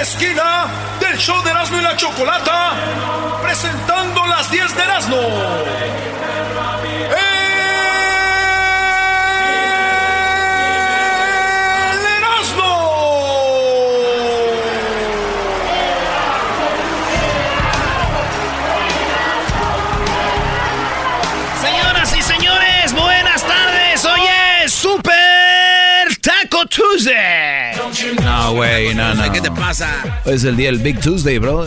Esquina del show de Erasmo y la Chocolata, presentando las 10 de Erasmo. ¡El Señoras y señores, buenas tardes. Hoy es Super Taco Tuesday. No, güey, no, no. ¿Qué te pasa? Es el día del Big Tuesday, bro.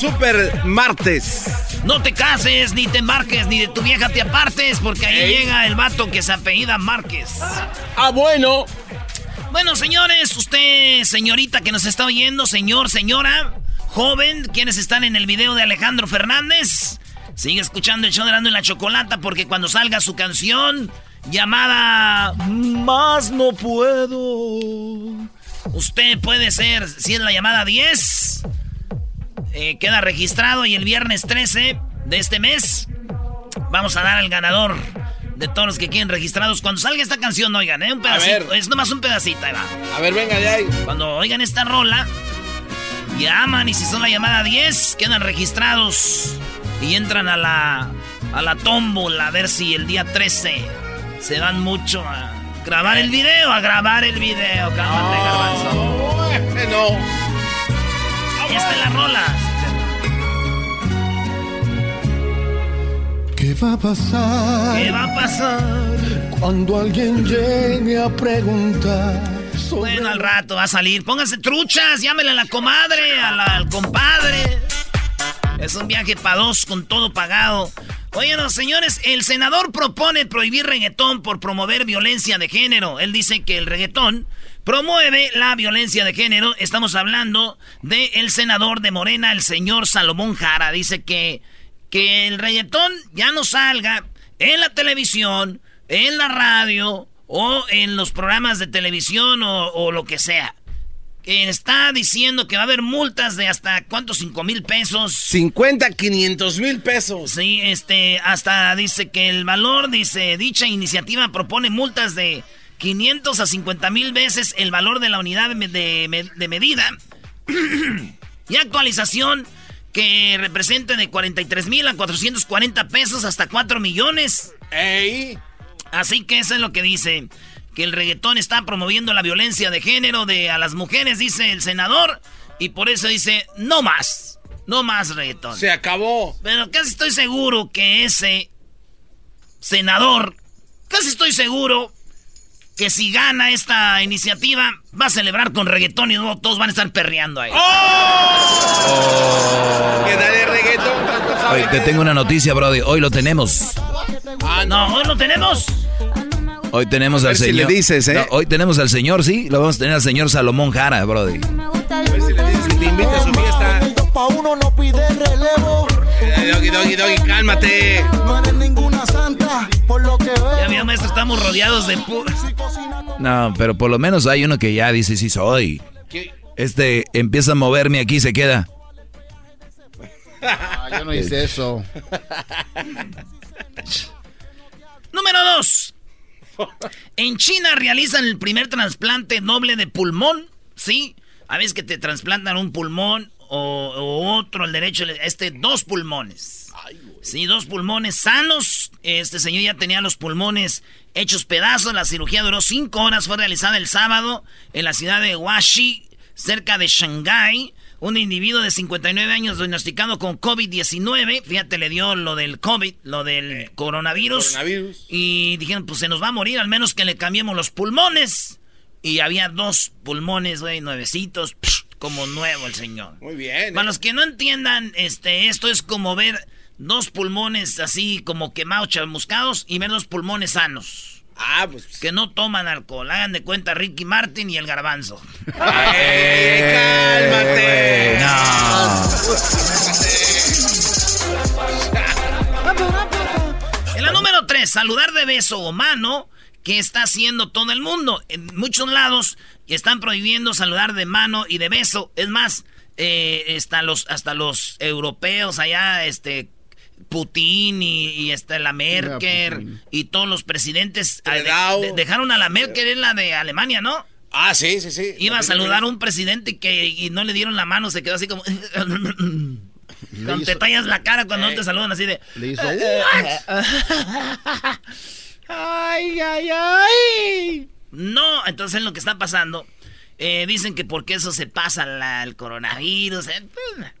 Super martes. No te cases, ni te marques, ni de tu vieja te apartes, porque ahí Ey. llega el vato que se apellida Márquez. Ah, bueno. Bueno, señores, usted, señorita que nos está oyendo, señor, señora, joven, quienes están en el video de Alejandro Fernández, sigue escuchando el show de y la Chocolata porque cuando salga su canción llamada Más no puedo, usted puede ser, si es la llamada 10, eh, queda registrado y el viernes 13 de este mes vamos a dar al ganador de todos los que quieren registrados. Cuando salga esta canción, oigan, ¿eh? Un pedacito. Es nomás un pedacito, ahí va. A ver, venga de ahí. Cuando oigan esta rola, llaman y si son la llamada 10, quedan registrados y entran a la, a la tómbola a ver si el día 13 se van mucho a grabar el video, a grabar el video. Cálmate, garbanzo. Bueno. Ahí está la rola. ¿Qué va a pasar? ¿Qué va a pasar? Cuando alguien llegue a preguntar. Bueno, al rato va a salir. Pónganse truchas, llámele a la comadre, a la- al compadre. Es un viaje para dos con todo pagado. Oigan, señores, el senador propone prohibir reggaetón por promover violencia de género. Él dice que el reggaetón promueve la violencia de género. Estamos hablando del el senador de Morena, el señor Salomón Jara. Dice que, que el reggaetón ya no salga en la televisión, en la radio o en los programas de televisión o lo que sea. Está diciendo que va a haber multas de hasta cuántos, cinco mil pesos. 50, 500 mil pesos. Sí, este, hasta dice que el valor, dice, dicha iniciativa propone multas de 500 a 50 mil veces el valor de la unidad de, de- de medida y actualización que represente de 43 mil a 440 pesos hasta 4 millones. Así que eso es lo que dice. Que el reggaetón está promoviendo la violencia de género de a las mujeres, dice el senador. Y por eso dice, no más. No más reggaetón. Se acabó. Pero casi estoy seguro que ese senador, casi estoy seguro que si gana esta iniciativa, va a celebrar con reggaetón y no todos van a estar perreando ahí. Que dale reggaetón. Oye, te tengo una noticia, Brody. Hoy lo tenemos. Ah, no, hoy lo tenemos. Hoy tenemos A al ver si señor. le dices, ¿eh? No, hoy tenemos al señor, sí. Lo vamos a tener al señor Salomón Jara, Brody. Si te invita a su fiesta. Pa' uno no pide relevo. Eh, Doggy, doggy, doggy, cálmate. No eres ninguna santa, por lo que veo. Ya vio, maestro, estamos rodeados de. No, pero por lo menos hay uno que ya dice sí soy. Este empieza a moverme aquí y se queda. Ah, yo no hice eso. Número dos. En China realizan el primer trasplante doble de pulmón, ¿sí? A veces que te trasplantan un pulmón o, o otro, el derecho, este, dos pulmones. Sí, dos pulmones sanos. Este señor ya tenía los pulmones hechos pedazos. La cirugía duró cinco horas. Fue realizada el sábado en la ciudad de Huaxi, cerca de Shanghái. Un individuo de 59 años diagnosticado con COVID-19. Fíjate, le dio lo del COVID, lo del coronavirus. Coronavirus. Y dijeron, pues se nos va a morir, al menos que le cambiemos los pulmones. Y había dos pulmones, güey, nuevecitos, psh, como nuevo el señor. Muy bien. Para ¿eh? los que no entiendan, este, esto es como ver dos pulmones así como quemados, chamuscados y ver dos pulmones sanos. Ah, pues. Que no toman alcohol. Hagan de cuenta Ricky Martin y el garbanzo. ¡Ey, cálmate! En la número 3, saludar de beso o mano, que está haciendo todo el mundo. En muchos lados están prohibiendo saludar de mano y de beso. Es más, eh, hasta, los, hasta los europeos allá, este, Putin y, y este, la Merkel y todos los presidentes de- de- dejaron a la Merkel, es la de Alemania, ¿no? Ah, sí, sí, sí. Iba a saludar a un presidente que y no le dieron la mano, se quedó así como... Cuando te tallas la cara cuando no te saludan así de... Le hizo. ay, ay, ay. No, entonces lo que está pasando, eh, dicen que porque eso se pasa la- el coronavirus. eh, pues,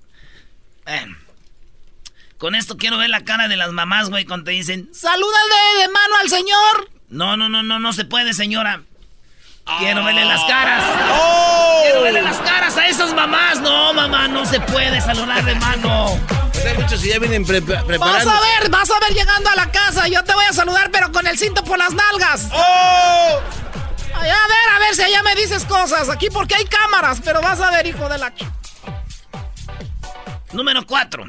eh. Con esto quiero ver la cara de las mamás, güey, cuando te dicen, salúdale de mano al señor. No, no, no, no, no se puede, señora. Quiero verle las caras. Quiero verle las caras a esas mamás. No, mamá, no se puede saludar de mano. Sea, muchos ya vienen pre- Vas a ver, vas a ver llegando a la casa. Yo te voy a saludar, pero con el cinto por las nalgas. ¡Oh! Ay, a ver, a ver si allá me dices cosas. Aquí porque hay cámaras, pero vas a ver, hijo de la... Número 4.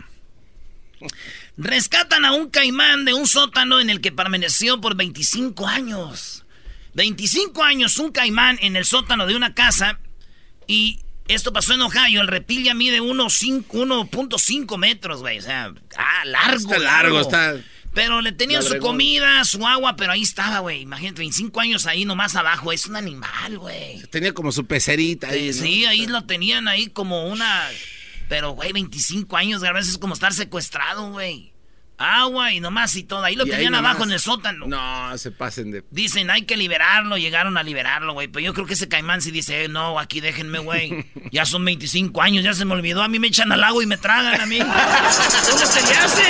Rescatan a un caimán de un sótano en el que permaneció por 25 años. 25 años, un caimán en el sótano de una casa. Y esto pasó en Ohio. El reptil ya mide 1.5 1.5 metros, güey. O sea, ah, largo. Está largo, está- Pero le tenían su comida, su agua, pero ahí estaba, güey. Imagínate, 25 años ahí nomás abajo. Es un animal, güey. Tenía como su pecerita ahí. Eh, ¿no? sí, ahí lo tenían ahí como una... Pero, güey, 25 años, a veces es como estar secuestrado, güey. Agua y nomás y todo. Ahí lo Y ahí tenían nomás. abajo en el sótano. No, se pasen de. Dicen, hay que liberarlo, llegaron a liberarlo, güey. Pero yo creo que ese caimán sí dice, eh, no, aquí déjenme, güey. Ya son 25 años, ya se me olvidó. A mí me echan al agua y me tragan a mí. ¿Cómo se le hace?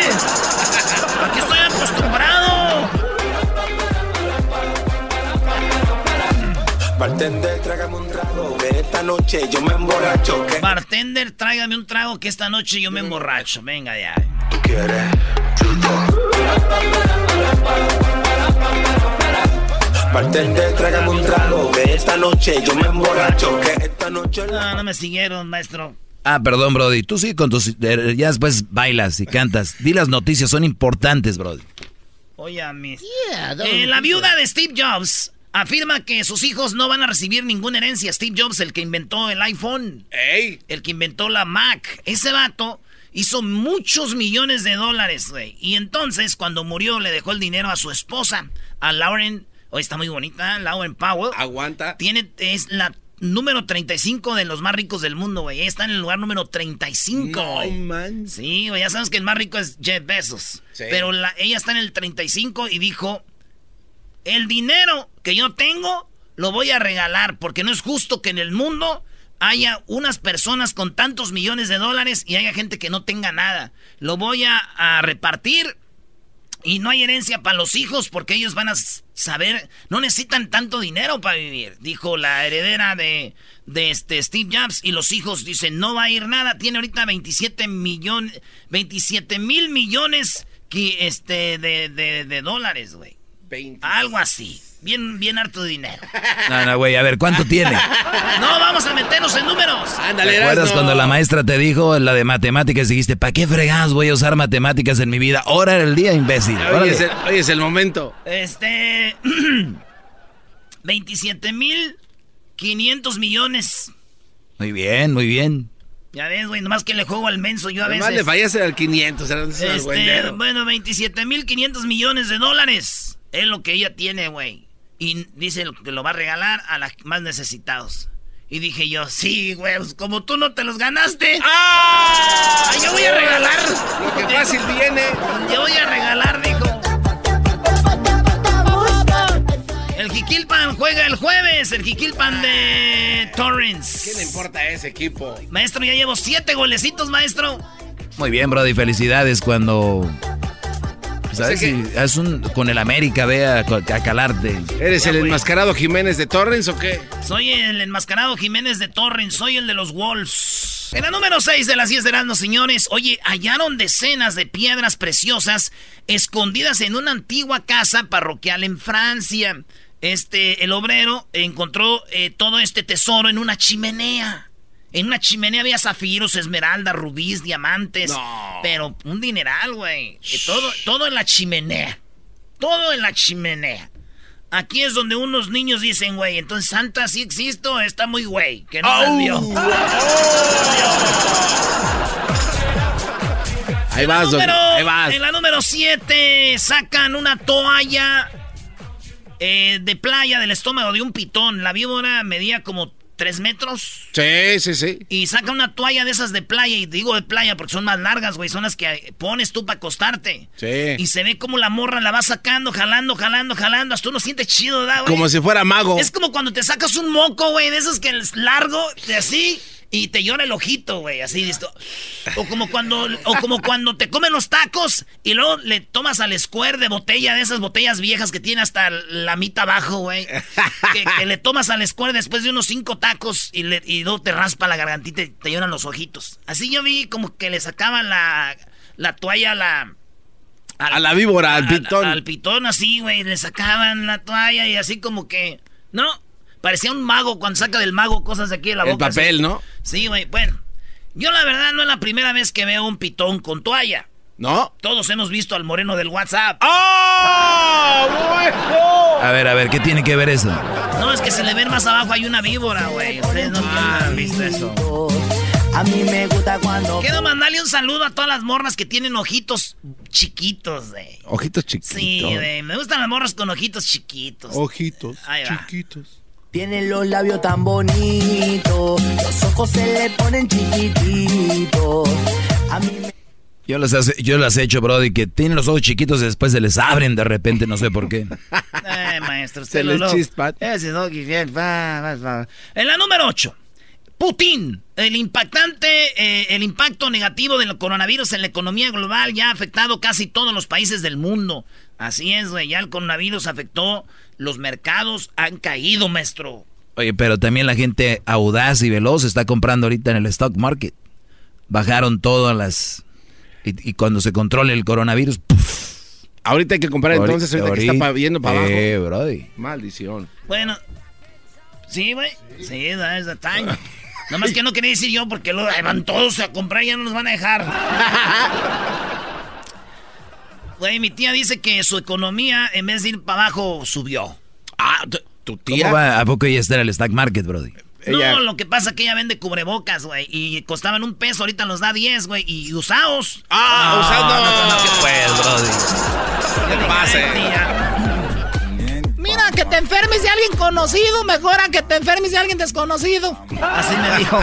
Aquí estoy acostumbrado. Bartender, trágame un esta noche yo me emborracho. ¿Qué Bartender, tráigame un trago que esta noche yo me emborracho. Venga ya. tú quieres? Bartender, trágame un trago, que esta noche yo me emborracho. Que esta noche No, no me siguieron, maestro. Ah, perdón, Brody. Tú sí con tus... eh, Ya después bailas y cantas. Di las noticias, son importantes, Brody. Oye, mis... Yeah, Eh, la viuda de Steve Jobs afirma que sus hijos no van a recibir ninguna herencia. Steve Jobs, el que inventó el iPhone, ¡Ey! el que inventó la Mac. Ese vato hizo muchos millones de dólares, güey. Y entonces, cuando murió, le dejó el dinero a su esposa, a Lauren. Hoy está muy bonita, Lauren Powell. Aguanta. Tiene, es la número 35 de los más ricos del mundo, güey. Está en el lugar número 35, No, man. Sí, güey, ya sabes que el más rico es Jeff Bezos. Sí. Pero la- ella está en el 35 y dijo, el dinero que yo tengo lo voy a regalar porque no es justo que en el mundo haya unas personas con tantos millones de dólares y haya gente que no tenga nada. Lo voy a, a repartir y no hay herencia para los hijos porque ellos van a saber, no necesitan tanto dinero para vivir, dijo la heredera de, de este Steve Jobs y los hijos dicen, no va a ir nada, tiene ahorita 27 millones, 27 mil millones que, este, de, de, de dólares, güey. 20. Algo así, bien, bien harto de dinero. No, no, güey, a ver, ¿cuánto tiene? No, vamos a meternos en números. Ándale, ¿Te acuerdas cuando la maestra te dijo la de matemáticas? Dijiste, ¿para qué fregadas voy a usar matemáticas en mi vida? Ahora era el día, imbécil. Hoy es, el, hoy es el momento. Este. 27 mil 500 millones. Muy bien, muy bien. Ya ves, güey, nomás que le juego al menso yo a Además veces. le fallaste al 500, era un Este, bueno, 27 mil 500 millones de dólares es lo que ella tiene, güey. Y dice que lo va a regalar a los más necesitados. Y dije yo, sí, güey, pues como tú no te los ganaste. ¡Ah! Yo voy a regalar. Lo que fácil viene. Yo voy a regalar, dijo. El Jiquilpan juega el jueves, el Jiquilpan de Torrens. ¿Qué le importa a ese equipo? Maestro, ya llevo siete golecitos, maestro. Muy bien, Brody, felicidades cuando... ¿Sabes? que- Si es un, con el América, ve a, a calarte. ¿Eres el enmascarado Jiménez de Torrens o qué? Soy el enmascarado Jiménez de Torrens, soy el de los Wolves. En la número 6 de las 10 de Erasmus, señores, oye, hallaron decenas de piedras preciosas escondidas en una antigua casa parroquial en Francia. Este, el obrero encontró eh, todo este tesoro en una chimenea. En una chimenea había zafiros, esmeraldas, rubíes, diamantes. No. Pero un dineral, güey. Todo, todo en la chimenea. Todo en la chimenea. Aquí es donde unos niños dicen, güey, entonces Santa sí existo, está muy güey, que no las vio. Ahí En vas, número- ahí vas. En la número 7 sacan una toalla eh, de playa del estómago de un pitón. La víbora medía como 3 metros. Sí, sí, sí. Y saca una toalla de esas de playa. Y digo de playa porque son más largas, güey. Son las que pones tú para acostarte. Sí. Y se ve como la morra la va sacando, jalando, jalando, jalando. Hasta uno siente chido, ¿verdad, güey? Como si fuera mago. Es como cuando te sacas un moco, güey, de esos que es largo, de así, y te llora el ojito, güey, así listo. O como cuando, o como cuando te comen los tacos y luego le tomas al square de botella, de esas botellas viejas que tiene hasta la mitad abajo, güey. Que, que le tomas al square después de unos cinco tacos y, le, y luego te raspa la gargantita y te lloran los ojitos. Así yo vi como que le sacaban la, la toalla a la... A la víbora, al pitón. Al pitón así, güey. Le sacaban la toalla y así como que. No. Parecía un mago cuando saca del mago cosas de aquí de la El boca. papel, así. ¿no? Sí, güey. Bueno. Yo la verdad no es la primera vez que veo un pitón con toalla. ¿No? Todos hemos visto al moreno del WhatsApp. ¡Ah! ¡Bueno! A ver, a ver, ¿qué tiene que ver eso? No, es que se le ven más abajo hay una víbora, güey. Ustedes no han visto eso. A mí me gusta cuando. Quiero mandarle un saludo a todas las morras que tienen ojitos chiquitos, güey. Ojitos chiquitos. Sí, güey. Me gustan las morras con ojitos chiquitos. Ojitos Ahí va. chiquitos. Tienen los labios tan bonitos, los ojos se le ponen chiquititos. A mí me... Yo las, hace- yo las he hecho, Brody, que tienen los ojos chiquitos y después se les abren de repente, no sé por qué. Eh, maestro, Se les lo- lo- chispan. Ese doggy bien, va, va, va. En la número 8, Putin. El impactante, eh, el impacto negativo del coronavirus en la economía global ya ha afectado casi todos los países del mundo. Así es, güey, ya el coronavirus afectó, los mercados han caído, maestro. Oye, pero también la gente audaz y veloz está comprando ahorita en el stock market. Bajaron todas las... Y, y cuando se controle el coronavirus... ¡puf! Ahorita hay que comprar entonces, ahorita, que está yendo para abajo. Eh, Brody. Maldición. Bueno, sí, güey, sí, is the time. Nomás que no quería decir yo porque lo van todos a comprar y ya no nos van a dejar. Güey, mi tía dice que su economía, en vez de ir para abajo, subió. Ah, tu- tu ¿Cómo tía. va? ¿A poco ella está en el stock market, Brody? Ella- No, lo que pasa es que ella vende cubrebocas, güey. Y costaban un peso, ahorita los da 10, güey. Y usados. Ah, usando. ¿Qué pues, Brody? ¿Qué pase? Mira, que te enfermes de alguien conocido, mejor a que te enfermes de alguien desconocido. Así me dijo.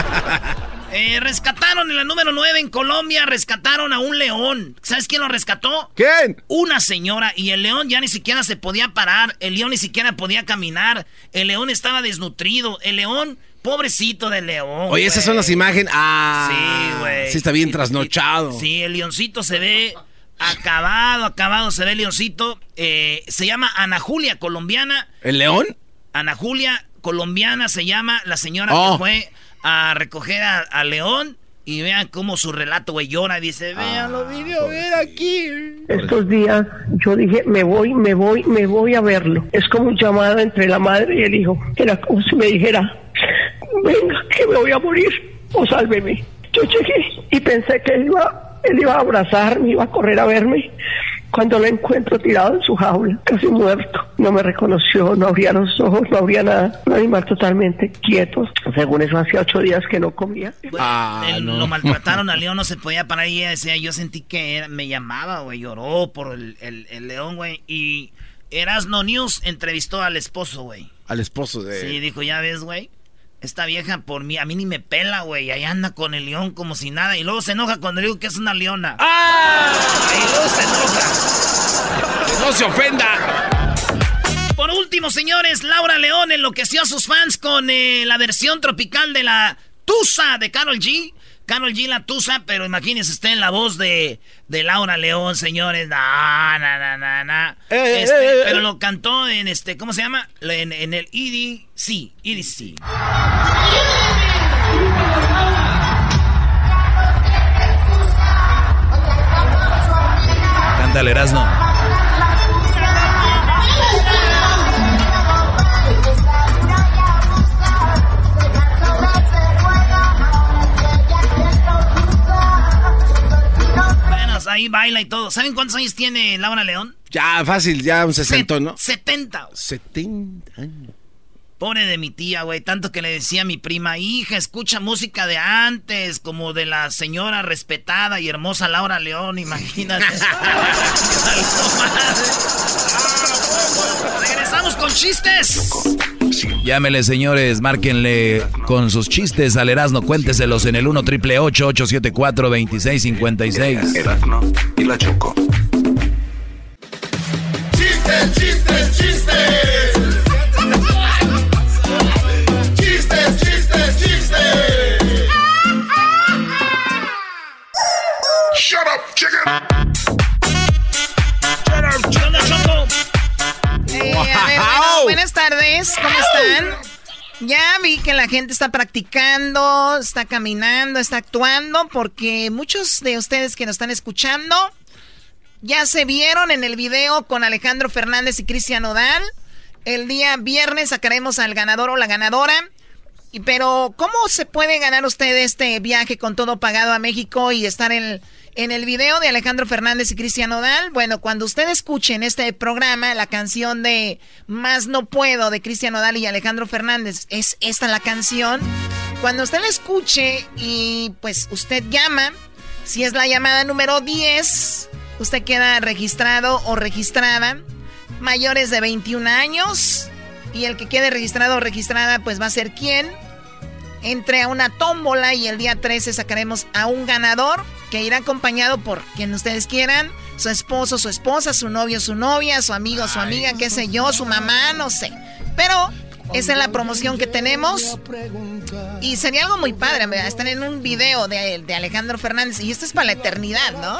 Eh, rescataron en la número 9 en Colombia, rescataron a un león. ¿Sabes quién lo rescató? ¿Quién? Una señora y el león ya ni siquiera se podía parar, el león ni siquiera podía caminar, el león estaba desnutrido, el león, pobrecito del león. Oye, esas son las imágenes. Ah. Sí, güey. Sí, está bien Y- trasnochado. y- Sí, el leoncito se ve acabado, acabado, se ve el leoncito. Eh, se llama Ana Julia, colombiana. ¿El león? Ana Julia, colombiana, se llama la señora Oh. que fue a recoger a- al león. Y vean cómo su relato, güey, llora. Dice, vean los videos, ven aquí. Estos días yo dije, me voy, me voy, me voy a verlo. Es como un llamado entre la madre y el hijo. Era como si me dijera, venga, que me voy a morir o sálveme. Yo llegué y pensé que él iba, él iba a abrazarme, iba a correr a verme. Cuando lo encuentro tirado en su jaula, casi muerto, no me reconoció, no abría los ojos, no abría nada. Un animal totalmente quieto. Según eso, hacía ocho días que no comía. Él- Lo maltrataron al león, no se podía parar y ella decía, yo sentí que era- me llamaba, güey, lloró por el, el- el león, güey. Y Erasno News entrevistó al esposo, güey. Al esposo de... Sí, dijo, ya ves, güey. Esta vieja por mí, a mí ni me pela, güey. Ahí anda con el león como si nada. Y luego se enoja cuando le digo que es una leona. ¡Ah! Y luego se enoja. ¡No se ofenda! Por último, señores, Laura León enloqueció a sus fans con eh, la versión tropical de la Tusa de Carol G. Carol G la Tusa, pero imagínense usted en la voz de, de Laura León, señores. Na, na, na, na, na. Eh, Este, eh, eh, pero eh. lo cantó en este, ¿cómo se llama? En, en el EDC. EDC. Cántale, Erasno. Ahí baila y todo. ¿Saben cuántos años tiene Laura León? Ya, fácil, ya un sesentón, ¿no? 70. 70 años. Pobre de mi tía, güey. Tanto que le decía a mi prima, hija, escucha música de antes, como de la señora respetada y hermosa Laura León, imagínate. Regresamos con chistes. Llámele, señores, márquenle con sus chistes al Erasno, cuénteselos en el 1 triple 874 2656. Erasno y la Choco. ¡Chistes, chistes, chistes! ¡Chistes, chistes, chistes! ¡Shut up, chicken! ¿Qué onda, Choco? Eh, a ver, buenas tardes, ¿cómo están? Ya vi que la gente está practicando, está caminando, está actuando, porque muchos de ustedes que nos están escuchando ya se vieron en el video con Alejandro Fernández y Cristian Odal. El día viernes sacaremos al ganador o la ganadora. Y- Pero, ¿cómo se puede ganar usted este viaje con todo pagado a México y estar en, en el video de Alejandro Fernández y Cristian Odal? Bueno, cuando usted escuche en este programa la canción de Más No Puedo de Cristian Odal y Alejandro Fernández, es esta la canción. Cuando usted la escuche y pues usted llama, si es la llamada número 10, usted queda registrado o registrada mayores de 21 años y el que quede registrado o registrada pues va a ser quien entre a una tómbola y el día 13 sacaremos a un ganador que irá acompañado por quien ustedes quieran, su esposo, su esposa, su novio, su novia, su amigo, su amiga, qué sé yo, su mamá, no sé. Pero esa es la promoción que tenemos. Y sería algo muy padre, ¿verdad? Están en un video de, de Alejandro Fernández. Y esto es para la eternidad, ¿no?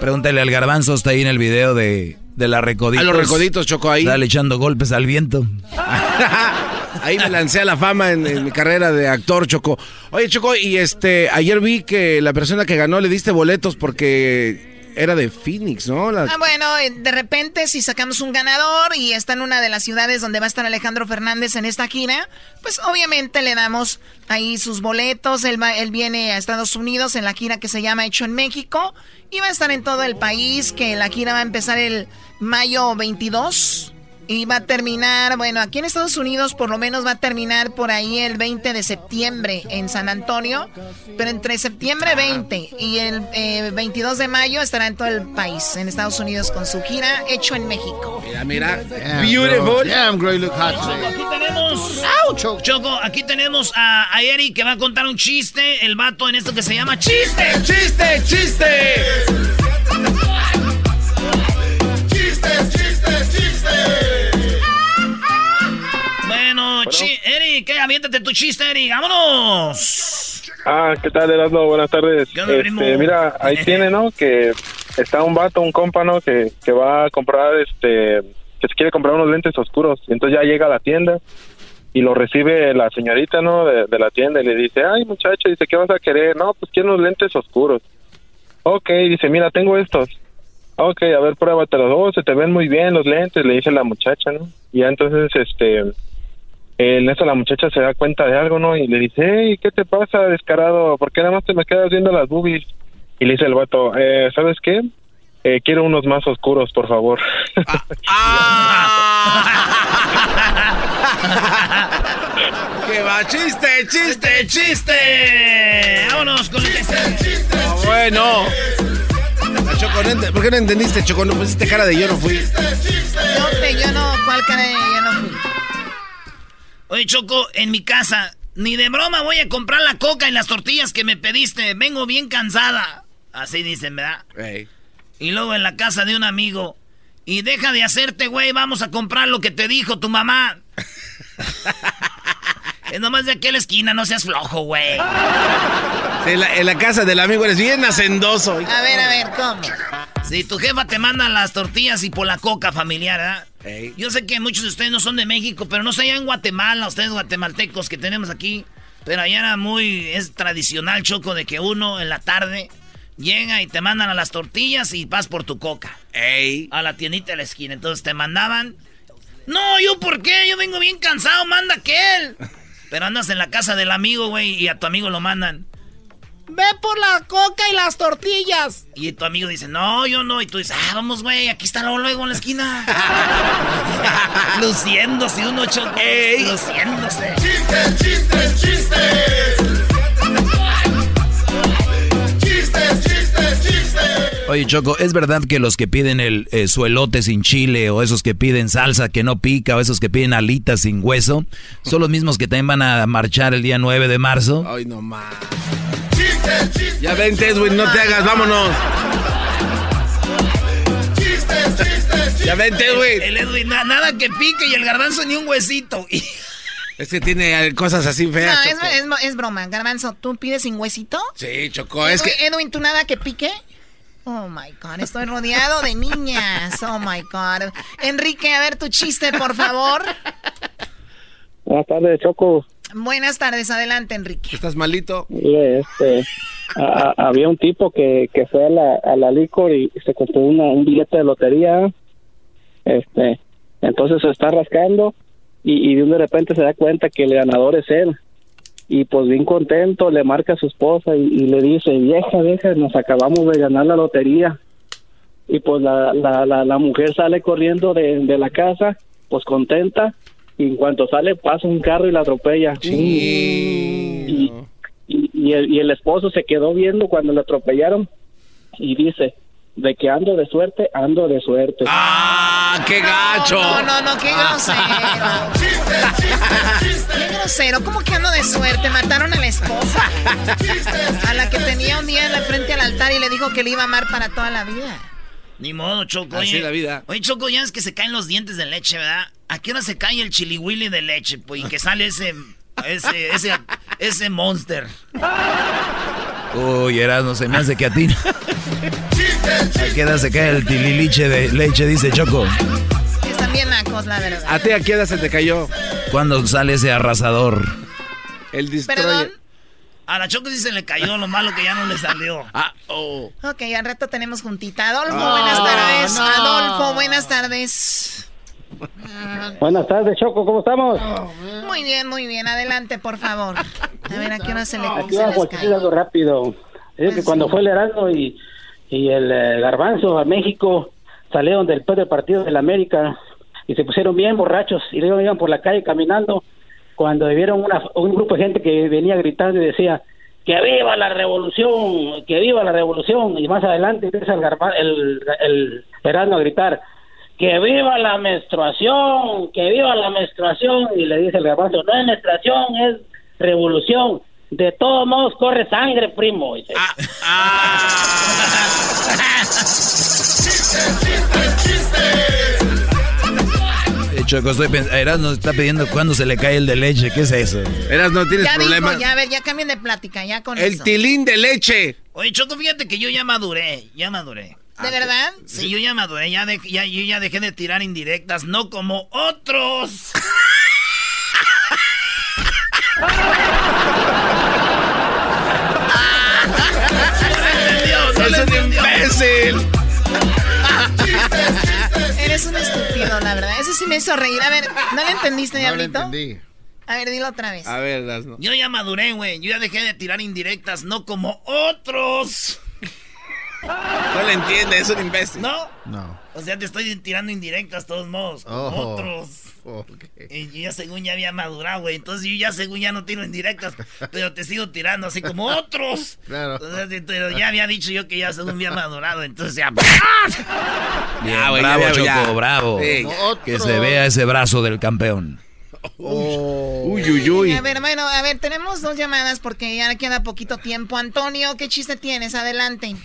Pregúntale al garbanzo, está ahí en el video de, de la recoditos. A los recoditos, Choco, ahí. Dale echando golpes al viento. Ahí me lancé a la fama en, en mi carrera de actor, Choco. Oye, Choco, y este, ayer vi que la persona que ganó le diste boletos porque era de Phoenix, ¿no? Ah, bueno, eh, de repente si sacamos un ganador y está en una de las ciudades donde va a estar Alejandro Fernández en esta gira, pues obviamente le damos ahí sus boletos. Él, va- él viene a Estados Unidos en la gira que se llama Hecho en México y va a estar en todo el país, que la gira va a empezar el mayo 22. Y va a terminar, bueno, aquí en Estados Unidos por lo menos va a terminar por ahí el 20 de septiembre en San Antonio. Pero entre septiembre 20 y el eh, 22 de mayo estará en todo el país, en Estados Unidos, con su gira hecho en México. Mira, mira. Damn, Beautiful. great look hot Choco, aquí tenemos. Choco, aquí tenemos a, a Eric que va a contar un chiste. El vato en esto que se llama chiste. ¡Chiste, chiste! ¡Chistes, chistes, chistes! Bueno, Eric, eh, aviéntate tu chiste, Eric. ¡Vámonos! Ah, ¿qué tal, Erasmo? Buenas tardes. Este, mira, ahí tiene, ¿no? Que está un vato, un compa, ¿no? Que, que va a comprar, este, que se quiere comprar unos lentes oscuros. Y entonces ya llega a la tienda y lo recibe la señorita, ¿no? De, de la tienda y le dice, ay, muchacho, dice, ¿qué vas a querer? No, pues quiero unos lentes oscuros. Ok, dice, mira, tengo estos. Ok, a ver, pruébatelos. Oh, se te ven muy bien los lentes, le dice la muchacha, ¿no? Y ya entonces, este, en eso la muchacha se da cuenta de algo, ¿no? Y le dice, hey, ¿qué te pasa, descarado? ¿Por qué nada más te me quedas viendo las boobies? Y le dice el vato, eh, ¿sabes qué? eh, quiero unos más oscuros, por favor. ¡Qué va! ¡Chiste, chiste, chiste! ¡Vámonos con el chiste! Ah, bueno. La Choco, no ent- ¿por qué no entendiste, Choco? No pusiste cara de yo no fui. Yo, yo no, ¿cuál cara de yo no fui? Oye, Choco, en mi casa, ni de broma voy a comprar la coca y las tortillas que me pediste. Vengo bien cansada. Así dicen, ¿verdad? Y luego en la casa de un amigo. Y deja de hacerte, güey, vamos a comprar lo que te dijo tu mamá. es nomás de aquella esquina, no seas flojo, güey. En, la, en la casa del amigo eres bien hacendoso. A ver, a ver, ¿cómo? Si tu jefa te manda las tortillas y por la coca familiar, ¿verdad? Yo sé que muchos de ustedes no son de México, pero no sé allá en Guatemala, ustedes guatemaltecos que tenemos aquí. Pero allá era muy, es tradicional, Choco, de que uno en la tarde llega y te mandan a las tortillas y vas por tu coca. A la tiendita de la esquina. Entonces te mandaban. No, yo por qué, yo vengo bien cansado, manda aquel. Pero andas en la casa del amigo, güey, y a tu amigo lo mandan. Ve por la coca y las tortillas. Y tu amigo dice, no, yo no. Y tú dices, ah, vamos, güey, aquí está luego, luego en la esquina. Luciéndose uno choco. Luciéndose. Chistes, chistes. Chistes, Oye, Choco, ¿es verdad que los que piden el eh, su elote sin chile o esos que piden salsa que no pica o esos que piden alitas sin hueso son los mismos que también van a marchar el día 9 de marzo? Ay, no más. Ya vente, Edwin, no te hagas, vámonos. Chistes, chistes, Ya vente, Edwin. El Edwin, na- nada que pique y el garbanzo ni un huesito. Es que tiene eh, cosas así No, feas, es, Choco. es- es broma. Garbanzo, ¿tú pides sin huesito? Sí, Choco, es que... Edwin, Edwin, ¿tú nada que pique? Oh my god, estoy rodeado de niñas. Oh my god. Enrique, a ver tu chiste, por favor. Buenas tardes, Choco. Buenas tardes, adelante, Enrique. ¿Estás malito? Este, a- a- había un tipo que, que fue a la, a la licor y se compró una- un billete de lotería. Este, entonces se está rascando y, y de repente se da cuenta que el ganador es él. Y pues bien contento le marca a su esposa y, y le dice, vieja, vieja, nos acabamos de ganar la lotería. Y pues la, la, la, la mujer sale corriendo de, de la casa, pues contenta, y en cuanto sale pasa un carro y la atropella. Y, y, y el, y el esposo se quedó viendo cuando le atropellaron y dice, de que ando de suerte, ando de suerte. ¡Ah, qué gacho! No, no, no, qué grosero. Qué grosero. ¿Cómo que ando de suerte? Mataron a la esposa. A la que tenía un día en la frente al altar y le dijo que le iba a amar para toda la vida. Ni modo, Choco. Así oye. la vida. Oye, Choco, ya es que se caen los dientes de leche, ¿verdad? ¿A qué hora se cae el chiliwili de leche? Pues, y que sale ese, ese, ese, ese monster. Uy, no se me hace que a ti. ¿A qué edad se cae el tililiche de leche? Dice Choco. Están bien nacos, la verdad. ¿A ti a qué edad se te cayó? ¿Cuándo sale ese arrasador? El Perdón. A la Choco sí se le cayó, lo malo que ya no le salió. Ah, oh. Ok, al rato tenemos juntita. Adolfo, No, buenas tardes. no. Adolfo, buenas tardes. Buenas tardes, Choco, ¿cómo estamos? Muy bien, muy bien. Adelante, por favor. A ver, ¿a qué hora se le Aquí se les cae? algo rápido. Es que cuando fue el Erasmo y, y el eh, Garbanzo a México, salieron después del partido del América y se pusieron bien borrachos y luego iban por la calle caminando cuando vieron una, un grupo de gente que venía gritando y decía que viva la revolución, que viva la revolución y más adelante empieza el, Garba- el, el Erasmo a gritar que viva la menstruación, que viva la menstruación y le dice el Garbanzo, no es menstruación, es revolución. De todos modos corre sangre, primo. Dice. Eh, Choco, estoy pensando. Erasmo está pidiendo cuándo se le cae el de leche. ¿Qué es eso? Eras, no tienes Ya problema. dijo, ya, a ver, ya cambien de plática, ya con El eso. tilín de leche. Oye, Choco, fíjate que yo ya maduré, ya maduré. ¿De verdad? Sí, yo ya maduré, ya, de- ya, yo ya dejé de tirar indirectas, no como otros. ¡Es un imbécil! Eres un estúpido, la verdad. Eso sí me hizo reír. A ver, ¿no le entendiste, No lo Diablito? entendí. A ver, dilo otra vez. A ver, Erasmo. Yo ya maduré, güey. Yo ya dejé de tirar indirectas, no como otros. No le entiende, es un imbécil. ¿No? No. O sea, te estoy tirando indirectas, todos modos. con Oh. Otros. Y yo ya según ya había madurado, güey. Entonces yo ya según ya no tiro indirectas, pero te sigo tirando así como otros. Claro. Entonces, pero ya había dicho yo que ya según había madurado, entonces ya. Bien, Ah, bravo, ya, Choco, ya. bravo. Sí. Que se vea ese brazo del campeón. Uy, uy, uy. A ver, bueno, a ver, tenemos dos llamadas porque ya queda poquito tiempo. Antonio, ¿qué chiste tienes? Adelante.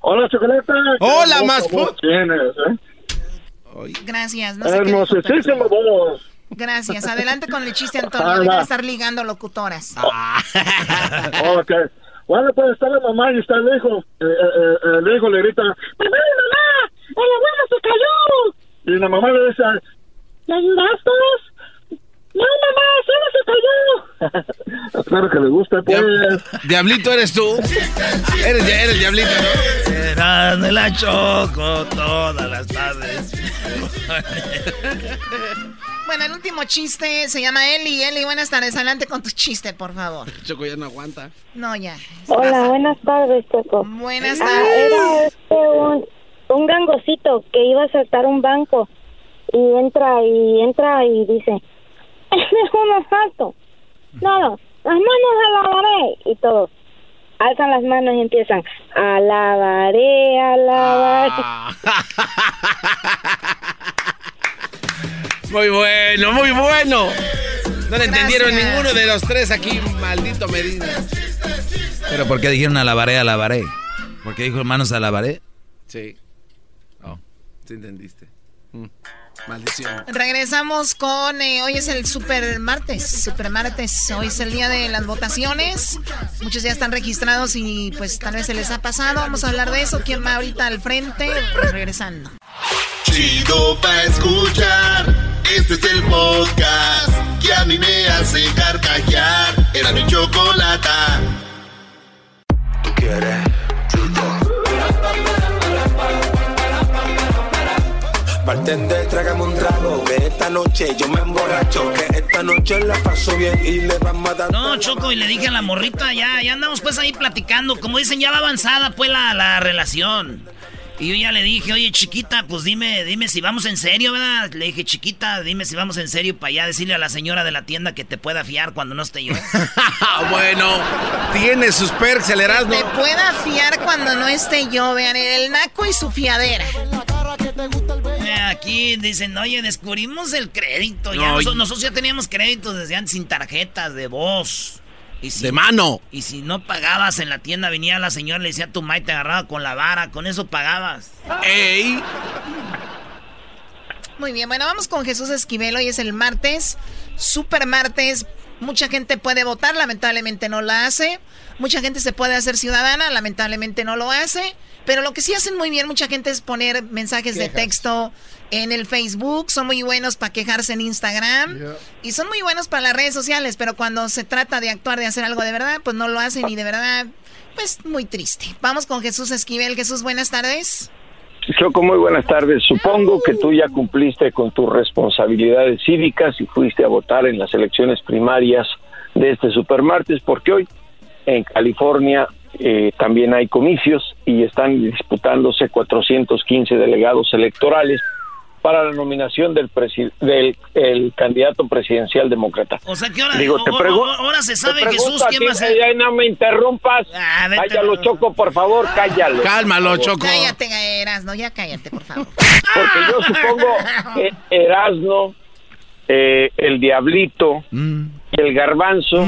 Hola, Chocolata. Hola, más voz tienes, ¿eh? Gracias. No voz. Gracias. Adelante con el chiste, Antonio. Deja de estar ligando locutoras. ok. Bueno, pues está la mamá y está el hijo. Eh, eh, eh, el hijo le grita, ¡Mamá, mamá! ¡El abuelo se cayó! Y la mamá le dice, ¿le ayudaste? No, mamá, solo se cayó. Espero que le guste, pues. Diablito eres tú. Eres, eres diablito, ¿no? Será de la choco todas las tardes. Bueno, el último chiste se llama Eli. Eli, buenas tardes. Adelante con tu chiste, por favor. Choco ya no aguanta. No, ya. Hola, buenas tardes, Choco. Buenas Ah, tardes. era este un, un gangocito que iba a saltar un banco y entra y entra y dice, ¡Este es un asalto! No, no, las manos alabaré. Y todos alzan las manos y empiezan, alabaré, alabaré. Muy bueno, muy bueno. No le entendieron Gracias. ninguno de los tres aquí, maldito Medina. Pero ¿por qué dijeron alabaré, alabaré? ¿Por qué dijo hermanos alabaré? Sí. Oh, sí entendiste. Mm, Maldición. Regresamos con. eh, hoy es el super martes. Super martes. Hoy es el día de las votaciones. Muchos ya están registrados y pues tal vez se les ha pasado. Vamos a hablar de eso. ¿Quién va ahorita al frente? Regresando. Chido pa' escuchar. Este es el podcast que a mí me hace carcajear. Era mi chocolata. Bartender, trágame un trago. Que esta noche yo me emborracho. Que esta noche la paso bien y le vamos a dar. No, Choco, y le dije a la morrita, ya, ya andamos pues ahí platicando. Como dicen, ya va avanzada pues la, la relación. Y yo ya le dije, oye, chiquita, pues dime, dime si vamos en serio, ¿verdad? Le dije, chiquita, dime si vamos en serio para ya decirle a la señora de la tienda que te pueda fiar cuando no esté yo. Bueno, tiene sus perks, el Erasmo. Te pueda fiar cuando no esté yo. Vean, el naco y su fiadera. Eh, Aquí dicen, oye, descubrimos el crédito. Ya No, nosotros ya teníamos créditos desde antes sin tarjetas de voz. Y si- De mano. Y si no pagabas en la tienda, venía la señora, le decía a tu madre, te agarraba con la vara, con eso pagabas. ¡Ey! Muy bien, bueno, vamos con Jesús Esquivel. Hoy es el martes, super martes. Mucha gente puede votar, lamentablemente no la hace. Mucha gente se puede hacer ciudadana, lamentablemente no lo hace. Pero lo que sí hacen muy bien mucha gente es poner mensajes de texto en el Facebook. Son muy buenos para quejarse en Instagram. Y son muy buenos para las redes sociales. Pero cuando se trata de actuar, de hacer algo de verdad, pues no lo hacen y de verdad, pues muy triste. Vamos con Jesús Esquivel. Jesús, buenas tardes. Choco, muy buenas tardes. Supongo que tú ya cumpliste con tus responsabilidades cívicas y fuiste a votar en las elecciones primarias de este supermartes, porque hoy en California eh, también hay comicios y están disputándose 415 delegados electorales para la nominación del, del el candidato presidencial demócrata. O sea que ahora, Digo, te o- o- pregu- ahora se te sabe Jesús quién va a ser. ya no me interrumpas. Ah, vete, cállalo, Choco, por favor, cállalo. Cálmalo. Choco. Cállate, Erasno, ya cállate, por favor. Porque yo supongo que Erasno, eh, el Diablito Mm. y el Garbanzo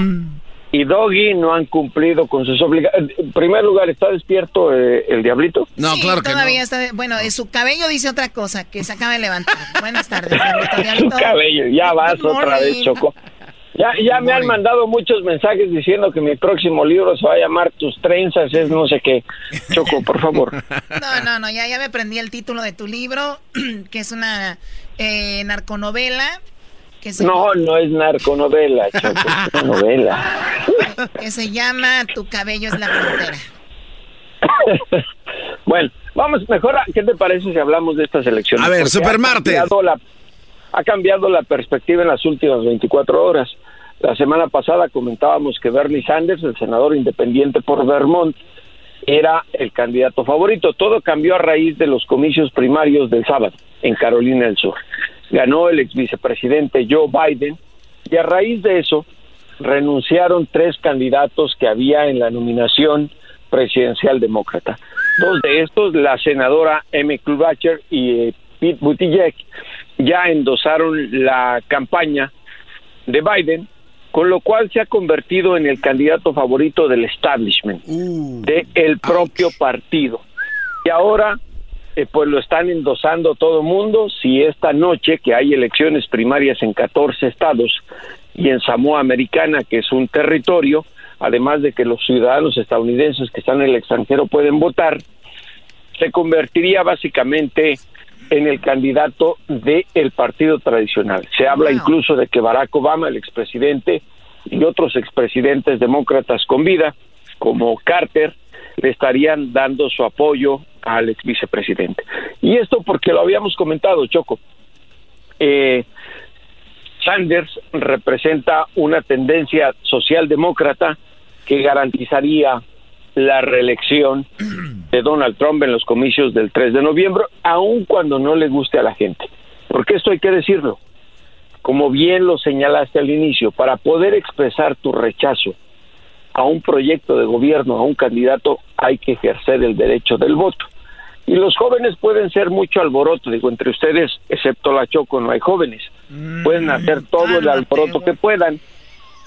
y Doggy no han cumplido con sus obligaciones. En primer lugar, ¿está despierto eh, el Diablito? No, Sí, claro que todavía no. está. Bueno, eh, su cabello dice otra cosa, que se acaba de levantar. Buenas tardes, Su cabello, ya vas otra vez. Choco. Ya, ya me han mandado muchos mensajes diciendo que mi próximo libro se va a llamar Tus trenzas, es no sé qué. Choco, por favor. No, no, no, ya, ya me aprendí el título de tu libro, que es una eh, narconovela. Que se, No, no es narconovela, Choco, es una novela. que se llama Tu cabello es la frontera. Bueno, vamos mejor, a- ¿qué te parece si hablamos de estas elecciones? A ver, Porque Supermartes. Ha cambiado, la, ha cambiado la perspectiva en las últimas 24 horas. La semana pasada comentábamos que Bernie Sanders, el senador independiente por Vermont, era el candidato favorito. Todo cambió a raíz de los comicios primarios del sábado en Carolina del Sur. Ganó el ex vicepresidente Joe Biden y a raíz de eso renunciaron tres candidatos que había en la nominación presidencial demócrata. Dos de estos, la senadora Amy Klobuchar y eh, Pete Buttigieg, ya endosaron la campaña de Biden, con lo cual se ha convertido en el candidato favorito del establishment, de el propio partido. Y ahora, eh, pues lo están endosando todo el mundo. Si esta noche, que hay elecciones primarias en 14 estados y en Samoa Americana, que es un territorio, además de que los ciudadanos estadounidenses que están en el extranjero pueden votar, se convertiría básicamente en el candidato del el partido tradicional. Se habla incluso de que Barack Obama, el expresidente, y otros expresidentes demócratas con vida, como Carter, le estarían dando su apoyo al ex vicepresidente. Y esto porque lo habíamos comentado, Choco. Eh, Sanders representa una tendencia socialdemócrata que garantizaría la reelección de Donald Trump en los comicios del 3 de noviembre, aun cuando no le guste a la gente. Porque esto hay que decirlo. Como bien lo señalaste al inicio, para poder expresar tu rechazo a un proyecto de gobierno, a un candidato, hay que ejercer el derecho del voto. Y los jóvenes pueden ser mucho alboroto, digo, entre ustedes, excepto la Choco, no hay jóvenes. Pueden hacer todo el alboroto que puedan,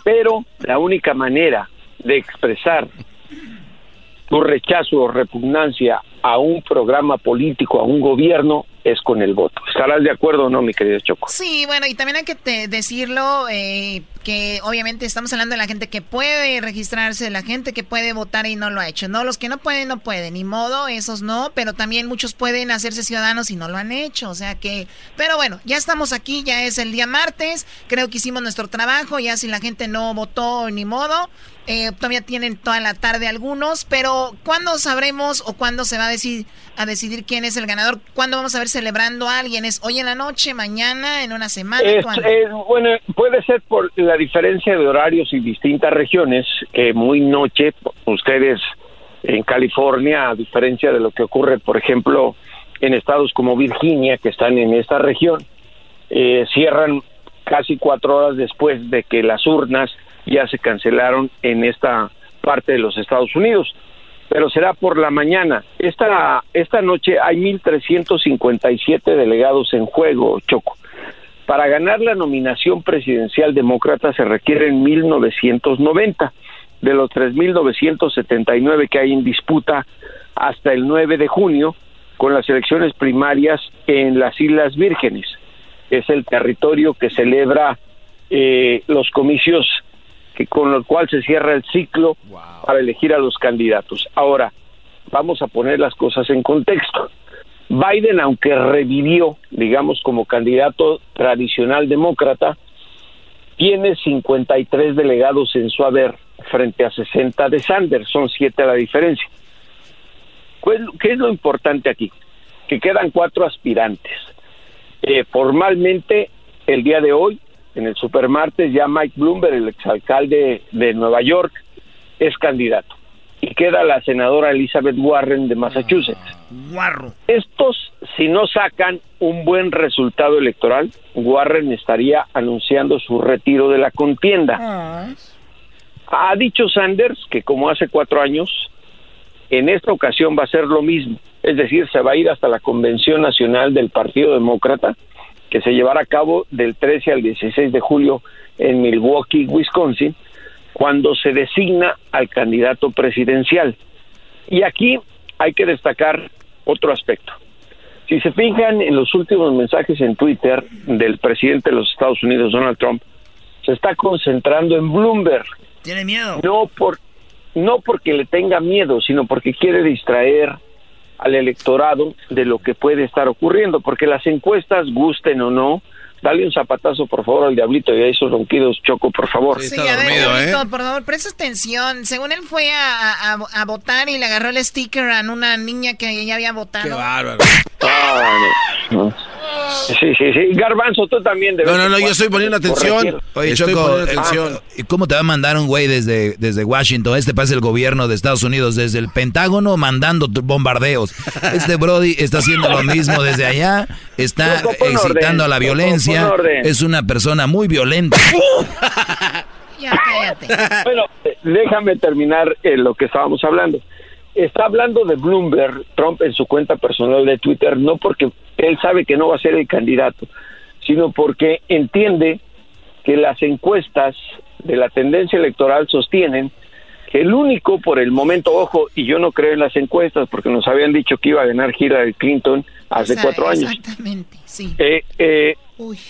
pero la única manera de expresar tu rechazo o repugnancia a un programa político, a un gobierno, es con el voto. ¿Estarás de acuerdo o no, mi querido Choco? Sí, bueno, y también hay que decirlo, eh, que obviamente estamos hablando de la gente que puede registrarse, de la gente que puede votar y no lo ha hecho. No, los que no pueden, no pueden, ni modo, esos no, pero también muchos pueden hacerse ciudadanos y no lo han hecho, o sea que, pero bueno, ya estamos aquí, ya es el día martes, creo que hicimos nuestro trabajo, ya si la gente no votó, ni modo. Eh, todavía tienen toda la tarde algunos, pero ¿cuándo sabremos o cuándo se va a decir a decidir quién es el ganador? ¿Cuándo vamos a ver celebrando a alguien? ¿Es hoy en la noche, mañana, en una semana? bueno, puede ser por la diferencia de horarios y distintas regiones, que muy noche, ustedes en California, a diferencia de lo que ocurre, por ejemplo, en estados como Virginia, que están en esta región, eh, cierran casi cuatro horas después de que las urnas ya se cancelaron en esta parte de los Estados Unidos, pero será por la mañana. Esta, esta noche hay 1.357 delegados en juego, Choco. Para ganar la nominación presidencial demócrata se requieren 1.990 de los 3.979 que hay en disputa hasta el 9 de junio con las elecciones primarias en las Islas Vírgenes. Es el territorio que celebra eh, los comicios que con lo cual se cierra el ciclo para elegir a los candidatos. Ahora, vamos a poner las cosas en contexto. Biden, aunque revivió, digamos, como candidato tradicional demócrata, tiene 53 delegados en su haber frente a 60 de Sanders, son siete a la diferencia. ¿Qué es lo importante aquí? Que quedan cuatro aspirantes. Eh, formalmente, el día de hoy, en el supermartes ya Mike Bloomberg, el exalcalde de Nueva York, es candidato. Y queda la senadora Elizabeth Warren de Massachusetts. Warro. Estos, si no sacan un buen resultado electoral, Warren estaría anunciando su retiro de la contienda. Ah. Ha dicho Sanders que como hace cuatro años, en esta ocasión va a ser lo mismo. Es decir, se va a ir hasta la Convención Nacional del Partido Demócrata que se llevará a cabo del 13 al 16 de julio en Milwaukee, Wisconsin, cuando se designa al candidato presidencial. Y aquí hay que destacar otro aspecto. Si se fijan en los últimos mensajes en Twitter del presidente de los Estados Unidos, Donald Trump, se está concentrando en Bloomberg. Tiene miedo. No por no porque le tenga miedo, sino porque quiere distraer al electorado de lo que puede estar ocurriendo, porque las encuestas, gusten o no, dale un zapatazo por favor al diablito y a esos ronquidos, Choco, por favor. Sí, a ver, diablito, por favor, presta atención. Según él fue a, a, votar y le agarró el sticker a una niña que ya había votado. Qué bárbaro. Ah, no. Sí, sí, sí. Garbanzo, tú también debes. No, no, no, yo estoy poniendo atención. Oye, Estoy Choco, poniendo eh, atención. ¿y ¿cómo te va a mandar un güey desde, desde Washington? Este pasa el gobierno de Estados Unidos, desde el Pentágono, mandando bombardeos. Este Brody está haciendo lo mismo desde allá, está excitando orden. a la violencia, es una persona muy violenta. Ya, cállate. Bueno, eh, déjame terminar eh, lo que estábamos hablando. Está hablando de Bloomberg, Trump en su cuenta personal de Twitter, no porque él sabe que no va a ser el candidato, sino porque entiende que las encuestas de la tendencia electoral sostienen que el único por el momento, ojo, y yo no creo en las encuestas porque nos habían dicho que iba a ganar Hillary Clinton hace cuatro años. Exactamente, sí. Eh, eh,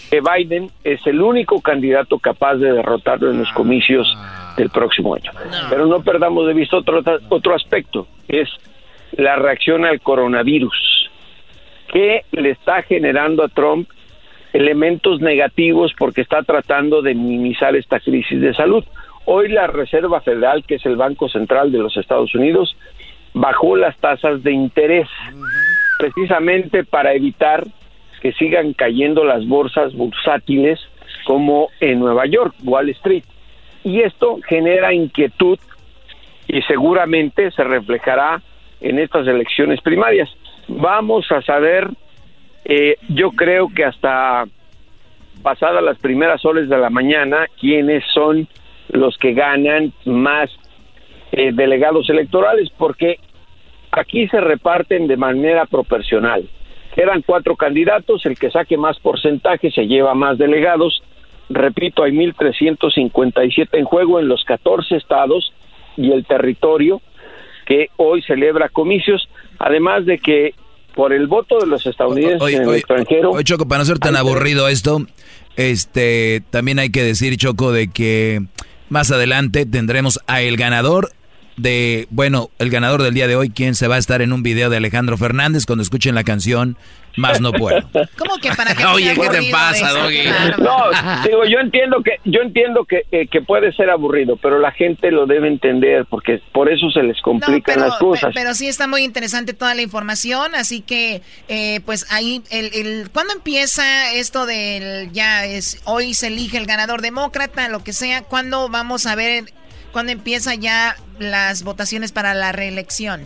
que Biden es el único candidato capaz de derrotarlo en los comicios del próximo año. Pero no perdamos de vista otro, otro aspecto, que es la reacción al coronavirus, que le está generando a Trump elementos negativos porque está tratando de minimizar esta crisis de salud. Hoy la Reserva Federal, que es el Banco Central de los Estados Unidos, bajó las tasas de interés precisamente para evitar que sigan cayendo las bolsas bursátiles como en Nueva York, Wall Street. Y esto genera inquietud y seguramente se reflejará en estas elecciones primarias. Vamos a saber, eh, yo creo que hasta pasadas las primeras horas de la mañana, quiénes son los que ganan más eh, delegados electorales, porque aquí se reparten de manera proporcional. Eran cuatro candidatos, el que saque más porcentaje se lleva más delegados. Repito, hay 1.357 en juego en los 14 estados y el territorio que hoy celebra comicios, además de que por el voto de los estadounidenses Oye, en el oye, extranjero... oye, Choco, para no ser tan aburrido esto, este, también hay que decir, Choco, de que más adelante tendremos a el ganador de, bueno, el ganador del día de hoy, quien se va a estar en un video de Alejandro Fernández cuando escuchen la canción Más no puedo. ¿Cómo que para que Oye, sea ¿qué te pasa? Doggy? No, digo, yo entiendo que yo entiendo que, eh, que puede ser aburrido, pero la gente lo debe entender porque por eso se les No, complican pero, las cosas. pe- pero sí está muy interesante toda la información, así que eh, pues ahí, el, el, ¿cuándo empieza esto del, ya es, hoy se elige el ganador demócrata, lo que sea, ¿cuándo vamos a ver, cuándo empieza ya las votaciones para la reelección?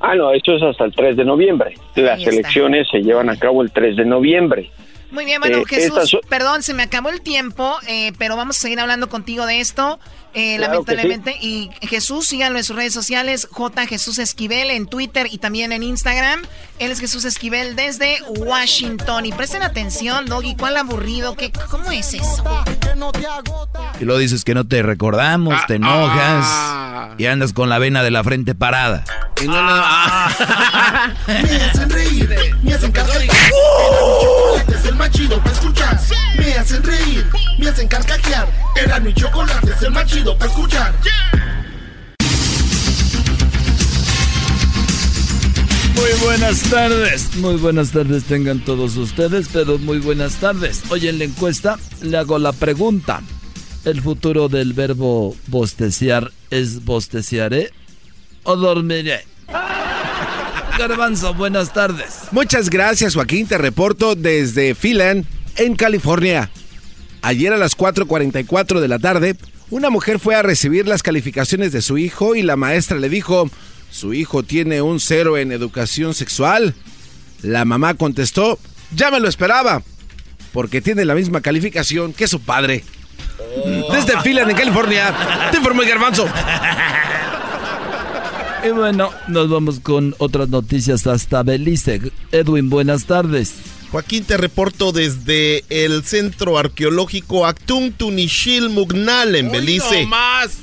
Ah, no, esto es hasta el 3 de noviembre. Las elecciones se llevan a cabo el 3 de noviembre. Muy bien, bueno, Eh, Jesús, son- perdón, se me acabó el tiempo, eh, pero vamos a seguir hablando contigo de esto, eh, Claro que lamentablemente. Y Jesús, síganlo en sus redes sociales, J. Jesús Esquivel en Twitter y también en Instagram. Él es Jesús Esquivel desde Washington. Y presten atención, Doggy, ¿cuál aburrido? ¿Qué, ¿Cómo es eso? Y luego dices que no te recordamos, te enojas y andas con la vena de la frente parada. Y no, no, Me hacen reír, me hacen Chocolate es el más chido para escuchar. Me hacen reír, me hacen carcajear. Era mi chocolate es el más chido para escuchar. Muy buenas tardes, muy buenas tardes tengan todos ustedes, pero muy buenas tardes. Hoy en la encuesta le hago la pregunta. ¿El futuro del verbo bosteciar es bosteciaré o dormiré? Garbanzo, buenas tardes. Muchas gracias, Joaquín. Te reporto desde Phelan, en California. Ayer a las 4:44 de la tarde, una mujer fue a recibir las calificaciones de su hijo y la maestra le dijo: Su hijo tiene un cero en educación sexual. La mamá contestó: Ya me lo esperaba, porque tiene la misma calificación que su padre. Desde Phelan, en California, te informó el Garbanzo. Y bueno, nos vamos con otras noticias hasta Belice. Edwin, buenas tardes. Joaquín, te reporto desde el centro arqueológico Actung Tunishil Mugnal en Belice.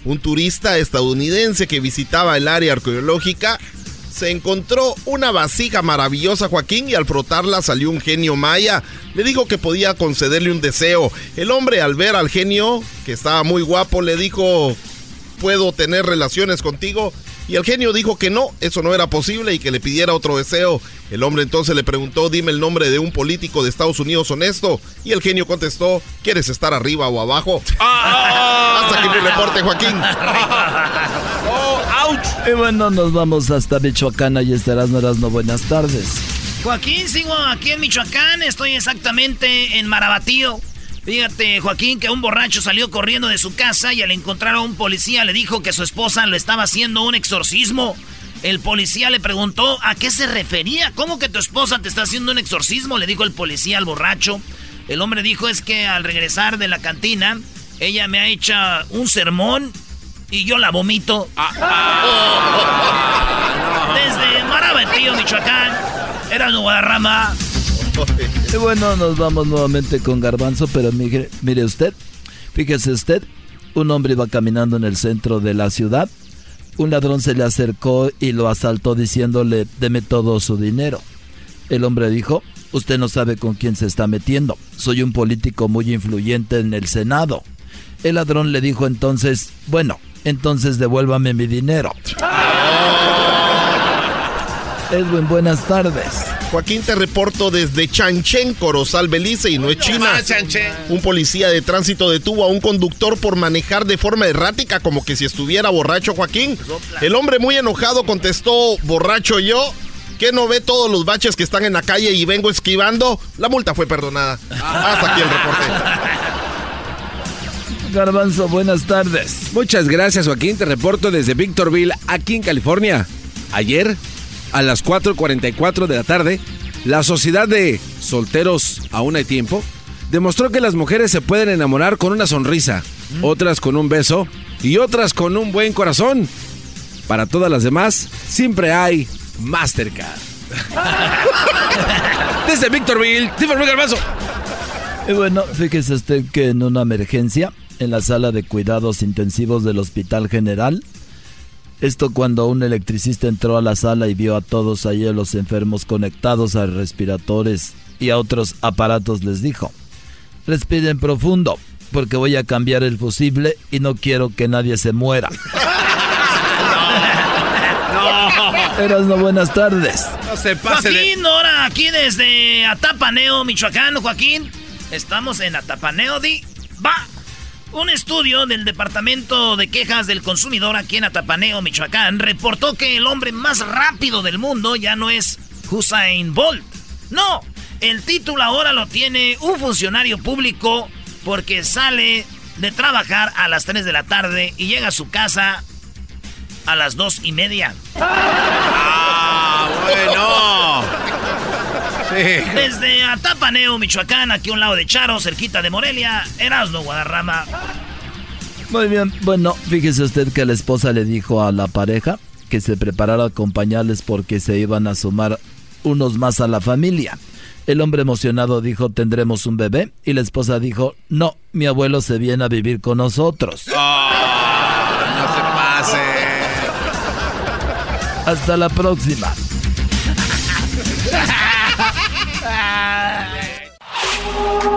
Un turista estadounidense que visitaba el área arqueológica se encontró una vasija maravillosa, Joaquín, y al frotarla salió un genio maya. Le dijo que podía concederle un deseo. El hombre, al ver al genio, que estaba muy guapo, le dijo, ¿puedo tener relaciones contigo? Y el genio dijo que no, eso no era posible y que le pidiera otro deseo. El hombre entonces le preguntó, dime el nombre de un político de Estados Unidos honesto. Y el genio contestó, ¿quieres estar arriba o abajo? Hasta aquí mi reporte, Joaquín. Y bueno, nos vamos hasta Michoacán. Ahí estarás, no, no buenas tardes. Joaquín, sigo aquí en Michoacán, estoy exactamente en Marabatío. Fíjate, Joaquín, que un borracho salió corriendo de su casa y al encontrar a un policía le dijo que su esposa le estaba haciendo un exorcismo. El policía le preguntó a qué se refería. ¿Cómo que tu esposa te está haciendo un exorcismo? Le dijo el policía al borracho. El hombre dijo es que al regresar de la cantina, ella me ha hecho un sermón y yo la vomito. Desde Marabatío, Michoacán, era Guadarrama. Y bueno, nos vamos nuevamente con Garbanzo, pero mire, mire usted, fíjese usted, un hombre iba caminando en el centro de la ciudad, un ladrón se le acercó y lo asaltó diciéndole, deme todo su dinero. El hombre dijo, usted no sabe con quién se está metiendo, soy un político muy influyente en el Senado. El ladrón le dijo entonces, bueno, entonces devuélvame mi dinero. Edwin, buenas tardes. Joaquín, te reporto desde Chanchen, Corozal, Belice, y no es China. Un policía de tránsito detuvo a un conductor por manejar de forma errática, como que si estuviera borracho, Joaquín. El hombre muy enojado contestó, borracho yo. ¿Qué no ve todos los baches que están en la calle y vengo esquivando? La multa fue perdonada. Hasta aquí el reporte. Garbanzo, buenas tardes. Muchas gracias, Joaquín. Te reporto desde Victorville, aquí en California. Ayer, a las 4.44 de la tarde, la Sociedad de Solteros Aún hay Tiempo demostró que las mujeres se pueden enamorar con una sonrisa, otras con un beso y otras con un buen corazón. Para todas las demás, siempre hay Mastercard. Desde Victorville, Tiffany Garbanzo. Y bueno, fíjese usted que en una emergencia, en la sala de cuidados intensivos del Hospital General, esto cuando un electricista entró a la sala y vio a todos ahí a los enfermos conectados a respiradores y a otros aparatos les dijo, respiren profundo porque voy a cambiar el fusible y no quiero que nadie se muera. Eras no buenas tardes. No se pase Joaquín, ahora aquí desde Atapaneo, Michoacán, Joaquín. Estamos en Atapaneo, di. Va. Un estudio del Departamento de Quejas del Consumidor aquí en Atapaneo, Michoacán, reportó que el hombre más rápido del mundo ya no es Hussein Bolt. No, el título ahora lo tiene un funcionario público porque sale de trabajar a las 3 de la tarde y llega a su casa a las 2 y media. Ah, bueno. Desde Atapaneo, Michoacán, aquí a un lado de Charo, cerquita de Morelia, Erasmo Guadarrama. Muy bien, bueno, fíjese usted que la esposa le dijo a la pareja que se preparara a acompañarles porque se iban a sumar unos más a la familia. El hombre emocionado dijo, tendremos un bebé. Y la esposa dijo, no, mi abuelo se viene a vivir con nosotros. Ah, no se pase. Hasta la próxima.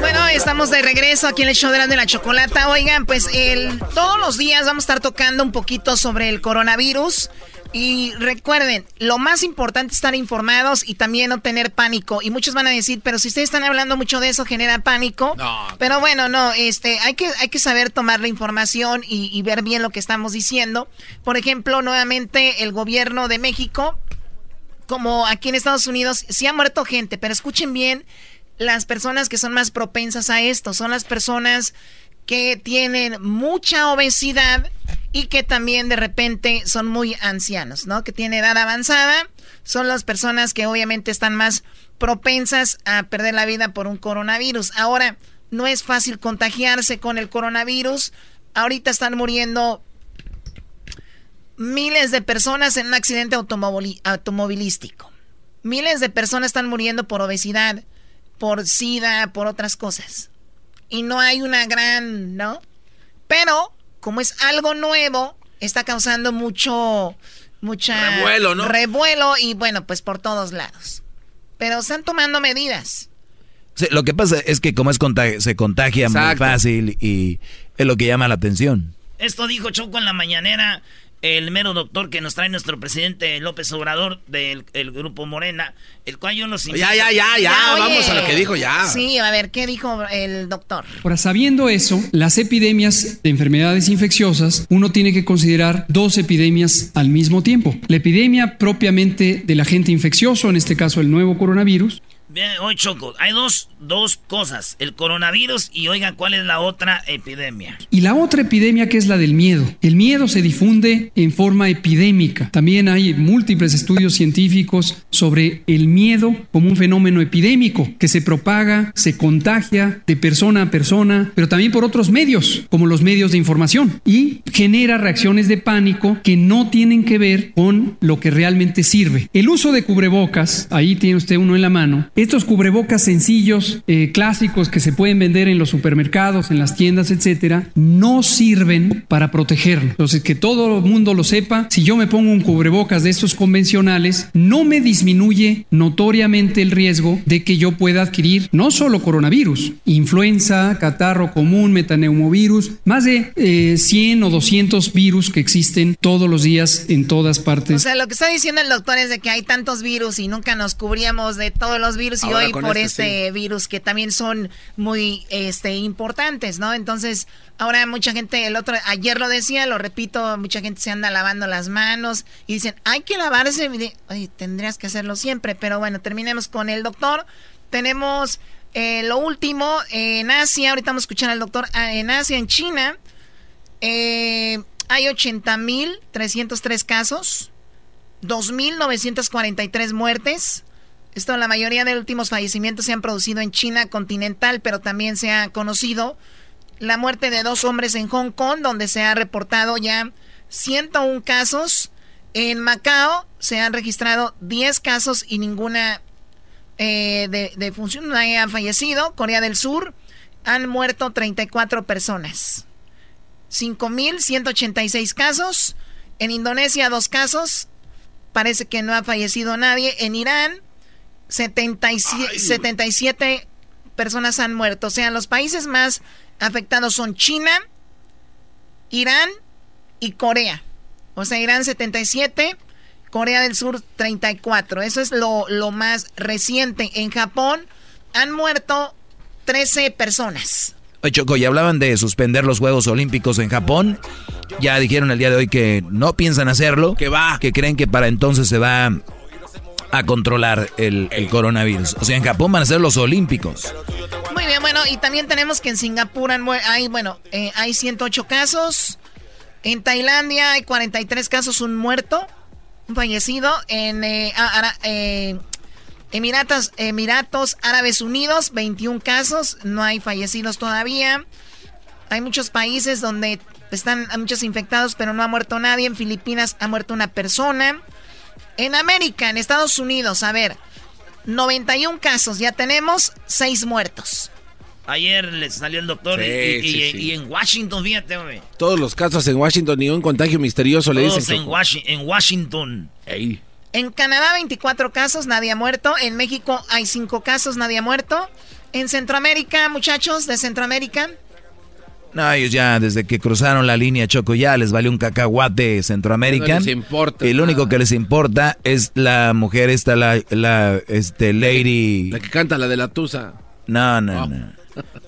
Bueno, estamos de regreso aquí en el show de la, de la chocolata. Oigan, pues el, todos los días vamos a estar tocando un poquito sobre el coronavirus. Y recuerden, lo más importante es estar informados y también no tener pánico. Y muchos van a decir, pero si ustedes están hablando mucho de eso, genera pánico. Pero bueno, no, este, hay que, hay que saber tomar la información y, y ver bien lo que estamos diciendo. Por ejemplo, nuevamente el gobierno de México, como aquí en Estados Unidos, sí ha muerto gente, pero escuchen bien, las personas que son más propensas a esto son las personas que tienen mucha obesidad y que también de repente son muy ancianos, ¿no? Que tienen edad avanzada, son las personas que obviamente están más propensas a perder la vida por un coronavirus. Ahora, no es fácil contagiarse con el coronavirus. Ahorita están muriendo miles de personas en un accidente automovilístico. Miles de personas están muriendo por obesidad, por sida, por otras cosas. Y no hay una gran, ¿no? Pero, como es algo nuevo, está causando mucho, mucha... Revuelo, ¿no? Revuelo y bueno, pues por todos lados. Pero están tomando medidas. Sí, lo que pasa es que como es se contagia muy fácil y es lo que llama la atención. Esto dijo Choco en la mañanera. El mero doctor que nos trae nuestro presidente López Obrador del el grupo Morena, el cual yo los Ya, ya, ya, ya, vamos a lo que dijo ya. Sí, a ver, ¿qué dijo el doctor? Ahora, sabiendo eso, las epidemias de enfermedades infecciosas, uno tiene que considerar dos epidemias al mismo tiempo. La epidemia propiamente del agente infeccioso, en este caso el nuevo coronavirus, Bien, hoy Choco, hay dos, dos cosas, el coronavirus y oigan cuál es la otra epidemia. Y la otra epidemia que es la del miedo. El miedo se difunde en forma epidémica. También hay múltiples estudios científicos sobre el miedo como un fenómeno epidémico que se propaga, se contagia de persona a persona, pero también por otros medios, como los medios de información, y genera reacciones de pánico que no tienen que ver con lo que realmente sirve. El uso de cubrebocas, ahí tiene usted uno en la mano, estos cubrebocas sencillos, eh, clásicos que se pueden vender en los supermercados, en las tiendas, etcétera, no sirven para protegerlo. Entonces, que todo el mundo lo sepa, si yo me pongo un cubrebocas de estos convencionales, no me disminuye notoriamente el riesgo de que yo pueda adquirir no solo coronavirus, influenza, catarro común, metaneumovirus, más de eh, 100 o 200 virus que existen todos los días en todas partes. O sea, lo que está diciendo el doctor es de que hay tantos virus y nunca nos cubríamos de todos los virus y hoy por este, este virus que también son muy este importantes, ¿no? Entonces, ahora mucha gente, el otro, ayer lo decía, lo repito, mucha gente se anda lavando las manos y dicen, hay que lavarse. Oye, tendrías que hacerlo siempre, pero bueno, terminemos con el doctor. Tenemos eh, lo último en Asia, ahorita vamos a escuchar al doctor, ah, en Asia, en China, eh, hay 80.303 casos, 2.943 muertes. Esto, la mayoría de últimos fallecimientos se han producido en China continental, pero también se ha conocido la muerte de dos hombres en Hong Kong, donde se ha reportado ya 101 casos. En Macao se han registrado 10 casos y ninguna eh, de, de función, ha fallecido. Corea del Sur han muerto 34 personas. 5.186 casos. En Indonesia, dos casos. Parece que no ha fallecido nadie. En Irán, 77, 77 personas han muerto. O sea, los países más afectados son China, Irán y Corea. O sea, Irán 77, Corea del Sur 34. Eso es lo, lo más reciente. En Japón han muerto 13 personas. Oye, Choco, y hablaban de suspender los Juegos Olímpicos en Japón. Ya dijeron el día de hoy que no piensan hacerlo. Que va. Que creen que para entonces se va a controlar el, el coronavirus. O sea, en Japón van a ser los Olímpicos. Muy bien, bueno, y también tenemos que en Singapur hay, bueno, eh, hay 108 casos. En Tailandia hay 43 casos, un muerto, un fallecido. En eh, Ara- eh, Emiratos, Emiratos Árabes Unidos, 21 casos, no hay fallecidos todavía. Hay muchos países donde están muchos infectados, pero no ha muerto nadie. En Filipinas ha muerto una persona. En América, en Estados Unidos, a ver, 91 casos, ya tenemos 6 muertos. Ayer le salió el doctor Sí, y, y- sí, y- sí. y en Washington, fíjate, güey. Todos los casos en Washington, ni un contagio misterioso le Todos dicen. en. Washi- en Washington. En Canadá 24 casos, nadie ha muerto. En México hay 5 casos, nadie ha muerto. En Centroamérica, muchachos de Centroamérica, No, ellos ya desde que cruzaron la línea Choco ya les valió un cacahuate Centroamérica. No les importa Y lo único que les importa es la mujer esta, la, la este, Lady... La que canta la de la Tusa. No, no, no.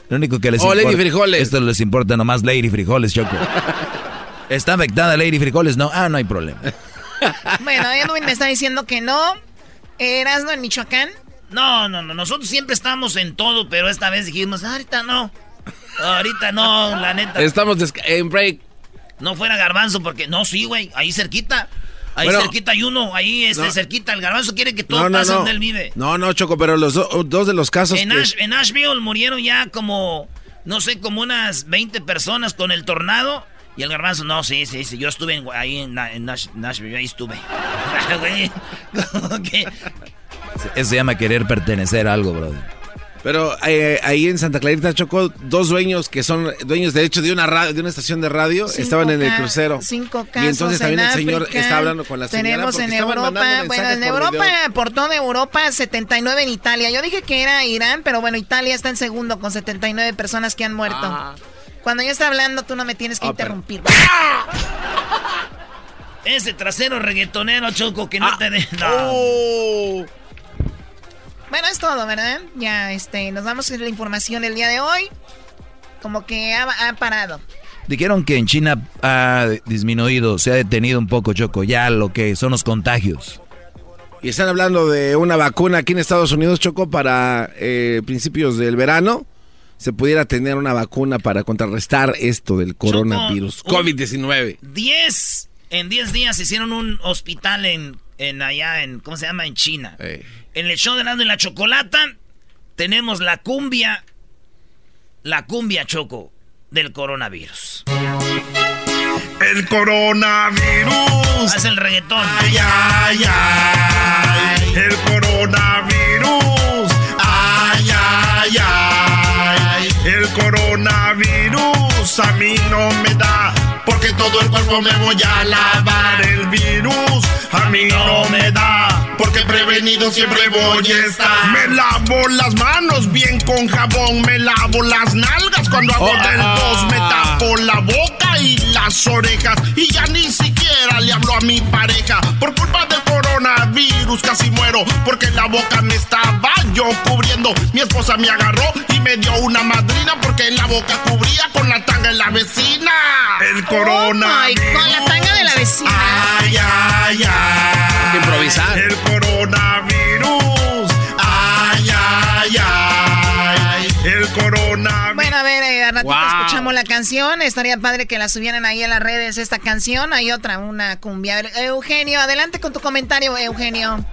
Lo único que les Oh, importa... Lady Frijoles. Esto les importa nomás Lady Frijoles, Choco. ¿Está afectada Lady Frijoles? No. Ah, no hay problema. Bueno, Edwin me está diciendo que no. ¿Erasno en Michoacán? No, no, no. Nosotros siempre estamos en todo, pero esta vez dijimos, ahorita no. Ahorita no, la neta. Estamos en break. No fuera garbanzo, porque no, sí, güey. Ahí cerquita. Ahí Bueno. cerquita hay uno. Ahí este, No. cerquita. El garbanzo quiere que todo No, no, pase no. donde él vive. No, no, Choco, pero los do- dos de los casos. En, que- Ash- en Asheville murieron ya como, no sé, como unas 20 personas con el tornado. Y el garbanzo, no, sí, sí, sí. Yo estuve en- ahí en, en Nash- Nashville, ahí estuve. Güey, como que- Eso se llama querer pertenecer a algo, brother. Pero eh, ahí en Santa Clarita Choco, dos dueños que son dueños de hecho de una radio, de una estación de radio, Cinco estaban en el crucero. Cinco casos y entonces también en el señor África. está hablando con la señora. Tenemos en Europa, bueno, en por Europa, video. por toda Europa, 79 en Italia. Yo dije que era Irán, pero bueno, Italia está en segundo con 79 personas que han muerto. Ah. Cuando yo está hablando, tú no me tienes que Ah, pero- interrumpir. Ese trasero reggaetonero, Choco, que no Ah. te de... No. Oh. Bueno, es todo, ¿verdad? Ya, este, nos vamos a la información el día de hoy. Como que ha, ha parado. Dijeron que en China ha disminuido, se ha detenido un poco, Choco, ya lo que son los contagios. Y están hablando de una vacuna aquí en Estados Unidos, Choco, para eh, principios del verano. Se pudiera tener una vacuna para contrarrestar esto del coronavirus. un- COVID-19. 10, en 10 días hicieron un hospital en, en allá, en, ¿cómo se llama? En China. En el show de Nando y la Chocolata tenemos la cumbia, la cumbia, Choco, del coronavirus. El coronavirus. Haz el reggaetón. Ay, ay, ay. El coronavirus. Ay, ay, ay. El coronavirus a mí no me da. Porque todo el cuerpo me voy a lavar. El virus a mí no me da. Porque prevenido siempre voy a estar. Me lavo las manos bien con jabón. Me lavo las nalgas cuando hago Oh, del ah. dos. Me tapo la boca y las orejas. Y ya ni siquiera le hablo a mi pareja. Por culpa del coronavirus casi muero. Porque la boca me estaba yo cubriendo. Mi esposa me agarró y me dio una madrina. Porque la boca cubría con la tanga de la vecina. El coronavirus. con la tanga de la vecina. Ay, ay, ay. improvisar. El coronavirus. Ay, ay, ay. El coronavirus. Bueno, a a ratito Wow. escuchamos la canción. Estaría padre que la subieran ahí en las redes esta canción. Hay otra, una cumbia. A Eugenio, adelante con tu comentario, Eugenio.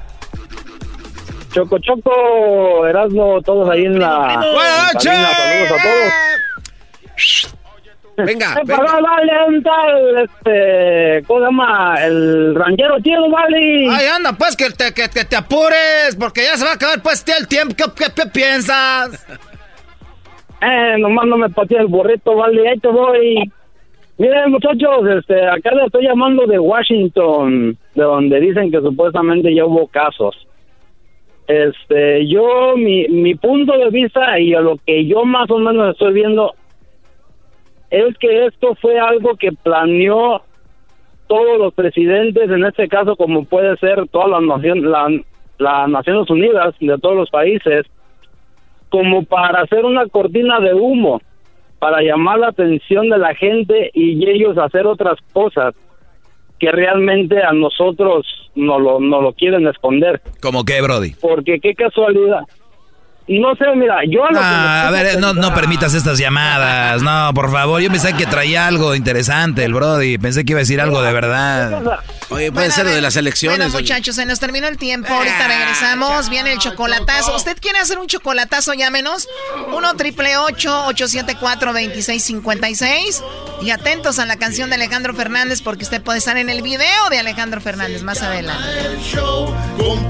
Choco Choco, Erasmo, todos ahí en la. Buenas en noches. Saludos a todos. Venga, un tal, este, ¿cómo se llama? El ranchero chido, vale. Ay, anda, pues que te, que, que te apures, porque ya se va a acabar pues el tiempo. ¿Qué, qué, qué piensas? Eh, nomás no me pateé el burrito, vale, ahí te voy. Miren, muchachos, este, acá le estoy llamando de Washington, de donde dicen que supuestamente ya hubo casos. Este, yo, mi, mi punto de vista y lo que yo más o menos estoy viendo es que esto fue algo que planeó todos los presidentes, en este caso como puede ser todas las naciones, la, las Naciones Unidas de todos los países, como para hacer una cortina de humo, para llamar la atención de la gente y ellos hacer otras cosas que realmente a nosotros no lo, no lo quieren esconder. ¿Cómo qué, Brody? Porque qué casualidad. No sé, mira, yo a lo que Ah, a ver, no, no pensar- permitas estas llamadas. No, por favor. Yo pensé que traía algo interesante el Brody. Pensé que iba a decir algo de verdad. Oye, puede ser lo de las elecciones. Bueno, oye. muchachos, se nos terminó el tiempo. Ahorita regresamos. Viene el chocolatazo. ¿Usted quiere hacer un chocolatazo? Llámenos. 1 triple 874 2656 Y atentos a la canción de Alejandro Fernández porque usted puede estar en el video de Alejandro Fernández más adelante.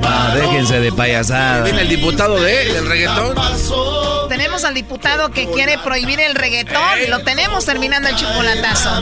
Ah, déjense de payasadas. Viene el diputado de, del reggaetón. Tenemos al diputado que quiere prohibir el reggaetón. Lo tenemos terminando el chocolatazo.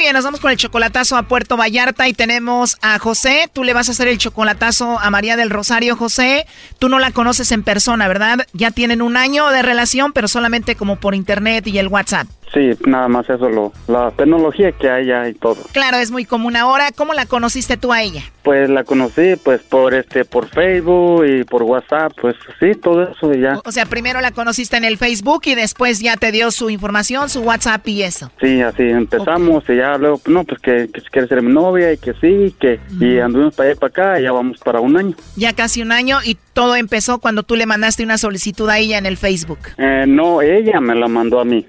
bien, nos vamos con el chocolatazo a Puerto Vallarta y tenemos a José. Tú le vas a hacer el chocolatazo a María del Rosario, José. Tú no la conoces en persona, ¿verdad? Ya tienen un año de relación, pero solamente como por internet y el WhatsApp. Sí, nada más eso, lo, la tecnología que hay ya y todo. Claro, es muy común ahora. ¿Cómo la conociste tú a ella? Pues la conocí pues por este por Facebook y por WhatsApp, pues sí, todo eso y ya. O sea, primero la conociste en el Facebook y después ya te dio su información, su WhatsApp y eso. Sí, así empezamos y ya luego, no, pues que, que si quiere ser mi novia y que sí, que y anduvimos para allá y para acá y ya vamos para un año. Ya casi un año y todo empezó cuando tú le mandaste una solicitud a ella en el Facebook. Eh, no, ella me la mandó a mí.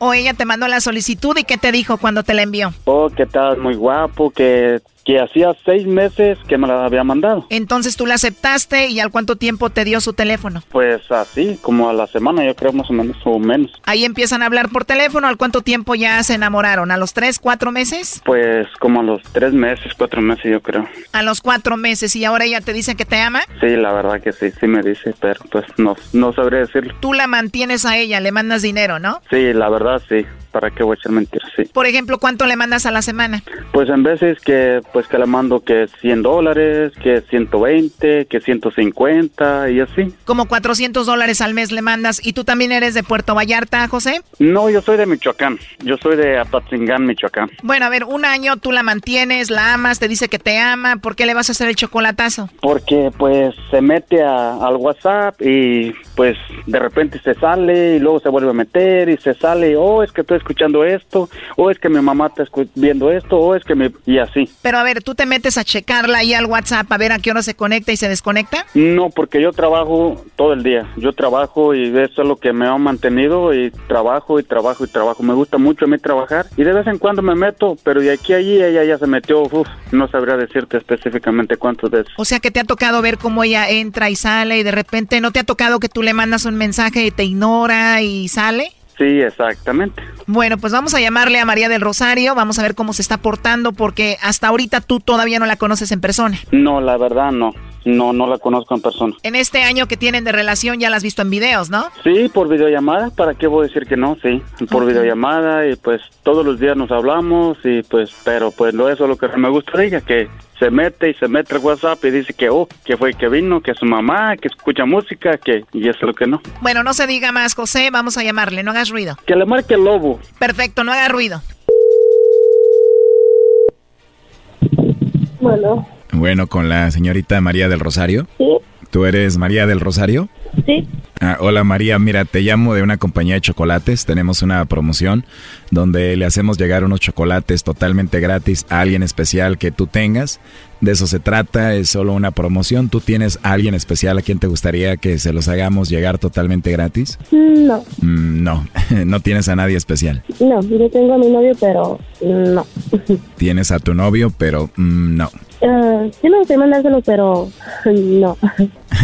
O ella te mandó la solicitud y qué te dijo cuando te la envió. Oh, que estás muy guapo, que que hacía seis meses que me la había mandado. Entonces tú la aceptaste y al cuánto tiempo te dio su teléfono. Pues así, como a la semana yo creo más o menos o menos. Ahí empiezan a hablar por teléfono. ¿Al cuánto tiempo ya se enamoraron? ¿A los tres, cuatro meses? Pues como a los tres meses, cuatro meses yo creo. A los cuatro meses y ahora ella te dice que te ama. Sí, la verdad que sí, sí me dice, pero pues no, no sabré decirlo. Tú la mantienes a ella, le mandas dinero, ¿no? Sí, la verdad sí. ¿Para qué voy a echar mentiras? Sí. Por ejemplo, ¿cuánto le mandas a la semana? Pues en veces que pues que le mando que 100 dólares, que 120, que 150 y así. Como 400 dólares al mes le mandas. ¿Y tú también eres de Puerto Vallarta, José? No, yo soy de Michoacán. Yo soy de Apatzingán, Michoacán. Bueno, a ver, un año tú la mantienes, la amas, te dice que te ama. ¿Por qué le vas a hacer el chocolatazo? Porque pues se mete a, al WhatsApp y pues de repente se sale y luego se vuelve a meter y se sale. Oh, es que estoy escuchando esto. O es que mi mamá está viendo esto. O es que me... Y así. Pero a ver, ¿tú te metes a checarla ahí al WhatsApp a ver a qué hora se conecta y se desconecta? No, porque yo trabajo todo el día. Yo trabajo y eso es lo que me ha mantenido y trabajo y trabajo y trabajo. Me gusta mucho a mí trabajar y de vez en cuando me meto, pero de aquí a allí ella ya se metió. Uf, no sabría decirte específicamente cuántos de eso. O sea que te ha tocado ver cómo ella entra y sale y de repente no te ha tocado que tú le mandas un mensaje y te ignora y sale. Sí, exactamente. Bueno, pues vamos a llamarle a María del Rosario, vamos a ver cómo se está portando, porque hasta ahorita tú todavía no la conoces en persona. No, la verdad no. No, no la conozco en persona. En este año que tienen de relación ya la has visto en videos, ¿no? Sí, por videollamada. ¿Para qué voy a decir que no? Sí, por videollamada y pues todos los días nos hablamos y pues, pero pues lo eso es lo que me gusta de ella, que se mete y se mete al WhatsApp y dice que, oh, que fue que vino, que es su mamá, que escucha música, que, y eso es lo que no. Bueno, no se diga más, José, vamos a llamarle, no hagas ruido. Que le marque el lobo. Perfecto, no haga ruido. Bueno. Bueno, con la señorita María del Rosario. Sí. ¿Tú eres María del Rosario? Sí. Ah, hola María, mira, te llamo de una compañía de chocolates. Tenemos una promoción donde le hacemos llegar unos chocolates totalmente gratis a alguien especial que tú tengas. De eso se trata, es solo una promoción. ¿Tú tienes a alguien especial a quien te gustaría que se los hagamos llegar totalmente gratis? No. Mm, no, no tienes a nadie especial. No, yo tengo a mi novio, pero no. Tienes a tu novio, pero mm, no. Uh, sí me gustaría mandárselo, pero no.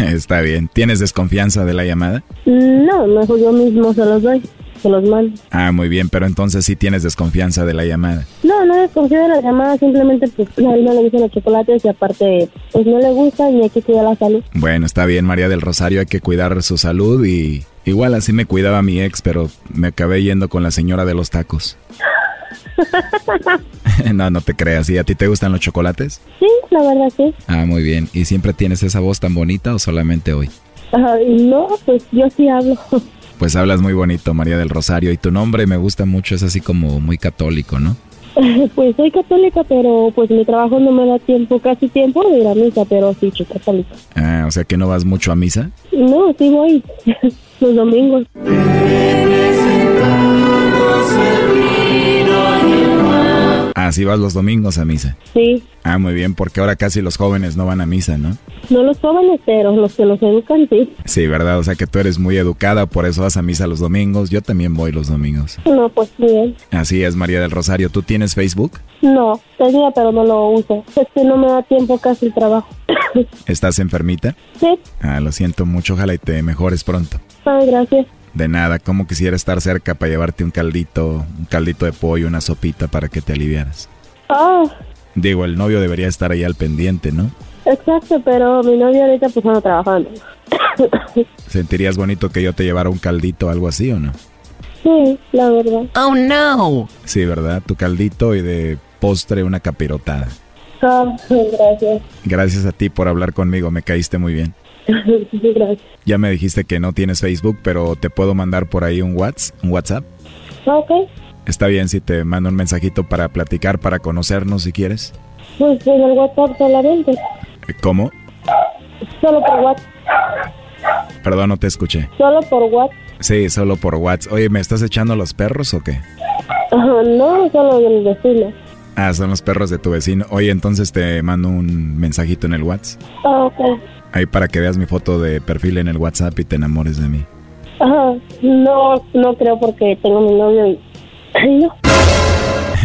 Está bien. ¿Tienes desconfianza de la llamada? No, mejor yo mismo se los doy. Los. Ah, muy bien, pero entonces sí tienes desconfianza de la llamada. No, no desconfío de la llamada, simplemente pues a él no le gustan los chocolates y aparte pues no le gusta y hay que cuidar la salud. Bueno, está bien, María del Rosario, hay que cuidar su salud y igual así me cuidaba mi ex, pero me acabé yendo con la señora de los tacos. no, no te creas. ¿Y a ti te gustan los chocolates? Sí, la verdad sí. Ah, muy bien. ¿Y siempre tienes esa voz tan bonita o solamente hoy? Ay, no, pues yo sí hablo. Pues hablas muy bonito, María del Rosario. Y tu nombre me gusta mucho, es así como muy católico, ¿no? Pues soy católica, pero pues mi trabajo no me da tiempo, casi tiempo de ir a misa, pero sí soy católica. Ah, o sea que no vas mucho a misa. No, sí voy los domingos. Ah, sí vas los domingos a misa. Sí. Ah, muy bien, porque ahora casi los jóvenes no van a misa, ¿no? No los jóvenes, pero los que los educan, sí. Sí, ¿verdad? O sea que tú eres muy educada, por eso vas a misa los domingos. Yo también voy los domingos. No, pues bien. Así es, María del Rosario. ¿Tú tienes Facebook? No, tenía, pero no lo uso. Es que no me da tiempo casi el trabajo. ¿Estás enfermita? Sí. Ah, lo siento mucho, ojalá y te mejores pronto. Ay, gracias. De nada, como quisiera estar cerca para llevarte un caldito, un caldito de pollo, una sopita para que te aliviaras. Ah, Digo, el novio debería estar ahí al pendiente, ¿no? exacto, pero mi novio ahorita pues anda trabajando. ¿Sentirías bonito que yo te llevara un caldito o algo así o no? Sí, la verdad. Oh, no. Sí, ¿verdad? Tu caldito y de postre una capirotada. Ah, gracias. Gracias a ti por hablar conmigo, me caíste muy bien. Gracias. Ya me dijiste que no tienes Facebook, pero te puedo mandar por ahí un WhatsApp, un WhatsApp. Ah, Ok, Está bien si te mando un mensajito para platicar, para conocernos si quieres. pues en el WhatsApp solamente. ¿Cómo? Solo por WhatsApp. Perdón, no te escuché. Solo por WhatsApp. Sí, solo por WhatsApp. Oye, ¿me estás echando los perros o qué? Ajá, no, solo del vecino. Ah, son los perros de tu vecino. Oye, entonces te mando un mensajito en el WhatsApp. Ah, ok. Ahí para que veas mi foto de perfil en el WhatsApp y te enamores de mí. Ajá, no, no creo porque tengo mi novio y... Ay, no.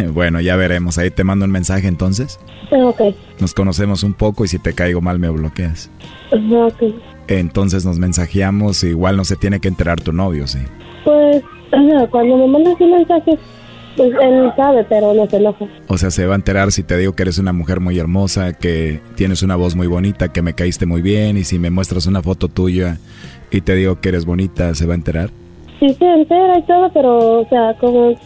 bueno, ya veremos. Ahí te mando un mensaje entonces. Ok. Nos conocemos un poco y si te caigo mal me bloqueas. Ok. Entonces nos mensajeamos, igual no se tiene que enterar tu novio, ¿sí? Pues, cuando me mandas un mensaje, pues él sabe, pero no se enoja. O sea, se va a enterar si te digo que eres una mujer muy hermosa, que tienes una voz muy bonita, que me caíste muy bien y si me muestras una foto tuya y te digo que eres bonita, ¿se va a enterar? Sí, se entera y todo, pero, o sea, como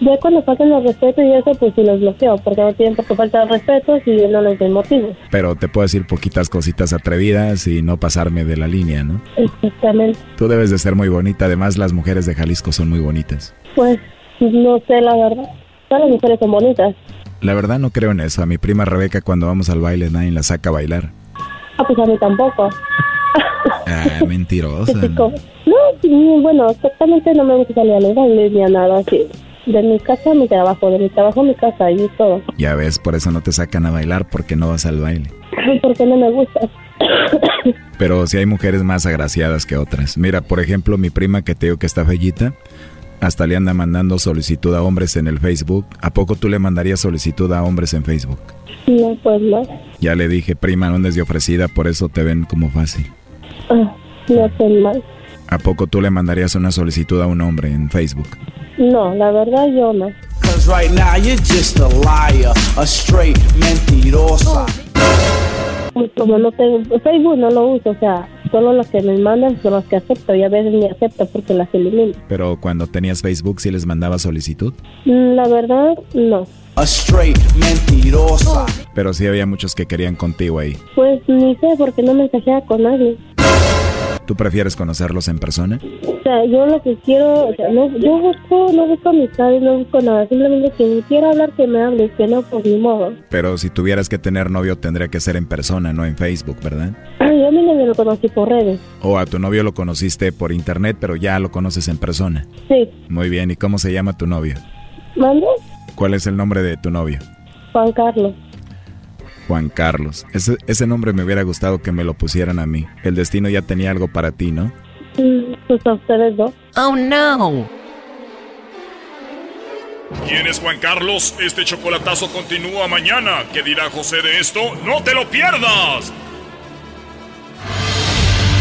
ya cuando faltan los respetos y eso, pues sí los bloqueo, porque no tienen por qué faltar respetos y no les doy motivos. Pero te puedo decir poquitas cositas atrevidas y no pasarme de la línea, ¿no? Exactamente. Tú debes de ser muy bonita, además las mujeres de Jalisco son muy bonitas. Pues no sé, la verdad. Todas las mujeres son bonitas. La verdad no creo en eso. A mi prima Rebeca cuando vamos al baile nadie la saca a bailar. Ah, pues a mí tampoco. Ah, mentirosa. ¿no? no, bueno, exactamente no me gusta salir a los bailes ni a nada así de mi casa a mi trabajo, de mi trabajo a mi casa y todo. Ya ves, por eso no te sacan a bailar porque no vas al baile. Porque no me gusta. Pero si hay mujeres más agraciadas que otras. Mira, por ejemplo, mi prima que te digo que está fellita, hasta le anda mandando solicitud a hombres en el Facebook. ¿A poco tú le mandarías solicitud a hombres en Facebook? No, pues no. Ya le dije, prima, no andes de ofrecida, por eso te ven como fácil. Ah, no, pues mal. ¿A poco tú le mandarías una solicitud a un hombre en Facebook? No, la verdad yo no. Pues como no tengo Facebook no lo uso, o sea, solo los que me mandan son los que acepto y a veces ni acepto porque las elimino. Pero cuando tenías Facebook sí les mandaba solicitud? Mm, la verdad, no. Pero sí había muchos que querían contigo ahí. Pues ni sé porque no mensajeaba con nadie. ¿Tú prefieres conocerlos en persona? O sea, yo lo que quiero, o sea, no, yo busco, no busco amistades, no busco nada, simplemente que quiera hablar que me hable, que no, por mi modo. Pero si tuvieras que tener novio tendría que ser en persona, no en Facebook, ¿verdad? Ay, yo a mi novio lo conocí por redes. O a tu novio lo conociste por internet, pero ya lo conoces en persona. Sí. Muy bien, ¿y cómo se llama tu novio? ¿Mande? ¿Cuál es el nombre de tu novio? Juan Carlos. Juan Carlos. Ese, ese nombre me hubiera gustado que me lo pusieran a mí. El destino ya tenía algo para ti, ¿no? Mm, pues a ustedes dos. Oh, no. ¿Quién es Juan Carlos? Este chocolatazo continúa mañana. ¿Qué dirá José de esto? ¡No te lo pierdas!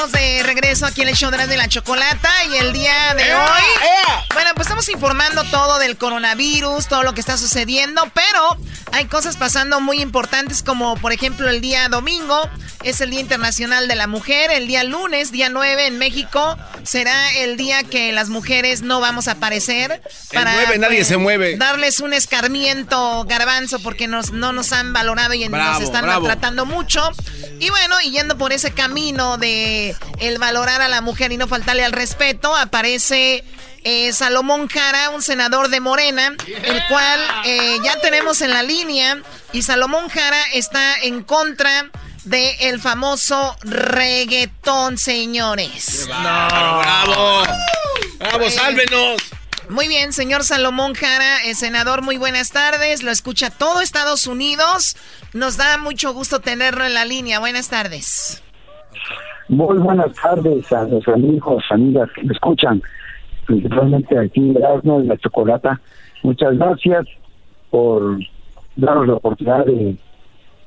estamos de regreso aquí en el show de la chocolata y el día de hoy. Bueno, pues estamos informando todo del coronavirus, todo lo que está sucediendo, pero hay cosas pasando muy importantes como por ejemplo el día domingo es el Día Internacional de la Mujer, el día lunes, día 9 en México, será el día que las mujeres no vamos a aparecer. Para, el 9 nadie pues, se mueve. Darles un escarmiento garbanzo porque nos, no nos han valorado y nos están maltratando mucho. Y bueno, y yendo por ese camino de el valorar a la mujer y no faltarle al respeto, aparece eh, Salomón Jara, un senador de Morena, el cual eh, ya tenemos en la línea. Y Salomón Jara está en contra del el famoso reggaetón, señores. bravo! ¡Bravo, Eh, sálvenos! Muy bien, señor Salomón Jara, eh, senador, muy buenas tardes. Lo escucha todo Estados Unidos. Nos da mucho gusto tenerlo en la línea. Buenas tardes. Muy buenas tardes a los amigos, amigas que me escuchan, principalmente aquí Erasmo y la Chocolata. Muchas gracias por darnos la oportunidad de,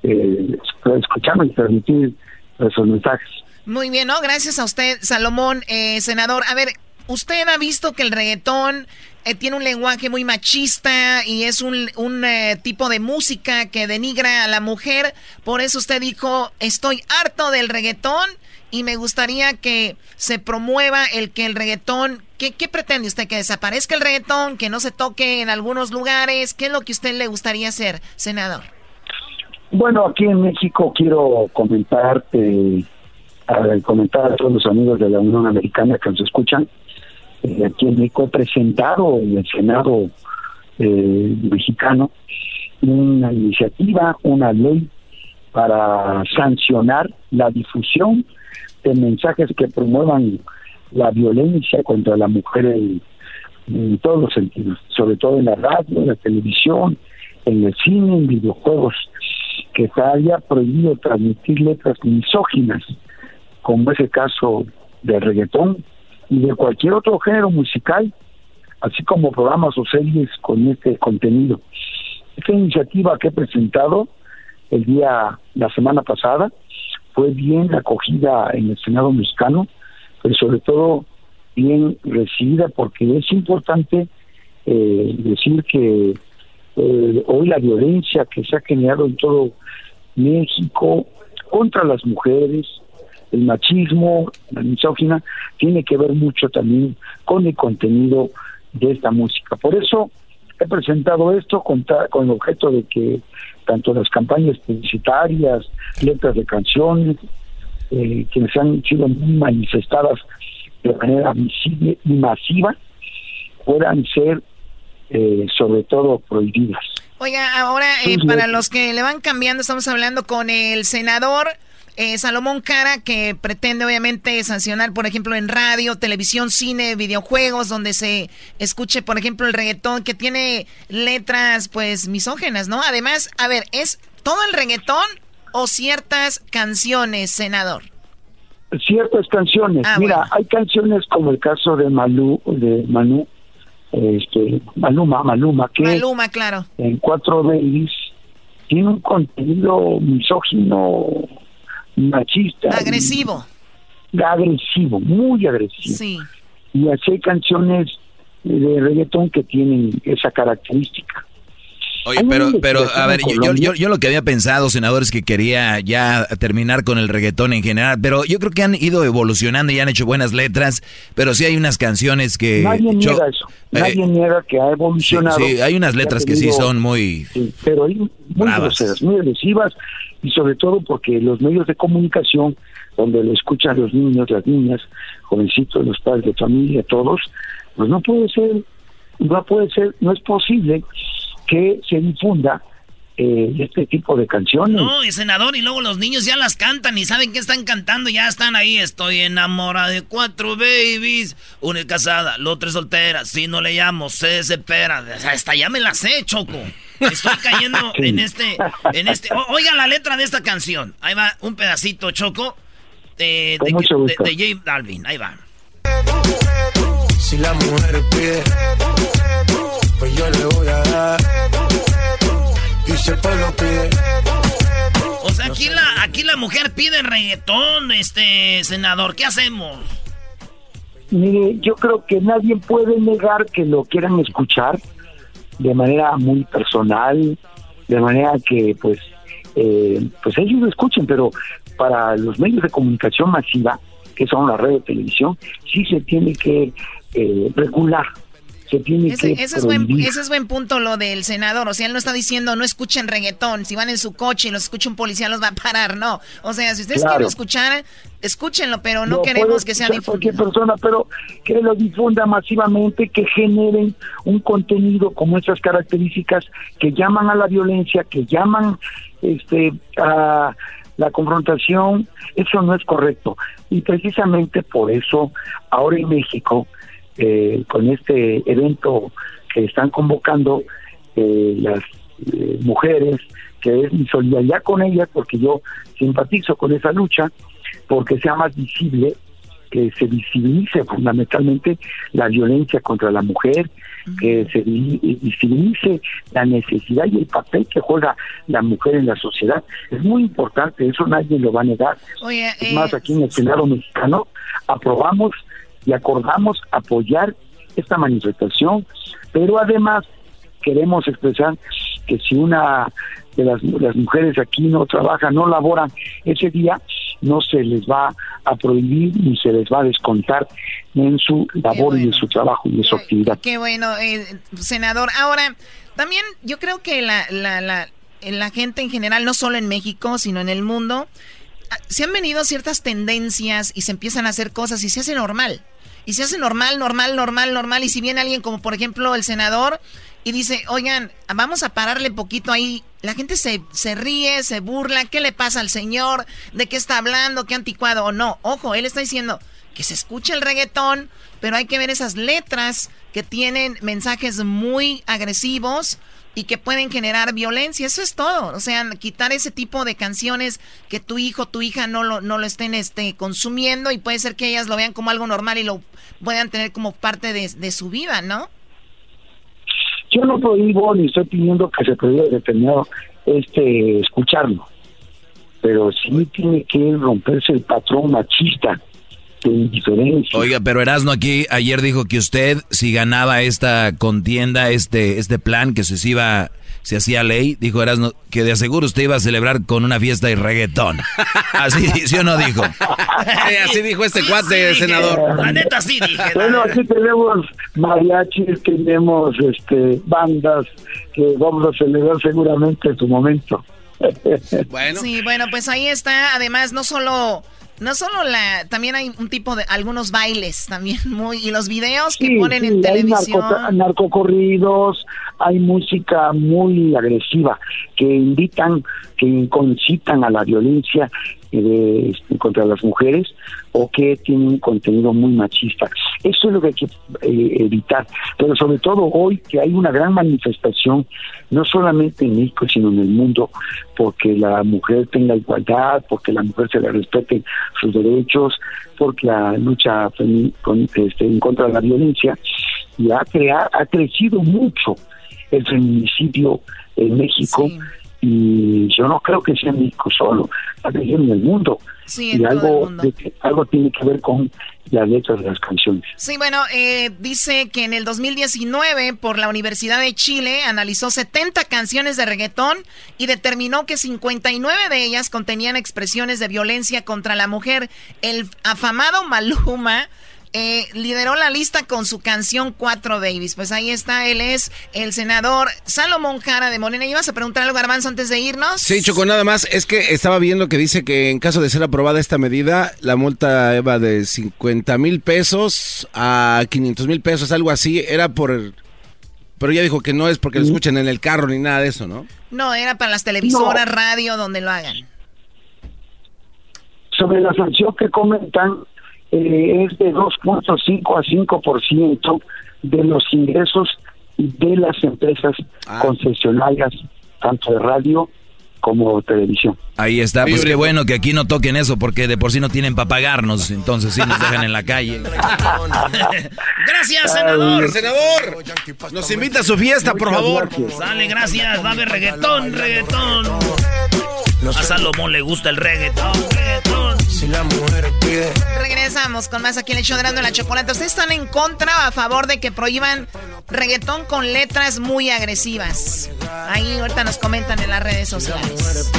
de escucharme y transmitir esos mensajes. Muy bien, ¿no? Gracias a usted, Salomón, eh, senador. A ver, usted ha visto que el reggaetón eh, tiene un lenguaje muy machista y es un, un eh, tipo de música que denigra a la mujer. Por eso usted dijo, estoy harto del reggaetón y me gustaría que se promueva el que el reggaetón... ¿Qué, qué pretende usted? ¿Que desaparezca el reggaetón? ¿Que no se toque en algunos lugares? ¿Qué es lo que usted le gustaría hacer, senador? Bueno, aquí en México quiero comentarte, a- comentar a todos los amigos de la Unión Americana que nos escuchan. Eh, aquí en México he presentado en el Senado eh, mexicano una iniciativa, una ley para sancionar la difusión de mensajes que promuevan la violencia contra la mujer en, en todos los sentidos, sobre todo en la radio, en la televisión, en el cine, en videojuegos, que se haya prohibido transmitir letras misóginas, como es el caso del reggaetón y de cualquier otro género musical, así como programas o series con este contenido. Esta iniciativa que he presentado el día, la semana pasada, fue bien acogida en el Senado mexicano, pero sobre todo bien recibida porque es importante eh, decir que eh, hoy la violencia que se ha generado en todo México contra las mujeres, el machismo, la misógina, tiene que ver mucho también con el contenido de esta música. Por eso he presentado esto con, con el objeto de que tanto las campañas publicitarias, letras de canciones, eh, que se han sido muy manifestadas de manera visible y masiva, puedan ser eh, sobre todo prohibidas. Oiga, ahora eh, para los que le van cambiando, estamos hablando con el senador eh, Salomón Cara, que pretende obviamente sancionar, por ejemplo, en radio, televisión, cine, videojuegos, donde se escuche, por ejemplo, el reggaetón, que tiene letras, pues, misógenas, ¿no? Además, a ver, ¿es todo el reggaetón o ciertas canciones, senador? Ciertas canciones. Ah, Mira, hay canciones como el caso de Malú, de Manu, este, Maluma, Maluma, que Maluma, claro. en Cuatro Babies tiene un contenido misógino machista. Agresivo. agresivo, muy agresivo. Sí. Y así hay canciones de reggaetón que tienen esa característica. Oye, pero, pero, a ver, yo, yo, yo, lo que había pensado, senador, es que quería ya terminar con el reggaetón en general, pero yo creo que han ido evolucionando y han hecho buenas letras, pero sí hay unas canciones que... Nadie niega eso, eh, nadie niega que ha evolucionado. Sí, hay unas letras que sí son muy... pero hay muy groseras, muy agresivas, y sobre todo porque los medios de comunicación, donde lo escuchan los niños, las niñas, jovencitos, los padres de familia, todos, pues no puede ser, no puede ser, no es posible que se difunda eh, este tipo de canciones. No, y senador, y luego los niños ya las cantan y saben que están cantando, ya están ahí. Estoy enamorada de cuatro babies, una es casada, la otra es soltera. Si no le llamo, se desespera. Hasta ya me las sé, Choco. Estoy cayendo en este, en este. oiga la letra de esta canción. Ahí va un pedacito, Choco, de, de, de, J Balvin. Ahí va. Si la mujer pide pues yo le voy a dar. Y se lo pide. O sea, aquí la, aquí la mujer pide reggaetón, este senador. ¿Qué hacemos? Mire, yo creo que nadie puede negar que lo quieran escuchar de manera muy personal, de manera que pues eh, pues ellos lo escuchen, pero para los medios de comunicación masiva, que son la radio y televisión, sí se tiene que eh, regular ese, es buen, ese es buen punto lo del senador. O sea, él no está diciendo no escuchen reggaetón. Si van en su coche y los escucha un policía, los va a parar. No. O sea, si ustedes quieren escuchar, escúchenlo, pero no, queremos que sea difundido. cualquier persona, pero que lo difunda masivamente, que generen un contenido como esas características que llaman a la violencia, que llaman este a la confrontación, eso no es correcto. Y precisamente por eso ahora en México eh, con este evento que están convocando eh, las eh, mujeres, que es mi solidaridad con ellas, porque yo simpatizo con esa lucha, porque sea más visible, que se visibilice fundamentalmente la violencia contra la mujer, que se visibilice la necesidad y el papel que juega la mujer en la sociedad. Es muy importante, eso nadie lo va a negar. es más, aquí en el Senado mexicano aprobamos y acordamos apoyar esta manifestación, pero además queremos expresar que si una de las, las mujeres aquí no trabaja, no laboran ese día, no se les va a prohibir ni se les va a descontar en su labor y en su trabajo y en su actividad. Qué bueno, eh, senador. Ahora, también yo creo que la, la, la, la gente en general, no solo en México, sino en el mundo, ah, se han venido ciertas tendencias y se empiezan a hacer cosas y se hace normal y se hace normal, normal, normal, normal. Y si viene alguien como por ejemplo el senador y dice, oigan, vamos a pararle poquito ahí. La gente se, se ríe, se burla. ¿Qué le pasa al señor? ¿De qué está hablando? ¿Qué anticuado? O no, ojo, él está diciendo que se escucha el reggaetón, pero hay que ver esas letras que tienen mensajes muy agresivos y que pueden generar violencia. Eso es todo. O sea, quitar ese tipo de canciones que tu hijo, tu hija no lo, no lo estén este, consumiendo y puede ser que ellas lo vean como algo normal y lo puedan tener como parte de, su vida, ¿no? Yo no prohíbo ni estoy pidiendo que se prohíba determinado este escucharlo, pero sí tiene que romperse el patrón machista de indiferencia. Oiga, pero Erasmo aquí ayer dijo que usted si ganaba esta contienda, este este plan que se iba se hacía ley, dijo Erasmo, que de aseguro usted iba a celebrar con una fiesta de reggaetón. Así, ¿sí o no dijo? así dijo este cuate, senador. La neta sí dije. Bueno, aquí tenemos mariachis, tenemos este bandas que vamos a celebrar seguramente en su momento. bueno. Sí, bueno, pues ahí está. Además, no solo no solo la, también hay un tipo de algunos bailes también muy y los videos que ponen en televisión. Narcocorridos, hay música muy agresiva que invitan, que concitan a la violencia eh, este, contra las mujeres o que tienen un contenido muy machista. Eso es lo que hay que eh, evitar. Pero sobre todo hoy que hay una gran manifestación, no solamente en México, sino en el mundo, porque la mujer tenga igualdad, porque la mujer se le respeten sus derechos, porque la lucha con, este, en contra de la violencia, y ha, creado, ha crecido mucho el feminicidio en México. Y yo no creo que sea México solo, está creciendo en el mundo. y algo, algo tiene que ver con las letras de las canciones. Sí, bueno, eh, dice que en el 2019 por la Universidad de Chile analizó 70 canciones de reggaetón y determinó que 59 de ellas contenían expresiones de violencia contra la mujer. El afamado Maluma eh, lideró la lista con su canción 4 Davis. Pues ahí está, él es el senador Salomón Jara de Morena. ¿Ibas a preguntar algo, Garbanzo, antes de irnos? Sí, Choco, nada más. Es que estaba viendo que dice que en caso de ser aprobada esta medida, la multa va de 50 mil pesos a 500 mil pesos, algo así. Era por... Pero ya dijo que no es porque lo escuchen en el carro ni nada de eso, ¿no? No, era para las televisoras, radio, donde lo hagan. Sobre la sanción que comentan, eh, es de 2.5 a 5% de los ingresos de las empresas ah. concesionarias, tanto de radio como televisión. Ahí está, pues qué bueno que aquí no toquen eso, porque de por sí no tienen para pagarnos, entonces sí nos dejan en la calle. gracias, senador. senador, nos invita a su fiesta, por favor. Sale, gracias, va a haber reggaetón, reggaetón. A Salomón le gusta el reggaetón, reggaetón. Si la mujer pide. Regresamos con más aquí en el show de la Chocolate. ¿Ustedes están en contra o a favor de que prohíban reggaetón con letras muy agresivas? Ahí ahorita nos comentan en las redes sociales.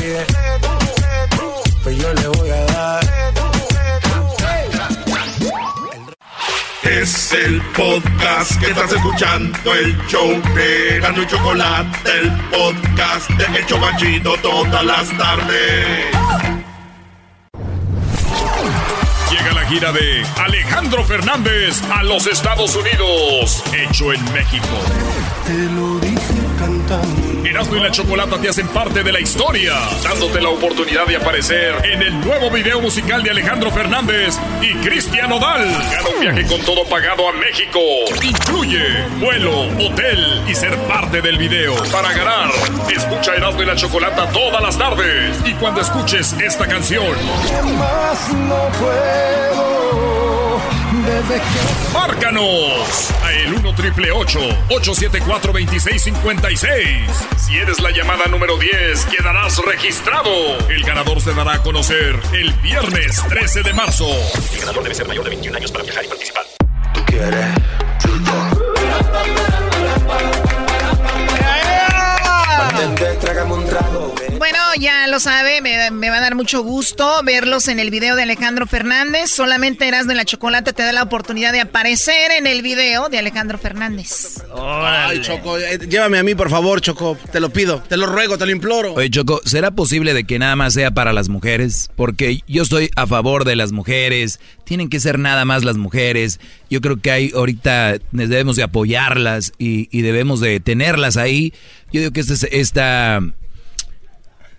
Pues yo le voy a dar. Es el podcast que estás escuchando, el show de Gano y Chocolate, el podcast de El Chocachito todas las tardes. Llega la gira de Alejandro Fernández a los Estados Unidos, hecho en México. Te lo dije cantando. Erasmo y la Chocolata te hacen parte de la historia, dándote la oportunidad de aparecer en el nuevo video musical de Alejandro Fernández y Cristian Odal. Gana un viaje con todo pagado a México. Incluye vuelo, hotel y ser parte del video. Para ganar, escucha Erasmo y la Chocolata todas las tardes. Y cuando escuches esta canción, más no puedo Márcanos a el 1 triple 874 2656. Si eres la llamada número 10, quedarás registrado. El ganador se dará a conocer el viernes 13 de marzo. El ganador debe ser mayor de 21 años para viajar y participar. ¿Tú quieres? Trago. Bueno, ya lo sabe, me, me, va a dar mucho gusto verlos en el video de Alejandro Fernández. Solamente Erasmo de la Chocolate te da la oportunidad de aparecer en el video de Alejandro Fernández. Ay, Choco, eh, llévame a mí, por favor, Choco. Te lo pido, te lo ruego, te lo imploro. Oye, Choco, ¿será posible de que nada más sea para las mujeres? Porque yo estoy a favor de las mujeres. Tienen que ser nada más las mujeres. Yo creo que hay ahorita debemos de apoyarlas y, y debemos de tenerlas ahí. Yo digo que esta, esta,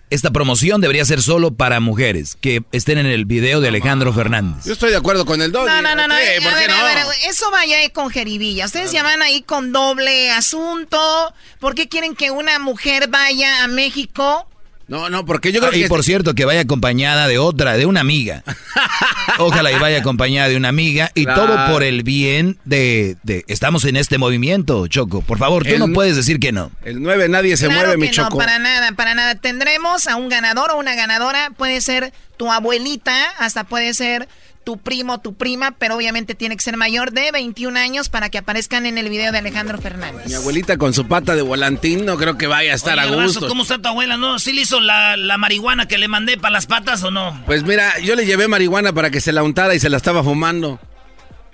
esta promoción debería ser solo para mujeres que estén en el video de Alejandro Fernández. Yo estoy de acuerdo con el doble. No, no, no, no. ¿Qué? ¿Por a qué ver, no? a ver, eso vaya ahí con jeribilla. Ustedes ya van ahí con doble asunto. ¿Por qué quieren que una mujer vaya a México? No, no, porque yo creo Ah, y que... por cierto, que vaya acompañada de otra, de una amiga. Ojalá y vaya acompañada de una amiga. Y Claro. todo por el bien de, de- Estamos en este movimiento, Choco. Por favor, tú El- no puedes decir que no. El 9 nadie se claro mueve, que mi no, Choco. para nada, para nada. Tendremos a un ganador o una ganadora. Puede ser tu abuelita, hasta puede ser tu primo, tu prima, pero obviamente tiene que ser mayor de 21 años para que aparezcan en el video de Alejandro Fernández. Mi abuelita con su pata de volantín no creo que vaya a estar Oye, a gusto. ¿Cómo está tu abuela? ¿No? ¿Sí le hizo la, la marihuana que le mandé para las patas o no? Pues mira, yo le llevé marihuana para que se la untara y se la estaba fumando.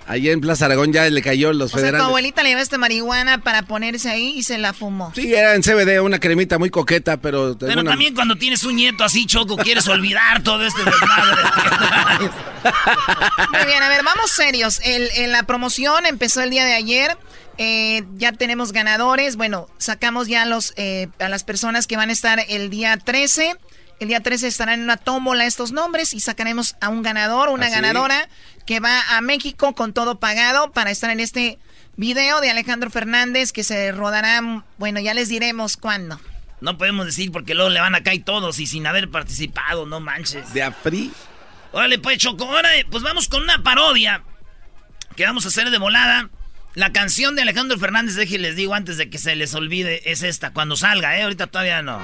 Allá en Plaza Aragón ya le cayó los O sea, tu federales. abuelita le llevaste marihuana para ponerse ahí y se la fumó. Sí, era en CBD, una cremita muy coqueta, pero... Pero una- también cuando tienes un nieto así, Choco, quieres olvidar todo este desmadre. Muy bien, a ver, vamos serios. El, en la promoción empezó el día de ayer. Eh, ya tenemos ganadores. Bueno, sacamos ya los, eh, a las personas que van a estar el día 13. El día 13 estarán en una tómbola estos nombres y sacaremos a un ganador, una ¿Ah, sí? Que va a México con todo pagado para estar en este video de Alejandro Fernández que se rodará, bueno, ya les diremos cuándo. No podemos decir porque luego le van a caer todos y sin haber participado, no manches. De Afri. Órale, pues, Choco, ahora eh, pues vamos con una parodia que vamos a hacer de volada. La canción de Alejandro Fernández, deje les digo antes de que se les olvide, es esta, cuando salga, ¿eh? Ahorita todavía no.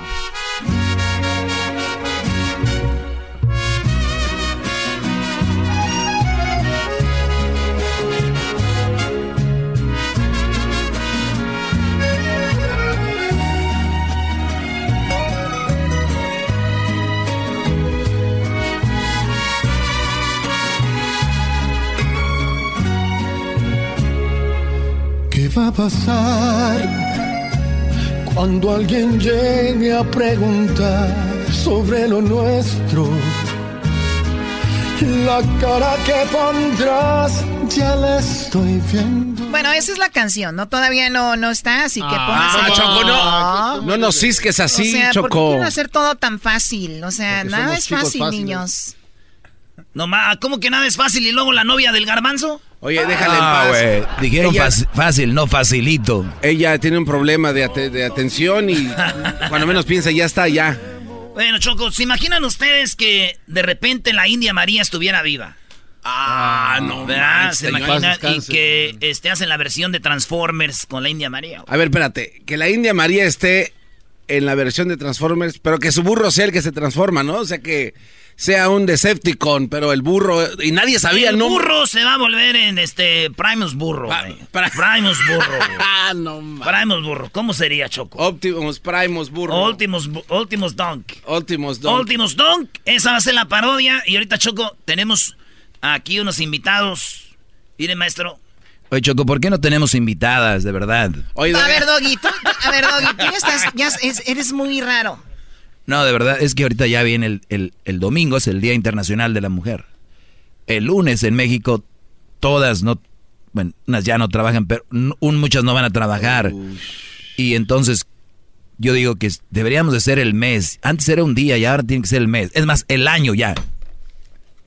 Va a pasar cuando alguien llegue a preguntar sobre lo nuestro? La cara que pondrás ya la estoy viendo. Bueno, esa es la canción, ¿no? Todavía no, no está, así que Ah, pónganse- Choco, no. No nos cisques así, o sea, ¿por qué Choco. quieren hacer todo tan fácil? O sea, Porque nada es fácil, fáciles. niños. No ma, ¿cómo que nada es fácil y luego la novia del garbanzo? Oye, déjale Ah, en paz. Dijeron Ella- fácil, fácil, no facilito. Ella tiene un problema de, ate- de atención y cuando menos piensa ya está, ya. Bueno, Choco, ¿se imaginan ustedes que de repente la India María estuviera viva? Ah, no ¿Verdad? ¿Se imaginan? Y que este, hacen la versión de Transformers con la India María. A ver, espérate. Que la India María esté en la versión de Transformers, pero que su burro sea el que se transforma, ¿no? O sea, que sea un Decepticon, pero el burro... Y nadie sabía, el ¿no? burro se va a volver en este Primus Burro. güey. Primus Burro. Ah, no mames. Primus Burro. ¿Cómo sería, Choco? Optimus Primus burro. Ultimus, Bu- Ultimus Dunk. Ultimus Dunk. Ultimus Dunk. Esa va a ser la parodia. Y ahorita, Choco, tenemos aquí unos invitados. Mire, maestro. Oye, Choco, ¿por qué no tenemos invitadas, de verdad? a ver, Doggy, tú- a ver, Doggy, tú ya estás, ya es- eres muy raro. No, de verdad, es que ahorita ya viene el, el- el domingo, es el Día Internacional de la Mujer. El lunes en México, todas no, bueno, unas ya no trabajan, pero muchas no van a trabajar. Y entonces, yo digo que deberíamos de ser el mes. Antes era un día y ahora tiene que ser el mes. Es más, el año ya.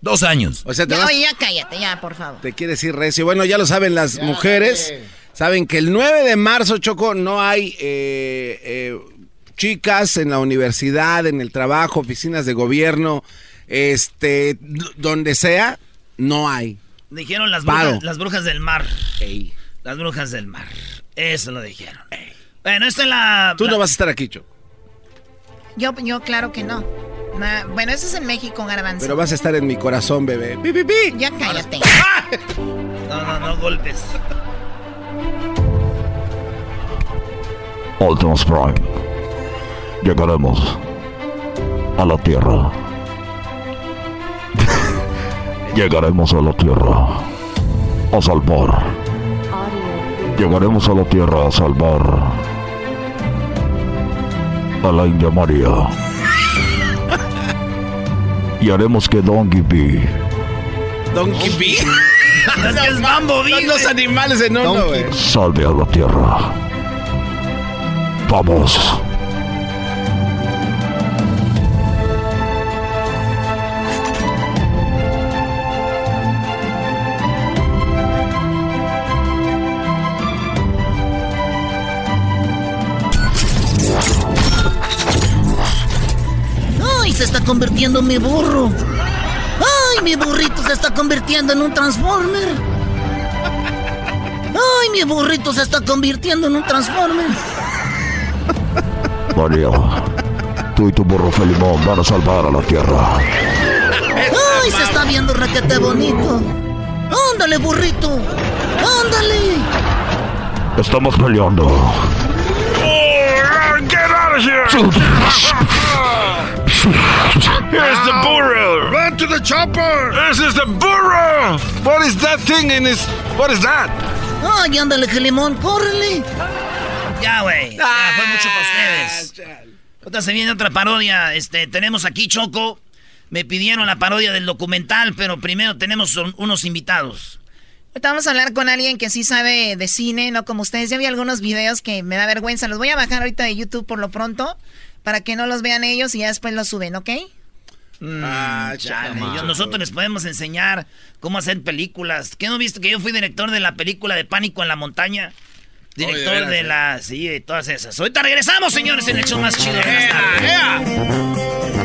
Dos años. O sea, te Ya, vas- oye, ya cállate, ya, por favor. Te quiere decir recio. Bueno, ya lo saben las mujeres. Saben que el 9 de marzo, Choco, no hay eh, eh, chicas en la universidad, en el trabajo, oficinas de gobierno, este, donde sea, no hay. Dijeron las brujas, las brujas del mar. Las brujas del mar. Eso lo dijeron. Bueno, esta es la... Tú la- no vas a estar aquí, Choco, Yo, yo claro que no. Na- bueno, eso es en México, Garbanzo. pero vas a estar en mi corazón, bebé. ¡Pi, pi, pi! Ya cállate. No, no, no golpes. Optimus Prime. Llegaremos a la tierra. Llegaremos a la tierra a salvar. Llegaremos a la tierra a salvar a la India María. Y haremos que Donkey B. Donkey B. Es que es Mambo Son los animales en uno, güey. Salve a la tierra. Vamos. Se está convirtiendo en mi burro! ¡Ay, mi burrito se está convirtiendo en un transformer! ¡Ay, mi burrito se está convirtiendo en un transformer! María, tú y tu burro Felimón van a salvar a la tierra. ¡Ay, se está viendo requete bonito! ¡Ándale, burrito! ¡Ándale! Estamos peleando. Get out of here! Here's the burro! Run to the chopper! This is the burro! What is that thing in his... What is that? ¡Ay, ándale, Gelimón! ¡Córrele! Ya, güey. Ya fue mucho para ustedes. Otra se viene otra parodia. Este, tenemos aquí Choco. Me pidieron la parodia del documental, pero primero tenemos un- unos invitados. Ahorita vamos a hablar con alguien que sí sabe de cine, no como ustedes. Ya vi algunos videos que me da vergüenza. Los voy a bajar ahorita de YouTube por lo pronto, para que no los vean ellos y ya después los suben, ¿ok? Ah, chale. Yo- nosotros les podemos enseñar cómo hacer películas. ¿Qué no viste que yo fui director de la película de Pánico en la Montaña? Director Oye, de de veras, la... Sí, de todas esas. Ahorita regresamos, señores, en el show más chido de las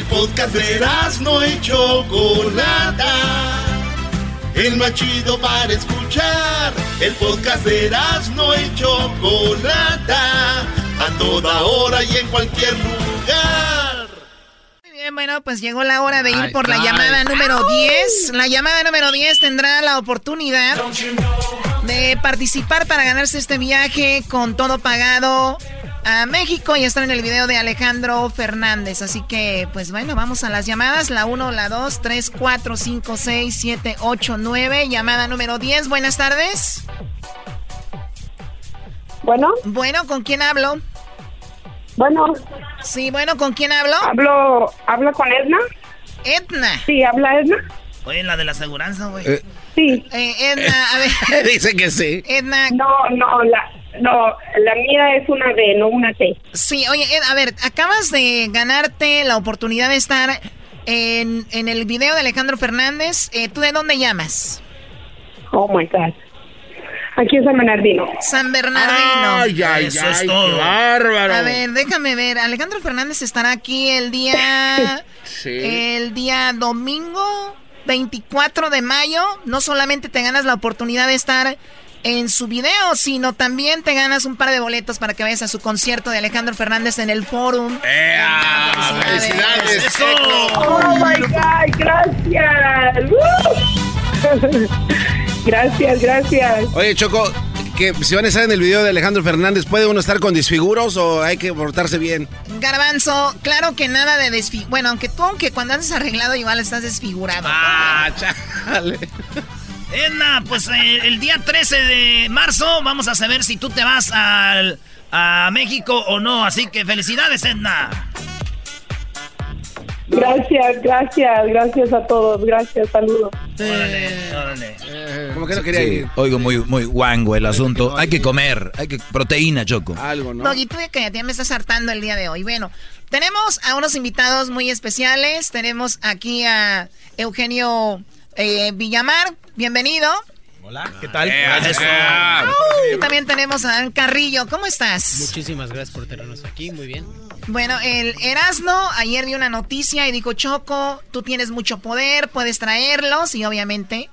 El podcast de no y Chocolata. El más chido para escuchar. El podcast de no y Chocolata. A toda hora y en cualquier lugar. Muy bien, bueno, pues llegó la hora de ir Ay, por la llamada número 10. La llamada número 10 tendrá la oportunidad de participar para ganarse este viaje con todo pagado a México y estar en el video de Alejandro Fernández. Así que, pues bueno, vamos a las llamadas. La 1, la 2, 3, 4, 5, 6, 7, 8, 9. Llamada número 10. Buenas tardes. Bueno. Bueno, ¿con quién hablo? Bueno. Sí, bueno, ¿con quién hablo? Hablo, hablo con Edna. Edna. Sí, habla Edna. Oye, la de la aseguranza, güey. Sí. Eh, Edna, a ver. Dice que sí. Edna. No, no, la, no, la mía es una D, no una T. Sí, oye, Ed, a ver, acabas de ganarte la oportunidad de estar en, en el video de Alejandro Fernández. Eh, ¿Tú de dónde llamas? Oh my God. Aquí en San Bernardino. San Bernardino. Ay, ay, Eso ay, es qué todo. bárbaro. A ver, déjame ver. Alejandro Fernández estará aquí el día. El día domingo 24 de mayo. No solamente te ganas la oportunidad de estar en su video, sino también te ganas un par de boletos para que vayas a su concierto de Alejandro Fernández en el Forum. ¡Felicidades! ¡Eso! Oh my God, gracias. ¡Woo! gracias, gracias. Oye, Choco, que si van a estar en el video de Alejandro Fernández, ¿puede uno estar con disfiguros o hay que portarse bien? Garbanzo, claro que nada de desfi... Bueno, aunque tú, aunque cuando andas arreglado, igual estás desfigurado. Ah, chale. Edna, pues eh, el día 13 de marzo vamos a saber si tú te vas al, a México o no. Así que felicidades, Edna. Gracias, gracias, gracias a todos. Gracias, saludos. Órale, órale. Como que no quería Sí, ir. Oigo muy, muy guango el asunto. Hay que comer, hay que proteína, Choco. Algo, Doggy, tú que ya me estás hartando el día de hoy. Bueno, tenemos a unos invitados muy especiales. Tenemos aquí a Eugenio eh, Villamar. Bienvenido. Hola, ¿qué tal? Eso. Y también tenemos a Dan Carrillo. ¿Cómo estás? Muchísimas gracias por tenernos aquí, muy bien. Bueno, el Erasno ayer dio una noticia y dijo, Choco, tú tienes mucho poder, puedes traerlos y obviamente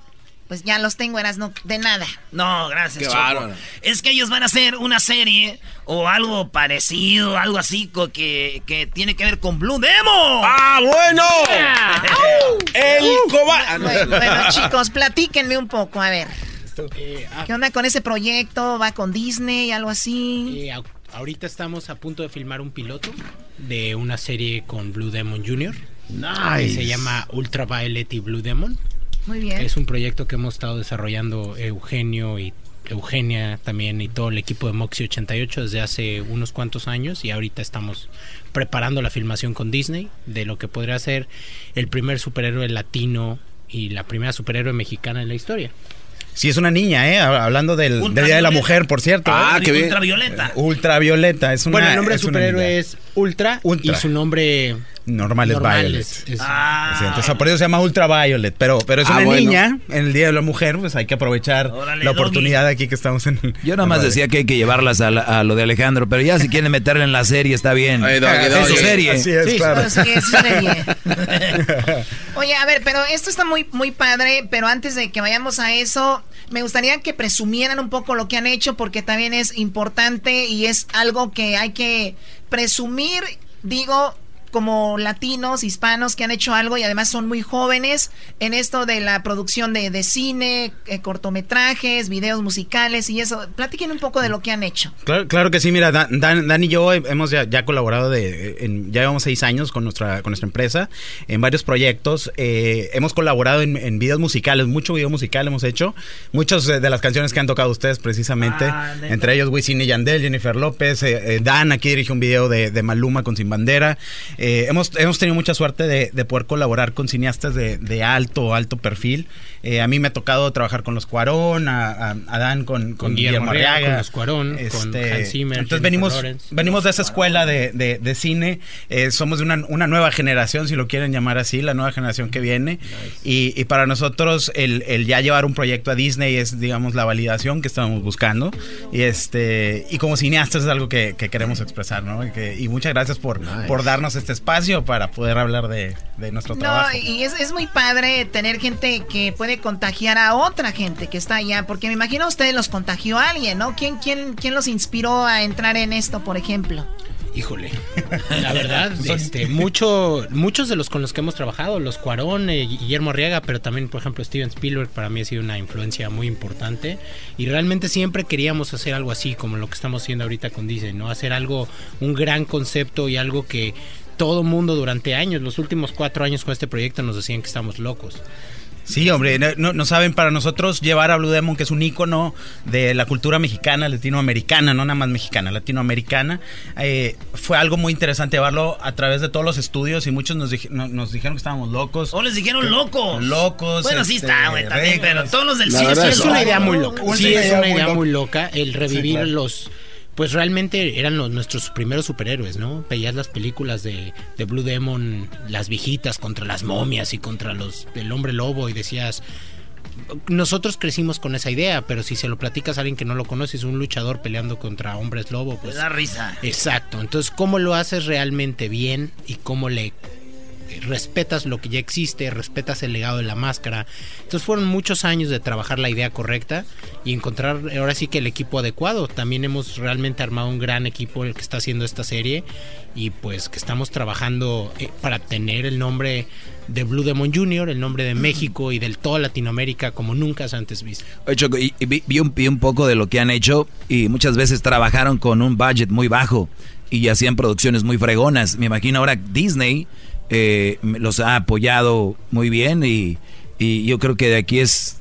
Pues ya los tengo, eras no, de nada. No, gracias, Qué Choco. Es que ellos van a hacer una serie o algo parecido, algo así co- que, que tiene que ver con Blue Demon. ¡Ah, bueno! El coba... Bueno, bueno, chicos, platíquenme un poco, a ver. Eh, ah, ¿Qué onda con ese proyecto? ¿Va con Disney, algo así? eh, ahorita estamos a punto de filmar un piloto de una serie con Blue Demon Jr. Que se llama Ultraviolet y Blue Demon. Muy bien. Es un proyecto que hemos estado desarrollando Eugenio y Eugenia también y todo el equipo de Moxie 88 desde hace unos cuantos años y ahorita estamos preparando la filmación con Disney de lo que podría ser el primer superhéroe latino y la primera superhéroe mexicana en la historia. Sí, es una niña, ¿eh? Hablando del, del Día de la Mujer, por cierto. Ah, ¿eh? qué bien. Ultravioleta. Ultravioleta, es una bueno, el nombre del superhéroe niña. es Ultra, Ultra. y su nombre Normal es normal Violet. es- Ah. Sí, entonces por eso se llama Ultraviolet, pero, pero es Ah, una bueno. niña en el Día de la Mujer, pues hay que aprovechar Órale, la Doggy. oportunidad aquí que estamos en... Yo nomás decía que hay que llevarlas a, la- a lo de Alejandro, pero ya si quieren meterla en la serie está bien. Ay, Doggy, es su serie. Así es, Sí, claro. Que es serie. Oye, a ver, pero esto está muy, muy padre, pero antes de que vayamos a eso, me gustaría que presumieran un poco lo que han hecho, porque también es importante y es algo que hay que presumir, digo, como latinos, hispanos que han hecho algo y además son muy jóvenes en esto de la producción de, de cine, eh, cortometrajes, videos musicales y eso. Platiquen un poco de lo que han hecho. Claro, claro que sí, mira, Dan, Dan- Dan y yo hemos ya, ya colaborado de, en- ya llevamos seis años con nuestra, con nuestra empresa en varios proyectos. Eh, hemos colaborado en, en videos musicales, mucho video musical hemos hecho. Muchas eh, de las canciones que han tocado ustedes precisamente, Ah, entre ellos Wisin y Yandel, Jennifer López, eh, eh, Dan aquí dirige un video de, de Maluma con Sin Bandera. Eh, hemos, hemos tenido mucha suerte de, de poder colaborar con cineastas de, de alto, alto perfil. Eh, a mí me ha tocado trabajar con los Cuarón, a, a- a Dan con, Con Guillermo Arriaga, con los Cuarón, con Hans Zimmer, Entonces venimos, Lawrence. venimos de esa escuela de, de- de cine, eh, somos de una, una nueva generación, si lo quieren llamar así, la nueva generación que viene. Y, y para nosotros el, el ya llevar un proyecto a Disney es, digamos, la validación que estábamos buscando. Y este y como cineastas es algo que, que queremos expresar, ¿no? Y, que- y muchas gracias por, por darnos este espacio para poder hablar de, de nuestro No, trabajo. y es, es muy padre tener gente que puede contagiar a otra gente que está allá, porque me imagino a ustedes los contagió a alguien, ¿no? ¿Quién, quién, quién los inspiró a entrar en esto, por ejemplo? Híjole, la verdad, este, mucho, muchos de los con los que hemos trabajado, los Cuarón, eh, Guillermo Arriaga, pero también, por ejemplo, Steven Spielberg, para mí ha sido una influencia muy importante. Y realmente siempre queríamos hacer algo así, como lo que estamos haciendo ahorita con Disney, ¿no? Hacer algo, un gran concepto y algo que todo mundo durante años, los últimos cuatro años con este proyecto, nos decían que estamos locos. Sí, hombre, no, saben, para nosotros llevar a Blue Demon, que es un ícono de la cultura mexicana, latinoamericana, no nada más mexicana, latinoamericana, eh, fue algo muy interesante llevarlo a través de todos los estudios y muchos nos, no- nos dijeron que estábamos locos. O les dijeron locos. Locos. Bueno, sí este, está, güey, también, pero todos los del La cine verdad son es una idea muy loca. Una Sí, idea es una muy idea loca. muy loca el revivir claro. los pues realmente eran los, nuestros primeros superhéroes, ¿no? Veías las películas de, de Blue Demon, las viejitas contra las momias y contra los el hombre lobo y decías nosotros crecimos con esa idea, pero si se lo platicas a alguien que no lo conoce, es un luchador peleando contra hombres lobo, pues da risa. Exacto. Entonces, ¿cómo lo haces realmente bien y cómo le respetas lo que ya existe, respetas el legado de la máscara? Entonces, fueron muchos años de trabajar la idea correcta y encontrar ahora sí que el equipo adecuado. También hemos realmente armado un gran equipo el que está haciendo esta serie y pues que estamos trabajando eh, para tener el nombre de Blue Demon Jr., el nombre de México y de toda Latinoamérica como nunca has antes visto. Oye, Choco, y, y vi, vi un, vi un poco de lo que han hecho y muchas veces trabajaron con un budget muy bajo y hacían producciones muy fregonas. Me imagino ahora Disney eh, los ha apoyado muy bien y, y yo creo que de aquí es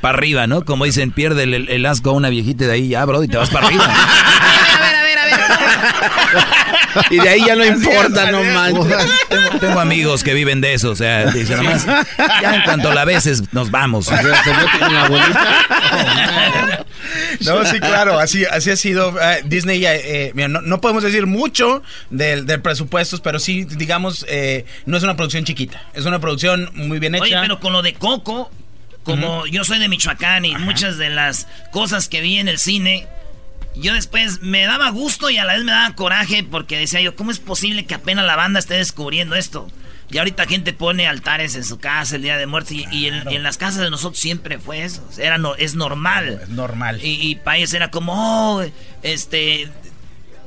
para arriba, ¿no? Como dicen, pierde el, el asco a una viejita de ahí ya, bro, y te vas para arriba. A ver, a ver, a ver. Y de ahí ya no importa, no manches. Tengo, tengo amigos que viven de eso, o sea, dicen nomás, ya en cuanto la beses, nos vamos. No, sí, claro, así, así ha sido. eh, Disney, eh, eh, mira, no, no podemos decir mucho del, del presupuesto, pero sí, digamos, eh, no es una producción chiquita. Es una producción muy bien hecha. Oye, pero con lo de Coco, como yo soy de Michoacán y muchas de las cosas que vi en el cine, yo después me daba gusto y a la vez me daba coraje porque decía yo, ¿cómo es posible que apenas la banda esté descubriendo esto? Y ahorita gente pone altares en su casa el Día de Muertos y, en, las casas de nosotros siempre fue eso. Era no, es normal. Es normal. Y, y para ellos era como, oh, este,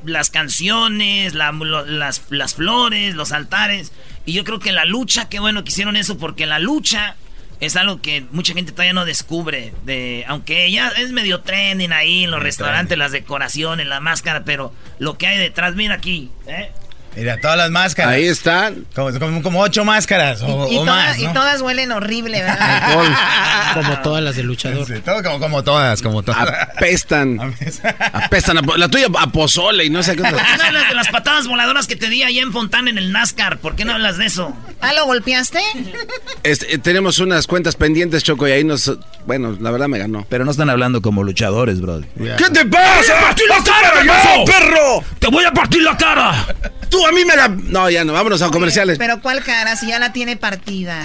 las canciones, las, las flores, los altares. Y yo creo que la lucha, qué bueno que hicieron eso, porque la lucha es algo que mucha gente todavía no descubre. De, aunque ya es medio trending ahí en los restaurantes, las decoraciones, la máscara, pero lo que hay detrás, mira aquí, ¿eh? Mira, todas las máscaras. Ahí están. Como, como, ocho máscaras o, y, más. Y todas huelen horrible, ¿verdad? como todas las de luchador. como, como, todas, como todas. Apestan. Apestan. La tuya a pozole y no sé qué. ¿Por qué no hablas de las patadas voladoras que te di allá en Fontana en el NASCAR? ¿Por qué no hablas de eso? ¿Ah, lo golpeaste? Este, tenemos unas cuentas pendientes, Choco, y ahí nos... Bueno, la verdad me ganó. Pero no están hablando como luchadores, bro. ¿Qué te pasa? ¡Partir la cara, perro! ¡Te voy a partir la cara! Tú a mí me la. No, ya no, vámonos a comerciales. Pero ¿cuál cara? Si ya la tiene partida.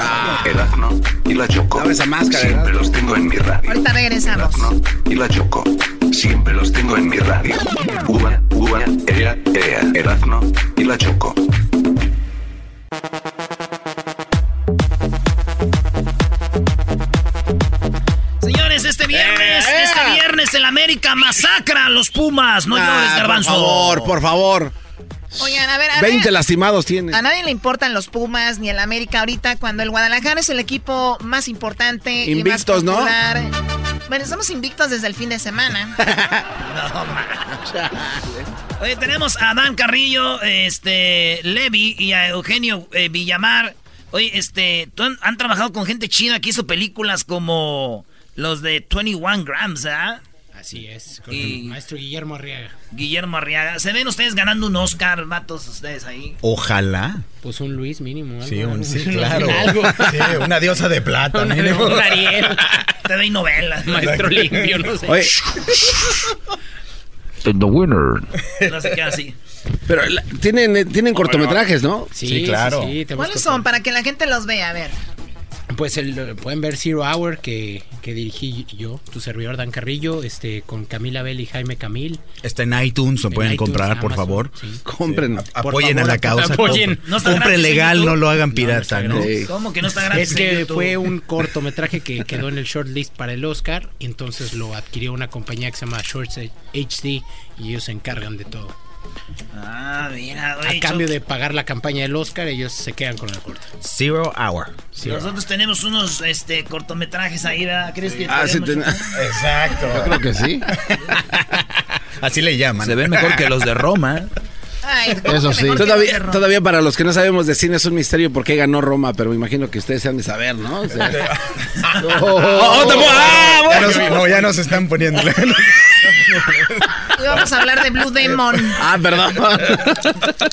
Ah. Erazno y la Choco. esa máscara, Siempre los tengo en mi radio. Ahorita regresamos. Erazno y la Choco. Siempre los tengo en mi radio. Uva, uva, ea, ea. Erazno y la Choco. Señores, este viernes, ¡Eh! este viernes el América masacra a los Pumas. No Ah, llores, garbanzo. Por favor, por favor. Oigan, a ver, a 20 ver, lastimados tiene. A nadie le importan los Pumas ni el América ahorita cuando el Guadalajara es el equipo más importante Invictos, y ¿no? más popular. Bueno, estamos invictos desde el fin de semana. No, man. Oye, tenemos a Dan Carrillo, este, Levi y a Eugenio eh, Villamar. Oye, este, ¿tú han, han trabajado con gente china que hizo películas como los de 21 Grams, ¿ah? Así es, con Y- el maestro Guillermo Arriaga. Guillermo Arriaga. ¿Se ven ustedes ganando un Oscar, vatos, ustedes ahí? Ojalá. Pues un Luis mínimo. Algo, Sí, un, sí, algo. claro. Algo. Sí, una diosa de plata. Una- mínimo. un Ariel. Te doy novelas. Maestro limpio, no sé. Oye, the winner. No sé qué así. pero la- tienen, tienen cortometrajes, ¿no? Sí, Sí, claro. sí, sí, tenemos ¿Cuáles son? Para que la gente los vea, a ver. Pues el, pueden ver Zero Hour que, que dirigí yo, tu servidor Dan Carrillo, este, con Camila Bell y Jaime Camil. Está en iTunes, lo En pueden iTunes, comprar, por favor. sí. Compren. Apoyen favor, a la causa. apoyen. No está Compren gratis en legal, no lo hagan pirata, no. ¿Cómo que no está gratis Es que fue un cortometraje que quedó en el shortlist para el Oscar, y entonces lo adquirió una compañía que se llama Shorts HD y ellos se encargan de todo. Ah, mira, A oye, cambio de pagar la campaña del Oscar, ellos se quedan con el corto. Zero Hour. Nosotros tenemos unos este, cortometrajes ahí, ¿verdad? ¿Crees que Ah, sí, ten- Exacto. Yo creo que sí. Así le llaman. Se ven mejor que los de Roma. Ay, ¿cómo Eso sí. Todavía, para los que no sabemos de cine es un misterio por qué ganó Roma, pero me imagino que ustedes se han de saber, ¿no? O sea- Oh, ah, ya nos, no, ya nos están poniendo. Y vamos a hablar de Blue Demon. ah, perdón.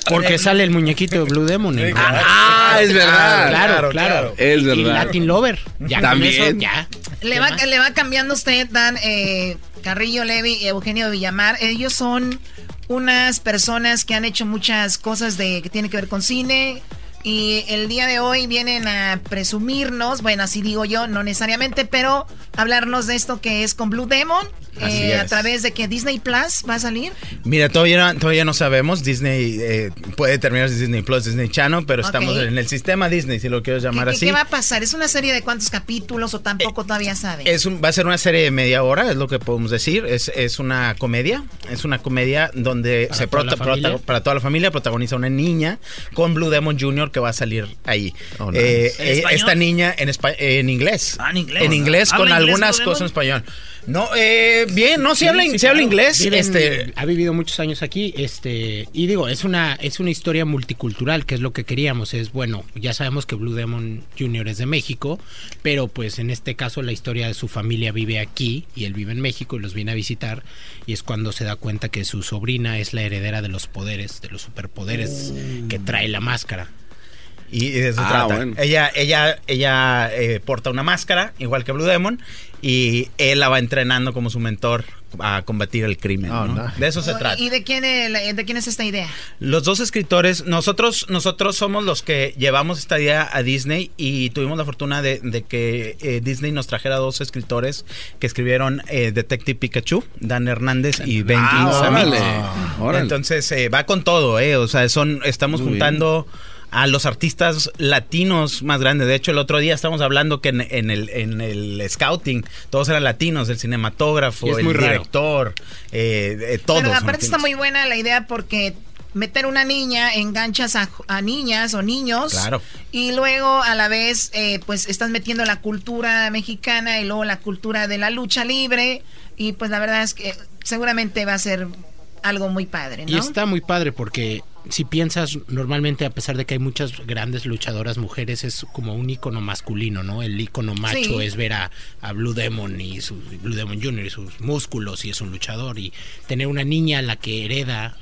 Porque sale el muñequito de Blue Demon. en- ah, es verdad. Claro, claro. Es Y verdad. Latin Lover. Ya con También. eso, ya. Le va, le va cambiando usted, Dan eh, Carrillo Levi y Eugenio Villamar. Ellos son unas personas que han hecho muchas cosas de que tienen que ver con cine. Y el día de hoy vienen a presumirnos, bueno, así digo yo, no necesariamente, pero hablarnos de esto que es con Blue Demon. Eh, a través de que Disney Plus va a salir. Mira, todavía, todavía no sabemos. Disney eh, puede terminar Disney Plus, Disney Channel, pero estamos en el sistema Disney, si lo quieres ¿Qué, llamar qué- así. qué va a pasar? ¿Es una serie de cuántos capítulos o tampoco todavía saben? Es un- va a ser una serie de media hora, es lo que podemos decir. Es, es una comedia. Es una comedia donde Para se toda prota- para toda la familia protagoniza una niña con Blue Demon Jr. que va a salir ahí. Oh, nice. Eh, ¿En eh, esta niña en, en inglés. Ah, en inglés. En inglés con ¿Habla inglés, algunas cosas en español. No, eh, bien, no, sí, habla, Sí, habla inglés. Viven- este, ha vivido muchos años aquí, este, y digo, es una, es una historia multicultural, que es lo que queríamos. Es bueno, ya sabemos que Blue Demon Jr. es de México, pero pues en este caso la historia de su familia vive aquí y él vive en México y los viene a visitar. Y es cuando se da cuenta que su sobrina es la heredera de los poderes, de los superpoderes que trae la máscara. Y, y de eso Ah, trata. bueno. Ella, ella, ella eh, porta una máscara, igual que Blue Demon, y él la va entrenando como su mentor a combatir el crimen. Oh, ¿no? nice. De eso se trata. ¿Y de quién, es- de quién es esta idea? Los dos escritores, nosotros, nosotros somos los que llevamos esta idea a Disney y tuvimos la fortuna de, de que eh, Disney nos trajera dos escritores que escribieron eh, Detective Pikachu, Dan Hernández y Ben Ah, King Samit. órale, órale. Entonces eh, va con todo, eh, o sea, son, estamos Muy juntando a los artistas latinos más grandes. De hecho, el otro día estábamos hablando que en, en el, en el scouting todos eran latinos, el cinematógrafo, el director, eh, eh, todos. Pero son aparte está muy buena la idea porque meter una niña enganchas a, a niñas o niños Claro. y luego a la vez eh, pues estás metiendo la cultura mexicana y luego la cultura de la lucha libre y pues la verdad es que seguramente va a ser algo muy padre, ¿no? Y está muy padre porque si piensas normalmente a pesar de que hay muchas grandes luchadoras mujeres es como un icono masculino, ¿no? El icono macho Sí. es ver a, a Blue Demon y su Blue Demon Jr. y sus músculos y es un luchador y tener una niña a la que hereda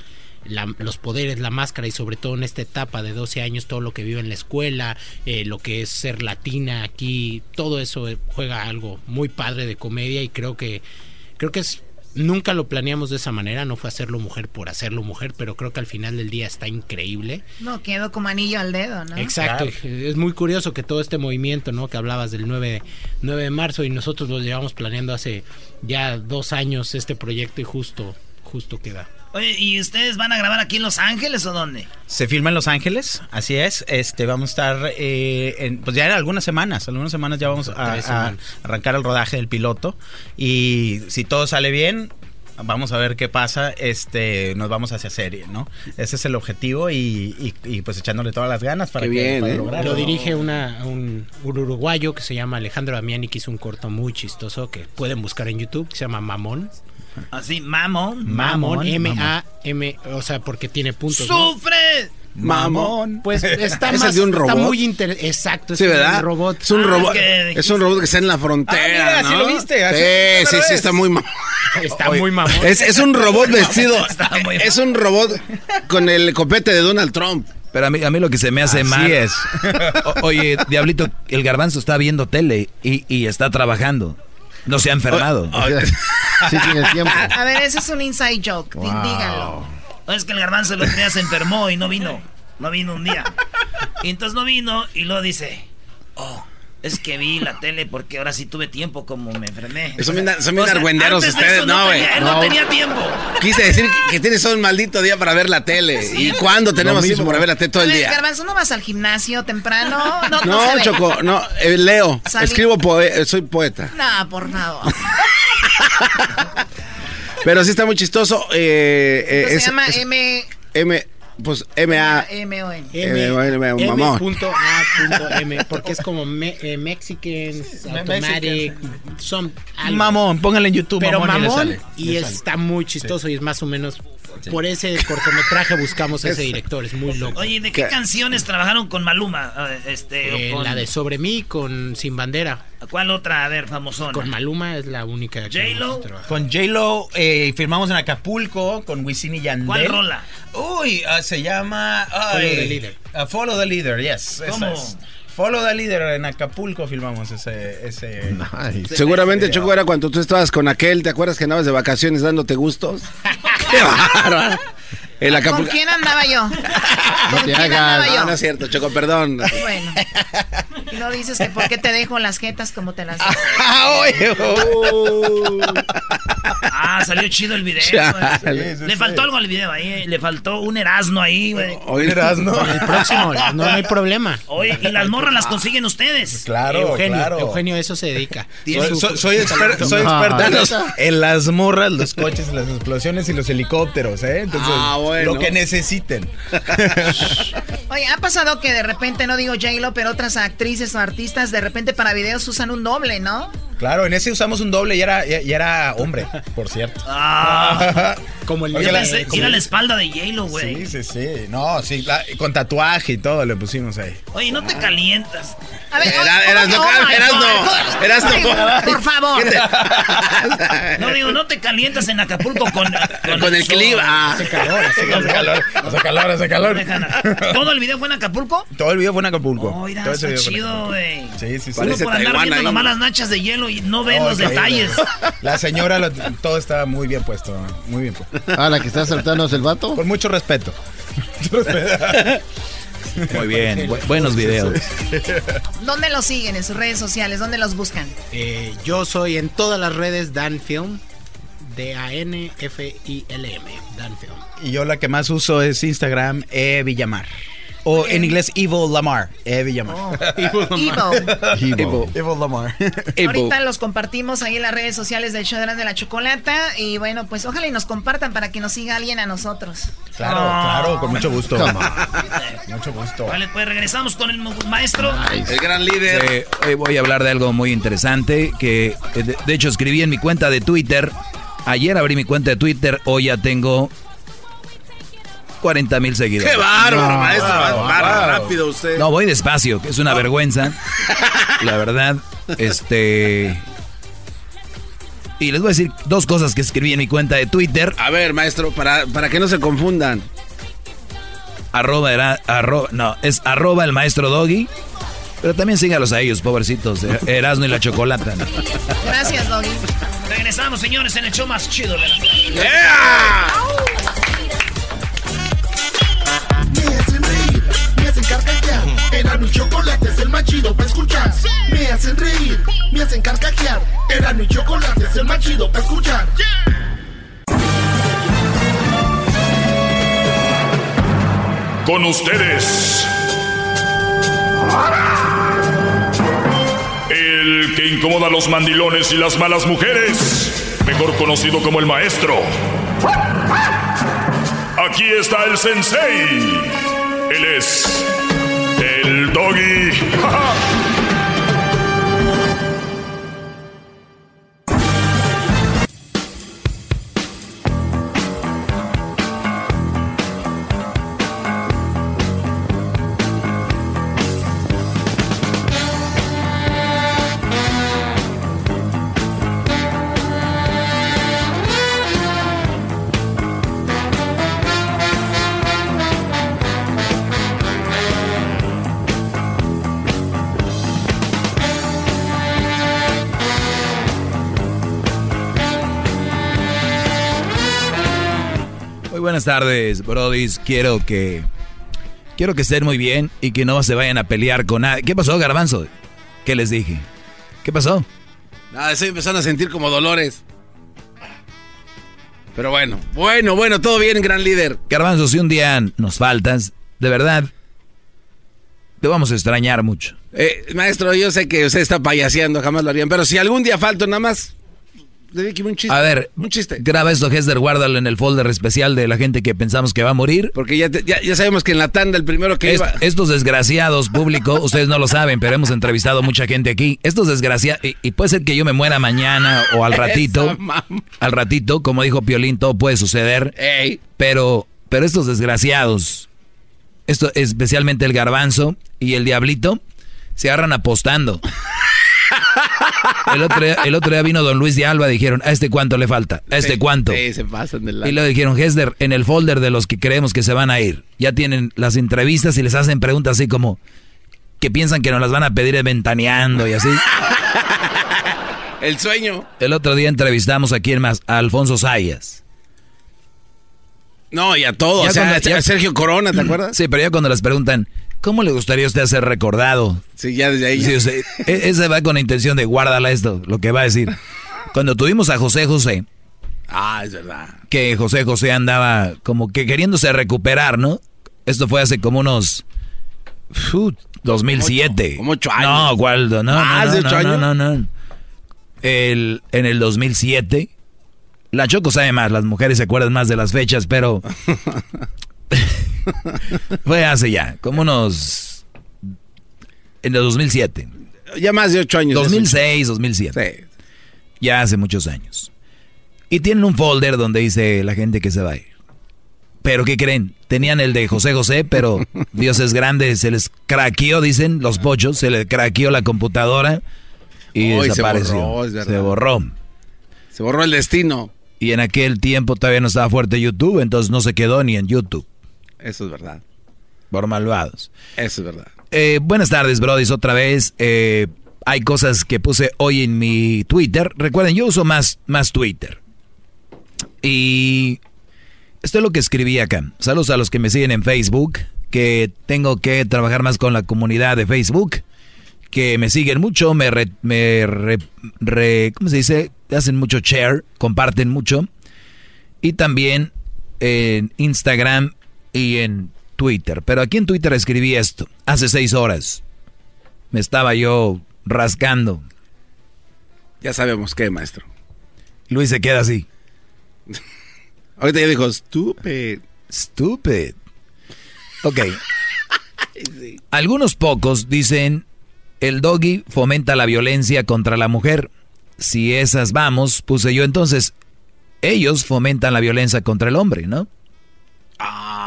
la- los poderes, la máscara y sobre todo en esta etapa de 12 años todo lo que vive en la escuela, eh, lo que es ser latina aquí, todo eso eh, juega algo muy padre de comedia y creo que creo que es nunca lo planeamos de esa manera, no fue hacerlo mujer por hacerlo mujer, pero creo que al final del día está increíble. No, quedó como anillo al dedo, ¿no? Exacto, es muy curioso que todo este movimiento, ¿no? Que hablabas del 9 de, 9 de marzo y nosotros lo llevamos planeando hace ya dos años este proyecto y justo, justo queda. Oye, ¿y ustedes van a grabar aquí en Los Ángeles o dónde? Se filma en Los Ángeles, así es. Este, vamos a estar, eh, en- pues ya en algunas semanas, algunas semanas ya vamos a, arrancar el rodaje del piloto y si todo sale bien, vamos a ver qué pasa. Este, nos vamos hacia serie, ¿no? Ese es el objetivo y, y- y, pues echándole todas las ganas para, Qué que, bien, para ¿eh? lograrlo. Lo dirige una, un, un uruguayo que se llama Alejandro Damiani, que hizo un corto muy chistoso que pueden buscar en YouTube, que se llama Mamón. Así, mamón. Mamón, M-A-M, o sea, porque tiene puntos. ¿no? ¡Sufre! Mamón. Pues está ¿Ese más, es de un está robot? muy inter- exacto, es Sí, un ¿verdad? robot. Es un Ah, robot. que Es un robot que está en la frontera. Ah, mira, sí ¿no? lo viste, así- Sí, sí, sí, está muy mamón. Está Oye, muy mamón. Es, es un robot vestido. Está muy Es un robot con el copete de Donald Trump. Pero a mí, a mí lo que se me hace Así mal es. O- oye, Diablito, el garbanzo está viendo tele y, y está trabajando. No se ha enfermado. Sí tiene tiempo. A ver, ese es un inside joke, dí- díganlo. No, es que el garbanzo el otro día se enfermó y no vino. No vino un día. Y entonces no vino y luego dice, oh, es que vi la tele porque ahora sí tuve tiempo como me enfermé. Son bien, O sea, argüenderos ustedes, no, güey. tenía- él no, tenía tiempo. Quise decir que tienes un maldito día para ver la tele. ¿Y cuándo tenemos tiempo para ver la tele todo el día? Garbanzo, ¿no vas al gimnasio temprano? No, no, No. Choco, no, eh, leo, Salí- escribo, poe- soy poeta. No, por favor. Pero sí está muy chistoso. Eh, eh, Esto es- se llama es- M... M, pues M-A. M-O-N. M, M, M, mamón. M.A.M, porque es como me, eh, Mexicans, Automatic, son algo. Mamón, póngale en YouTube. pero mamón, y le mamón sale, y, le sale. está muy chistoso y es más o menos por ese cortometraje buscamos ese director, es muy loco. Oye, ¿de qué, ¿Qué? canciones trabajaron con Maluma? A ver, Este, Eh, con- la de Sobre mí con Sin Bandera. ¿Cuál otra? A ver, famosona. Con Maluma es la única que J-Lo. Con J-Lo eh, firmamos en Acapulco con Wisin y Yandel. ¿Cuál rola? Uy, ah, se llama... Follow the Leader. ah, Follow the Leader, yes. esa ¿Cómo? es. Follow the Leader en Acapulco filmamos ese... ese Nice. Seguramente, Choco, era cuando tú estabas con aquel, ¿te acuerdas que andabas de vacaciones dándote gustos? ¡Qué bárbaro! El ¿Con quién andaba yo? No ¿Con te hagas. No, es cierto, Choco, perdón. Bueno. Y no dices que por qué te dejo las jetas como te las Ah, oye, oh. Ah, salió chido el video. Chale. le faltó algo al video ahí. eh, Le faltó un erasno ahí, güey. Oye, ¿no? El próximo, no, no hay problema. Oye, y las morras las consiguen ustedes. Claro, Eugenio, claro. Eugenio a eso se dedica. Soy, soy- soy exper- soy No, experto en, los- ¿neta? en las morras, los coches, las explosiones y los helicópteros, ¿eh? Entonces, Ah, bueno. lo que necesiten. Oye, ha pasado que de repente, no digo J-Lo, pero otras actrices o artistas de repente para videos usan un doble, ¿no? Claro, en ese usamos un doble y era, y, y era hombre, por cierto. Ah, como el Oye, la- pensé, como- mira la espalda de J-Lo, güey. Sí, sí, sí. No, sí, la- con tatuaje y todo le pusimos ahí. Oye, no te calientas. A ver, Era- eras ¿cómo no, my eras no, eras no. Por favor. ¿Qué te- No digo, no te calientas en Acapulco con, Con el sol. clima. Ah. Hace calor, hace Hace calor. hace calor, hace calor. ¿Todo el video fue en Acapulco? Todo el video fue en Acapulco. Oh, mira, está chido, güey. Sí, sí, sí. Uno Parece por andar viendo las nachas de hielo y no ven Oh, los detalles. La señora, lo- todo estaba muy bien puesto, muy bien puesto. Ah, la que está saltando es el vato. Con mucho respeto. Mucho respeto. Muy bien, bu- buenos videos. ¿Dónde los siguen en sus redes sociales? ¿Dónde los buscan? Eh, yo soy en todas las redes Dan Film, D-A-N-F-I-L-M, Dan Film. Y yo la que más uso es Instagram, e Villamar. O en inglés Evil Lamar. Evil Lamar. Oh. Evil Lamar. Evil. Evil. Evil Lamar. Ahorita los compartimos ahí en las redes sociales del show de la Chocolata. Y bueno, pues ojalá y nos compartan para que nos siga alguien a nosotros. Claro, claro, con mucho gusto. mucho gusto. Vale, pues regresamos con el maestro. El gran líder. Eh, hoy voy a hablar de algo muy interesante que eh, de, de hecho escribí en mi cuenta de Twitter. Ayer abrí mi cuenta de Twitter, hoy ya tengo 40 mil seguidores. ¡Qué bárbaro, No, maestro! wow, rápido usted. No, voy despacio, que es una vergüenza. La verdad, este... Y les voy a decir dos cosas que escribí en mi cuenta de Twitter. A ver, maestro, para, para que no se confundan. Arroba era, arroba, no, es arroba el maestro Doggy. Pero también sígalos a ellos, pobrecitos. eh, Erasmo y la chocolata. ¿no? Gracias, Doggy. Regresamos, señores, en el show más chido de la Me Era mi chocolate, es el más chido para escuchar. Me hacen reír, me hacen carcajear. Era mi chocolate, es el más chido para escuchar. Con ustedes. El que incomoda a los mandilones y las malas mujeres. Mejor conocido como el maestro. Aquí está el sensei. Él es el buenas tardes, brodis. Quiero que... Quiero que estén muy bien y que no se vayan a pelear con nadie. ¿Qué pasó, Garbanzo? ¿Qué les dije? ¿Qué pasó? Nada, estoy empezando a sentir como dolores. Pero bueno, bueno, bueno, todo bien, gran líder. Garbanzo, si un día nos faltas, de verdad, te vamos a extrañar mucho. Eh, maestro, yo sé que usted está payaseando, jamás lo harían. Pero si algún día falto, nada más. Dedíqueme un chiste. A ver, un chiste. graba esto, Hester, guárdalo en el folder especial de la gente que pensamos que va a morir. Porque ya, te- ya, ya sabemos que en la tanda el primero que Est- iba. Estos desgraciados, público, ustedes no lo saben, pero hemos entrevistado mucha gente aquí. Estos desgraciados, y, y puede ser que yo me muera mañana o al ratito. Al ratito, como dijo Piolín, todo puede suceder. Ey. Pero, pero estos desgraciados, esto, especialmente el garbanzo y el diablito, se agarran apostando. El otro, día, el otro día vino don Luis de Alba, dijeron, ¿a este cuánto le falta? ¿A este Sí, cuánto? Sí, se pasan de la. Y luego dijeron, Hester, en el folder de los que creemos que se van a ir, ya tienen las entrevistas y les hacen preguntas así como que piensan que nos las van a pedir ventaneando y así. El sueño. El otro día entrevistamos a quién más, a Alfonso Sayas. No, y a todo. Ya o sea, cuando- ya- a Sergio Corona, ¿te acuerdas? Sí, pero ya cuando les preguntan, ¿cómo le gustaría a usted ser recordado? Sí, ya desde ahí. Sí, sea, e- ese va con la intención de guárdala esto, lo que va a decir. Cuando tuvimos a José José, Ah, es verdad. que José José andaba como que queriéndose recuperar, ¿no? Esto fue hace como unos uf, 2007. Como ocho años. No, ¿cuál? No, no, ¿Más no, no, ocho no, años? no, no. El, en el 2007, la Choco sabe más, las mujeres se acuerdan más de las fechas, pero fue hace ya, como unos en el 2007. Ya más de ocho años. 2006, 2007. Ya hace muchos años. Y tienen un folder donde dice la gente que se va a ir. Pero ¿qué creen? Tenían el de José José, pero Dios es grande, se les craqueó, dicen los pochos, se les craqueó la computadora y Ay, se desapareció. borró, se borró. Se borró el destino. Y en aquel tiempo todavía no estaba fuerte YouTube, entonces no se quedó ni en YouTube. Eso es verdad. Por malvados. Eso es verdad. Eh, buenas tardes, brodis, otra vez. Eh, hay cosas que puse hoy en mi Twitter. Recuerden, yo uso más, más Twitter. Y esto es lo que escribí acá. Saludos a los que me siguen en Facebook, que tengo que trabajar más con la comunidad de Facebook, que me siguen mucho, me, re- me re- re- ¿cómo se dice? Hacen mucho share, comparten mucho. Y también en Instagram y en Twitter. Pero aquí en Twitter escribí esto. Hace seis horas. Me estaba yo rascando. Ya sabemos qué, maestro. Luis se queda así. Ahorita ya dijo, stupid. Stupid. Ok. Algunos pocos dicen, el doggy fomenta la violencia contra la mujer. Si esas vamos, puse yo entonces, ellos fomentan la violencia contra el hombre, ¿no? Ah,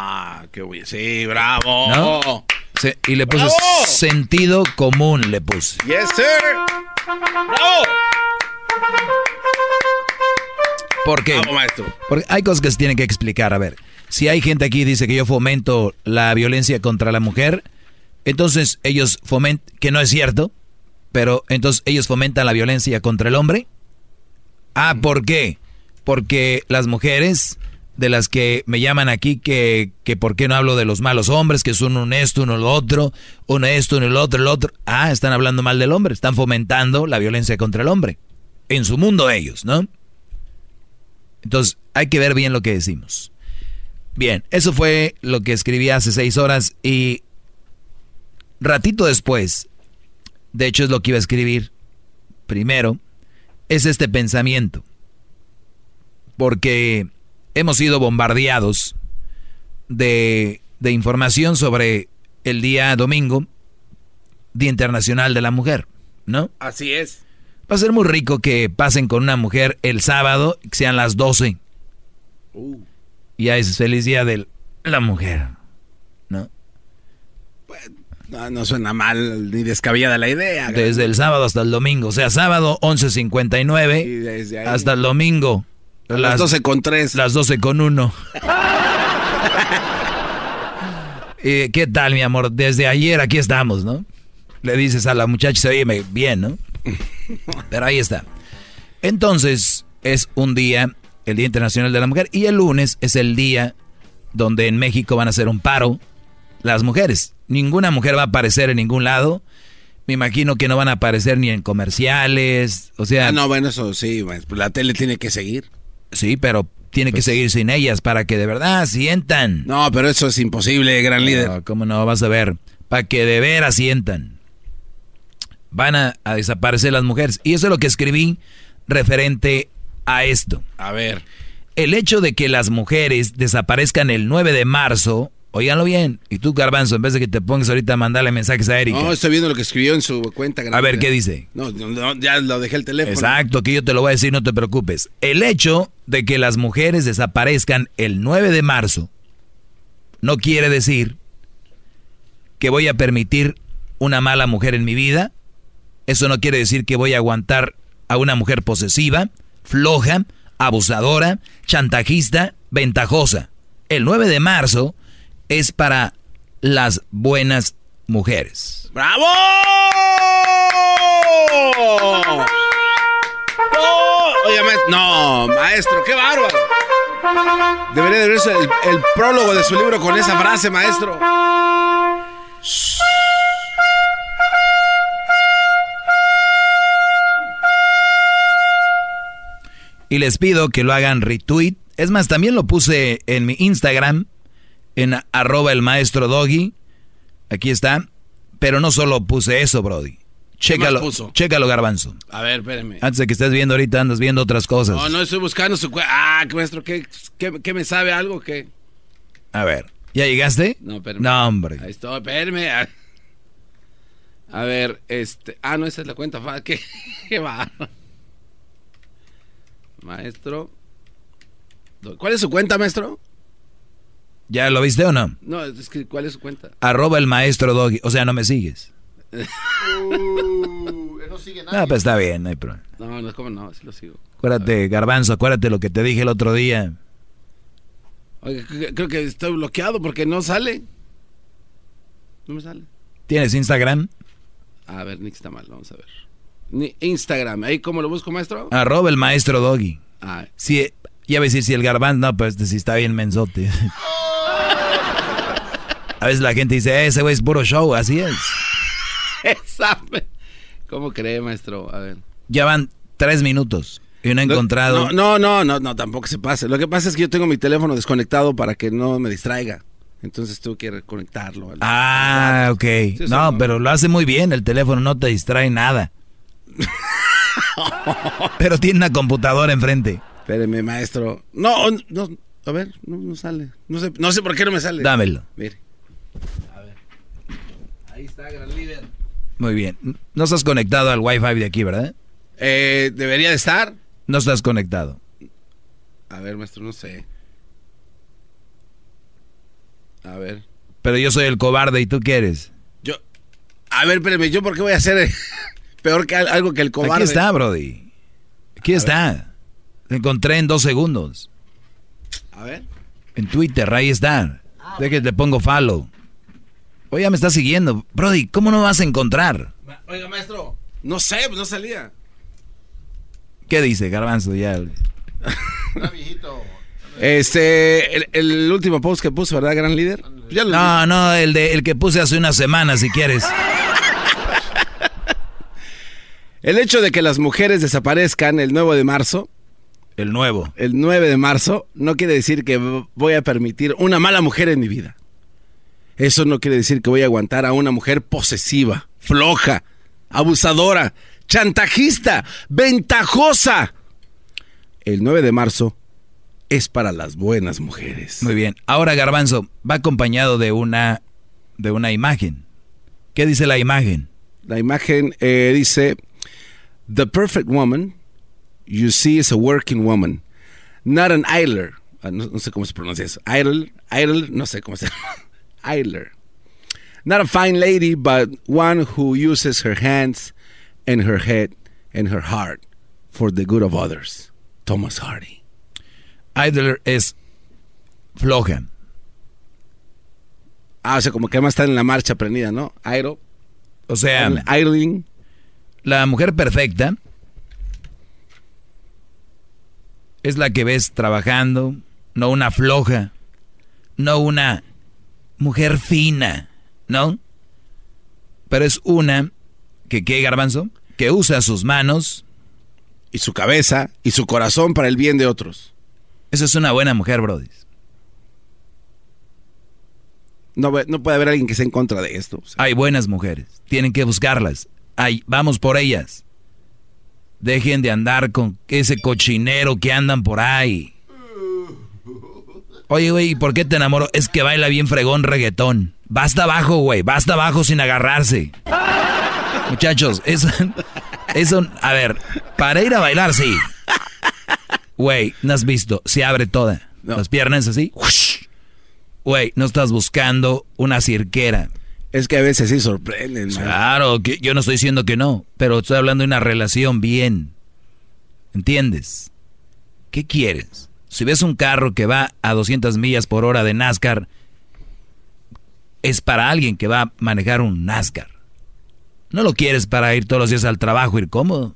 bien. Sí, bravo. ¿No? Sí, y le puse ¡Bravo! sentido común, le puse. Yes, sir. Bravo. ¿Por qué? Bravo, maestro. Porque hay cosas que se tienen que explicar. A ver, si hay gente aquí que dice que yo fomento la violencia contra la mujer, entonces ellos fomentan, que no es cierto, pero entonces ellos fomentan la violencia contra el hombre. Ah, ¿por qué? Porque las mujeres de las que me llaman aquí que, que por qué no hablo de los malos hombres, que son un esto, uno lo otro, uno esto, uno el otro, el otro. Ah, están hablando mal del hombre, están fomentando la violencia contra el hombre. En su mundo ellos, ¿no? Entonces, hay que ver bien lo que decimos. Bien, eso fue lo que escribí hace seis horas y ratito después, de hecho es lo que iba a escribir primero, es este pensamiento. Porque hemos sido bombardeados de, de información sobre el día domingo, Día Internacional de la Mujer, ¿no? Así es. Va a ser muy rico que pasen con una mujer el sábado, que sean las 12. Uh. Y ya es feliz día de la mujer, ¿no? No, no suena mal ni descabellada la idea. Desde el sábado hasta el domingo. O sea, sábado 11.59 Y desde ahí. hasta el domingo. A las 12 con 3. Las 12 con 1. Eh, ¿Qué tal, mi amor? Desde ayer aquí estamos, ¿no? Le dices a la muchacha, se oye bien, ¿no? Pero ahí está. Entonces, es un día, el Día Internacional de la Mujer, y el lunes es el día donde en México van a hacer un paro las mujeres. Ninguna mujer va a aparecer en ningún lado. Me imagino que no van a aparecer ni en comerciales, o sea... Ah, no, bueno, eso sí, maestro, la tele tiene que seguir. Sí, pero tiene que seguir sin ellas para que de verdad sientan. No, pero eso es imposible, gran líder. No, ¿Cómo no? Vas a ver. Para que de veras sientan. Van a, a desaparecer las mujeres. Y eso es lo que escribí referente a esto. A ver. El hecho de que las mujeres desaparezcan el 9 de marzo, oíganlo bien. Y tú, Garbanzo, en vez de que te pongas ahorita a mandarle mensajes a Erika. No, estoy viendo lo que escribió en su cuenta. a ver. ¿qué dice? No, no, no, ya lo dejé el teléfono. Exacto, que yo te lo voy a decir, no te preocupes. El hecho de que las mujeres desaparezcan el 9 de marzo no quiere decir que voy a permitir una mala mujer en mi vida. Eso no quiere decir que voy a aguantar a una mujer posesiva, floja, abusadora, chantajista, ventajosa. El 9 de marzo es para las buenas mujeres. ¡Bravo! ¡No! Oiga, maestro, no, maestro, qué bárbaro. Debería de verse el, el prólogo de su libro con esa frase, maestro. Y les pido que lo hagan retweet. Es más, también lo puse en mi Instagram, en arroba el maestro Doggy. Aquí está. Pero no solo puse eso, Brody. Chécalo, chécalo, Garbanzo. A ver, espérame. Antes de que estés viendo ahorita, andas viendo otras cosas. No, no estoy buscando su cuenta. Ah, maestro, ¿qué, qué, qué me sabe algo? ¿Qué? A ver, ¿ya llegaste? No, espérame. No, hombre. Ahí estoy, espérame. A, ver, este. Ah, no, esa es la cuenta. ¿Qué, qué va? Maestro. ¿Cuál es su cuenta, maestro? ¿Ya lo viste o no? No, es que ¿cuál es su cuenta? Arroba el maestro Doggy. O sea, no me sigues. no sigue No, pues está bien, no hay problema. No, no, ¿cómo no? Sí lo sigo. Acuérdate, Garbanzo, acuérdate lo que te dije el otro día. Oiga, creo que estoy bloqueado porque no sale. No me sale. ¿Tienes Instagram? A ver, Nick está mal, vamos a ver. Ni Instagram, ¿ahí cómo lo busco, maestro? Arroba el maestro Doggy. Ah, Sí, ya ves decir si el garbanzo, no, pues este sí está bien mensote. A veces la gente dice, "Eh, ese güey es puro show, así es. ¿Cómo cree, maestro? A ver. Ya van tres minutos y no he encontrado. No, no, no, no, no, tampoco se pase. Lo que pasa es que yo tengo mi teléfono desconectado para que no me distraiga. Entonces tuve que reconectarlo. Ah, ok. sí, No, no. pero lo hace muy bien. El teléfono no te distrae nada. pero tiene una computadora enfrente. Espéreme, maestro. No, no, a ver, no, no sale. No sé, no sé por qué no me sale. Dámelo. Mire. Ahí está, gran líder. Muy bien. No estás conectado al Wi-Fi de aquí, ¿verdad? Eh, debería de estar. No estás conectado. A ver, maestro, no sé. A ver. Pero yo soy el cobarde y tú quieres. Yo. A ver, espéreme, ¿yo por qué voy a hacer eh, peor que al- algo que el cobarde? Aquí está, Brody. Aquí está. Lo encontré en dos segundos. A ver. En Twitter, ahí está. De que te pongo follow. Oye, ya me estás siguiendo. Brody, ¿cómo no vas a encontrar? Oiga, maestro. No sé, pues no salía. ¿Qué dice Garbanzo ya? Este, el, el último post que puso, ¿verdad, gran líder? Ya lo- No, no, el de el que puse hace una semana, si quieres. El hecho de que las mujeres desaparezcan el 9 de marzo, El nuevo. el 9 de marzo, no quiere decir que voy a permitir una mala mujer en mi vida. Eso no quiere decir que voy a aguantar a una mujer posesiva, floja, abusadora, chantajista, ventajosa. El 9 de marzo es para las buenas mujeres. Muy bien. Ahora Garbanzo va acompañado de una de una imagen. ¿Qué dice la imagen? La imagen eh, dice, The perfect woman you see is a working woman, not an idler. Ah, no, no sé cómo se pronuncia eso. Idle, idle, no sé cómo se llama. Idler. Not a fine lady, but one who uses her hands and her head and her heart for the good of others. Thomas Hardy. Idler es floja. Ah, o sea, como que además está en la marcha prendida, ¿no? Idle. O sea, idling. la mujer perfecta es la que ves trabajando, no una floja, no una mujer fina, ¿no? Pero es una que, ¿qué, Garbanzo? Que usa sus manos. Y su cabeza y su corazón para el bien de otros. Esa es una buena mujer, Brody. No, no puede haber alguien que esté en contra de esto. o sea. Hay buenas mujeres. Tienen que buscarlas. Hay, vamos por ellas. Dejen de andar con ese cochinero que andan por ahí. Oye, güey, ¿y ¿por qué te enamoro? Es que baila bien fregón reggaetón. Basta abajo, güey. Basta abajo sin agarrarse. Muchachos, eso, eso, a ver, para ir a bailar, sí. Güey, ¿no has visto? Se abre toda. Las piernas así. Güey, no estás buscando una cirquera. Es que a veces sí sorprenden. man. Claro, que yo no estoy diciendo que no, pero estoy hablando de una relación bien. ¿Entiendes? ¿Qué quieres? Si ves un carro que va a 200 millas por hora de NASCAR, es para alguien que va a manejar un NASCAR. No lo quieres para ir todos los días al trabajo, ir cómodo.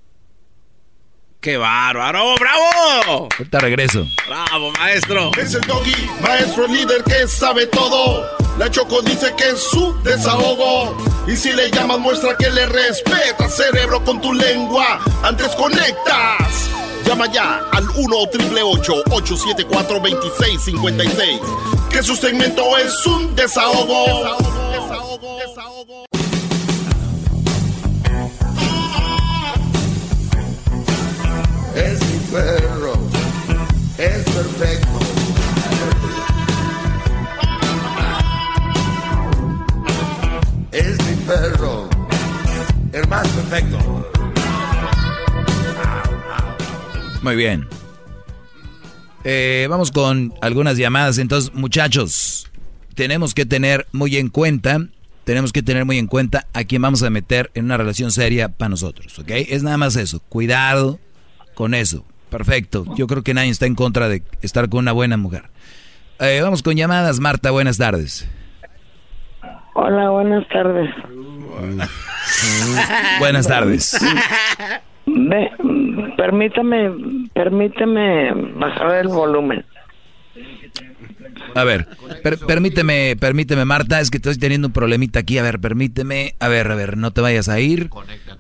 ¡Qué bárbaro! ¡Bravo! Ahorita regreso. ¡Bravo, maestro! Es el doggy, maestro líder que sabe todo. La Choco dice que es su desahogo. Y si le llamas, muestra que le respeta, cerebro, con tu lengua. Antes conectas. Llama ya al 1-888-874-2656. Que su segmento es un desahogo. Desahogo, desahogo. Es mi perro, es perfecto. Es mi perro, el más perfecto. Muy bien. Eh, vamos con algunas llamadas. Entonces, muchachos, tenemos que tener muy en cuenta, tenemos que tener muy en cuenta a quién vamos a meter en una relación seria para nosotros, ¿ok? Es nada más eso. Cuidado con eso. Perfecto. Yo creo que nadie está en contra de estar con una buena mujer. Eh, vamos con llamadas. Marta, buenas tardes. Hola, buenas tardes. Buenas tardes. Ve, permítame, permíteme bajar el volumen. A ver, per- permíteme, permíteme, Marta, es que estoy teniendo un problemita aquí. A ver, permíteme. A ver, a ver, no te vayas a ir.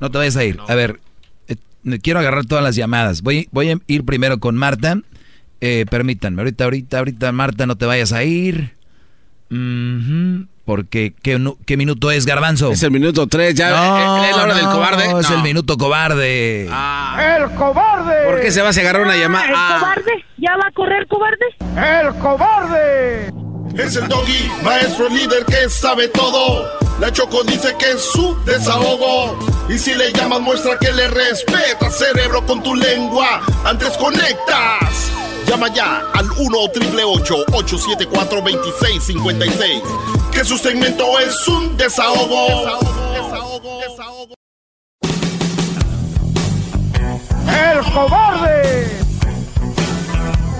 No te vayas a ir. A ver, eh, quiero agarrar todas las llamadas. Voy, voy a ir primero con Marta. Eh, permítanme, ahorita, ahorita, ahorita, Marta, no te vayas a ir. Porque, ¿qué, ¿qué, minuto es, Garbanzo? Es el minuto 3, ya no, es la hora del cobarde. No, es el minuto cobarde. Ah. ¡El cobarde! ¿Por qué se va a agarrar una llamada? ¿El Ah. cobarde? ¿Ya va a correr cobarde? ¡El cobarde! Es el doggy, maestro líder que sabe todo. La Choco dice que es su desahogo. Y si le llamas, muestra que le respeta, cerebro, con tu lengua. Antes conectas. Llama ya al 1-888-874-2656. Que su segmento es un desahogo. Desahogo, desahogo, ¡El cobarde!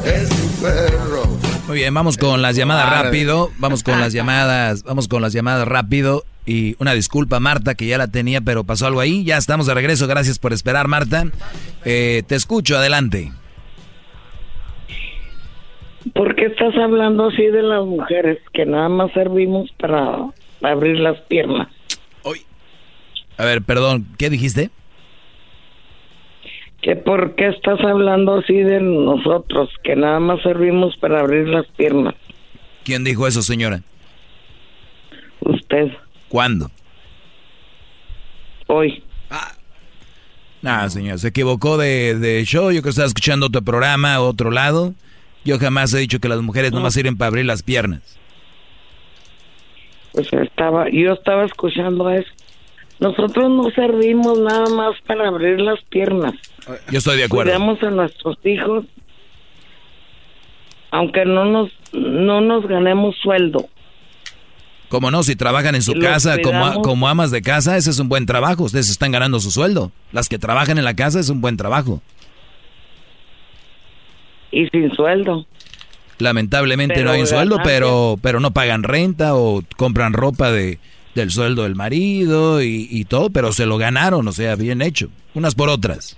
Es un perro. Muy bien, vamos con las llamadas rápido. Vamos con las llamadas, vamos con las llamadas rápido. Y una disculpa, Marta, que ya la tenía, pero pasó algo ahí. Ya estamos de regreso. Gracias por esperar, Marta. Eh, te escucho, adelante. ¿Por qué estás hablando así de las mujeres que nada más servimos para abrir las piernas? A ver, perdón, ¿qué dijiste? ¿Que por qué estás hablando así de nosotros que nada más servimos para abrir las piernas? ¿Quién dijo eso, señora? Usted. ¿Cuándo? Hoy. No, señor, se equivocó de, de show. Yo creo que estaba escuchando otro programa, otro lado. Yo jamás he dicho que las mujeres no. nomás sirven para abrir las piernas. Pues estaba, yo estaba escuchando eso. Nosotros no servimos nada más para abrir las piernas. Yo estoy de acuerdo. Cuidamos a nuestros hijos, aunque no nos, no nos ganemos sueldo. Como no, si trabajan en su casa como, como amas de casa, ese es un buen trabajo. Ustedes están ganando su sueldo. Las que trabajan en la casa es un buen trabajo. Y sin sueldo. Lamentablemente Pero no hay un sueldo, pero, pero no pagan renta o compran ropa de, del sueldo del marido y, y todo, pero se lo ganaron, o sea, bien hecho. Unas por otras.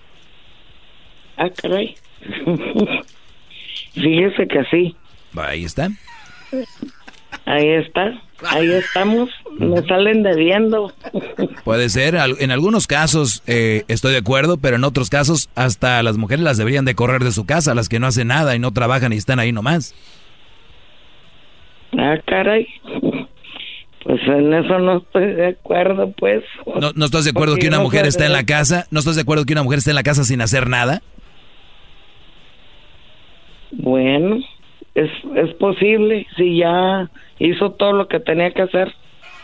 Ah, caray. Fíjese que sí. Ahí está. Ahí está. Ahí estamos. Nos salen debiendo. Puede ser, en algunos casos eh, estoy de acuerdo, pero en otros casos hasta las mujeres las deberían de correr de su casa, las que no hacen nada y no trabajan y están ahí nomás. Ah, caray. Pues en eso no estoy de acuerdo, pues. ¿No, no estás de acuerdo Porque que una no mujer está en la casa? ¿No estás de acuerdo que una mujer esté en la casa sin hacer nada? Bueno, es, es posible si ya hizo todo lo que tenía que hacer.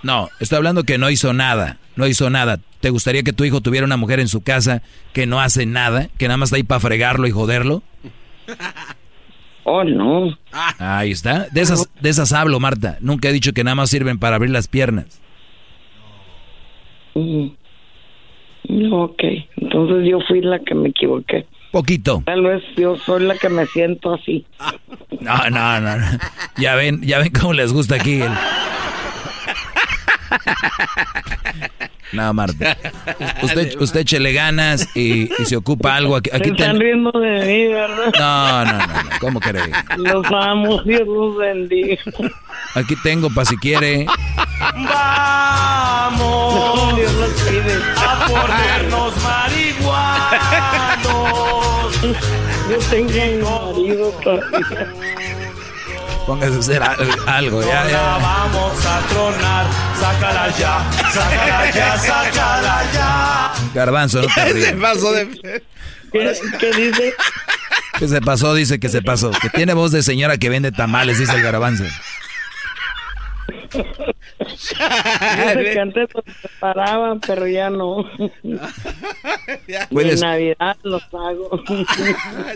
No, estoy hablando que no hizo nada, no hizo nada. ¿Te gustaría que tu hijo tuviera una mujer en su casa que no hace nada, que nada más está ahí para fregarlo y joderlo? Oh, no. Ahí está. De esas, de esas hablo, Marta. Nunca he dicho que nada más sirven para abrir las piernas. Mm. No, ok. Entonces yo fui la que me equivoqué. Poquito. Tal vez yo soy la que me siento así. No, no, no. no. Ya ven, ya ven cómo les gusta aquí el... No, Marta. Usted, usted échele ganas y, y se ocupa algo. Aquí, aquí Se están ten- riendo de mí, ¿verdad? No, no, no, no. ¿Cómo cree? Los amo, Dios los bendiga. Aquí tengo para si quiere. Vamos Dios los cuide. a ponernos marihuanos. Yo tengo mi marido todavía. Póngase a hacer al- algo. Ya, ya. vamos a tronar. Sácala ya, sácala ya, sácala ya. Garbanzo, no te rías. de... ¿Qué, qué dice? ¿Qué se pasó? Dice que se pasó. Que tiene voz de señora que vende tamales, dice el garbanzo. Dice que antes los preparaban, pero ya no. Cuídese. En Navidad los hago.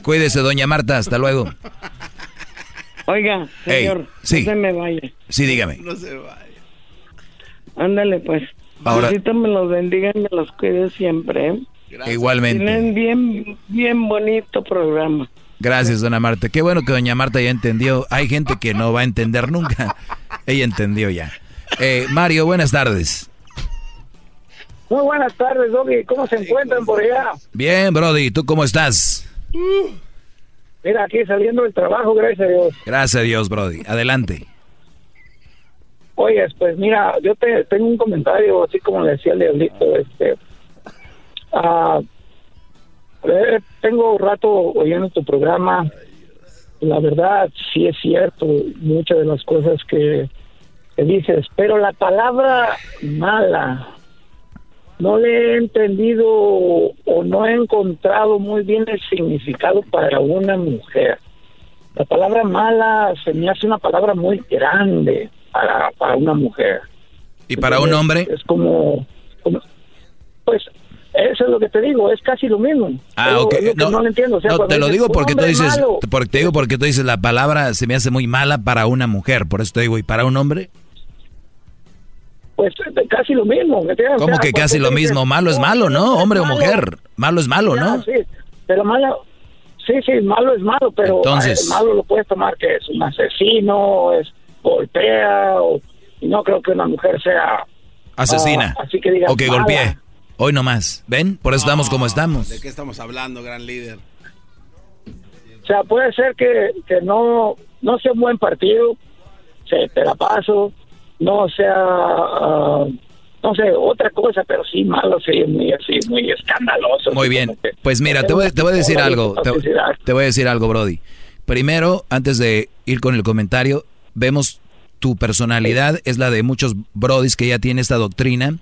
Cuídese, doña Marta. Hasta luego. Oiga, Ey, señor, sí. no se me vaya. Sí, dígame. Ándale, pues. Ahora- Diosito me los bendiga y me los cuide siempre. ¿eh? Igualmente. Tienen bien, bien bonito programa. Gracias, doña Marta. Qué bueno que doña Marta ya entendió. Hay gente que no va a entender nunca. Ella entendió ya. Eh, Mario, buenas tardes. Muy buenas tardes, Doggy. ¿Cómo se encuentran por allá? Bien, Brody. ¿Tú cómo estás? Mira, aquí saliendo del trabajo, gracias a Dios. Gracias a Dios, Brody. Adelante. Oye, pues mira, yo te tengo un comentario, así como le decía el diablito, este, eh, tengo un rato oyendo tu programa, la verdad sí es cierto, muchas de las cosas que dices, pero la palabra mala no le he entendido o no he encontrado muy bien el significado para una mujer. La palabra mala se me hace una palabra muy grande para, para una mujer. ¿Y para un hombre? Es como, como- pues eso es lo que te digo, es casi lo mismo. Ah, Pero ok. No, no, lo entiendo. O sea, no, cuando te lo dices, digo "Un porque tú dices, malo", porque te digo porque tú dices la palabra se me hace muy mala para una mujer, por eso te digo, ¿y para un hombre? Pues casi lo mismo. ¿me? O ¿Cómo sea, que casi lo dices, mismo? Malo es "Oh, malo, ¿no? Hombre o malo". mujer. Malo es malo, ¿no? Sí, pero malo, sí, sí, malo es malo, pero Entonces- eh, malo lo puedes tomar que es un asesino, es golpea, o, y no creo que una mujer sea Asesina. ah, así que digas o que mala. golpee. Hoy nomás. ¿Ven? Por eso estamos como estamos. ¿De qué estamos hablando, gran líder? O sea, puede ser que, que no, no sea un buen partido, se te la paso, no sea, ah, no sé, otra cosa, pero sí malo, sí, muy así, muy escandaloso. Muy bien. que- Pues mira, te voy, te voy a decir algo. Te, voy a decir algo, Brody. Primero, antes de ir con el comentario, vemos tu personalidad, es la de muchos Brodis que ya tiene esta doctrina.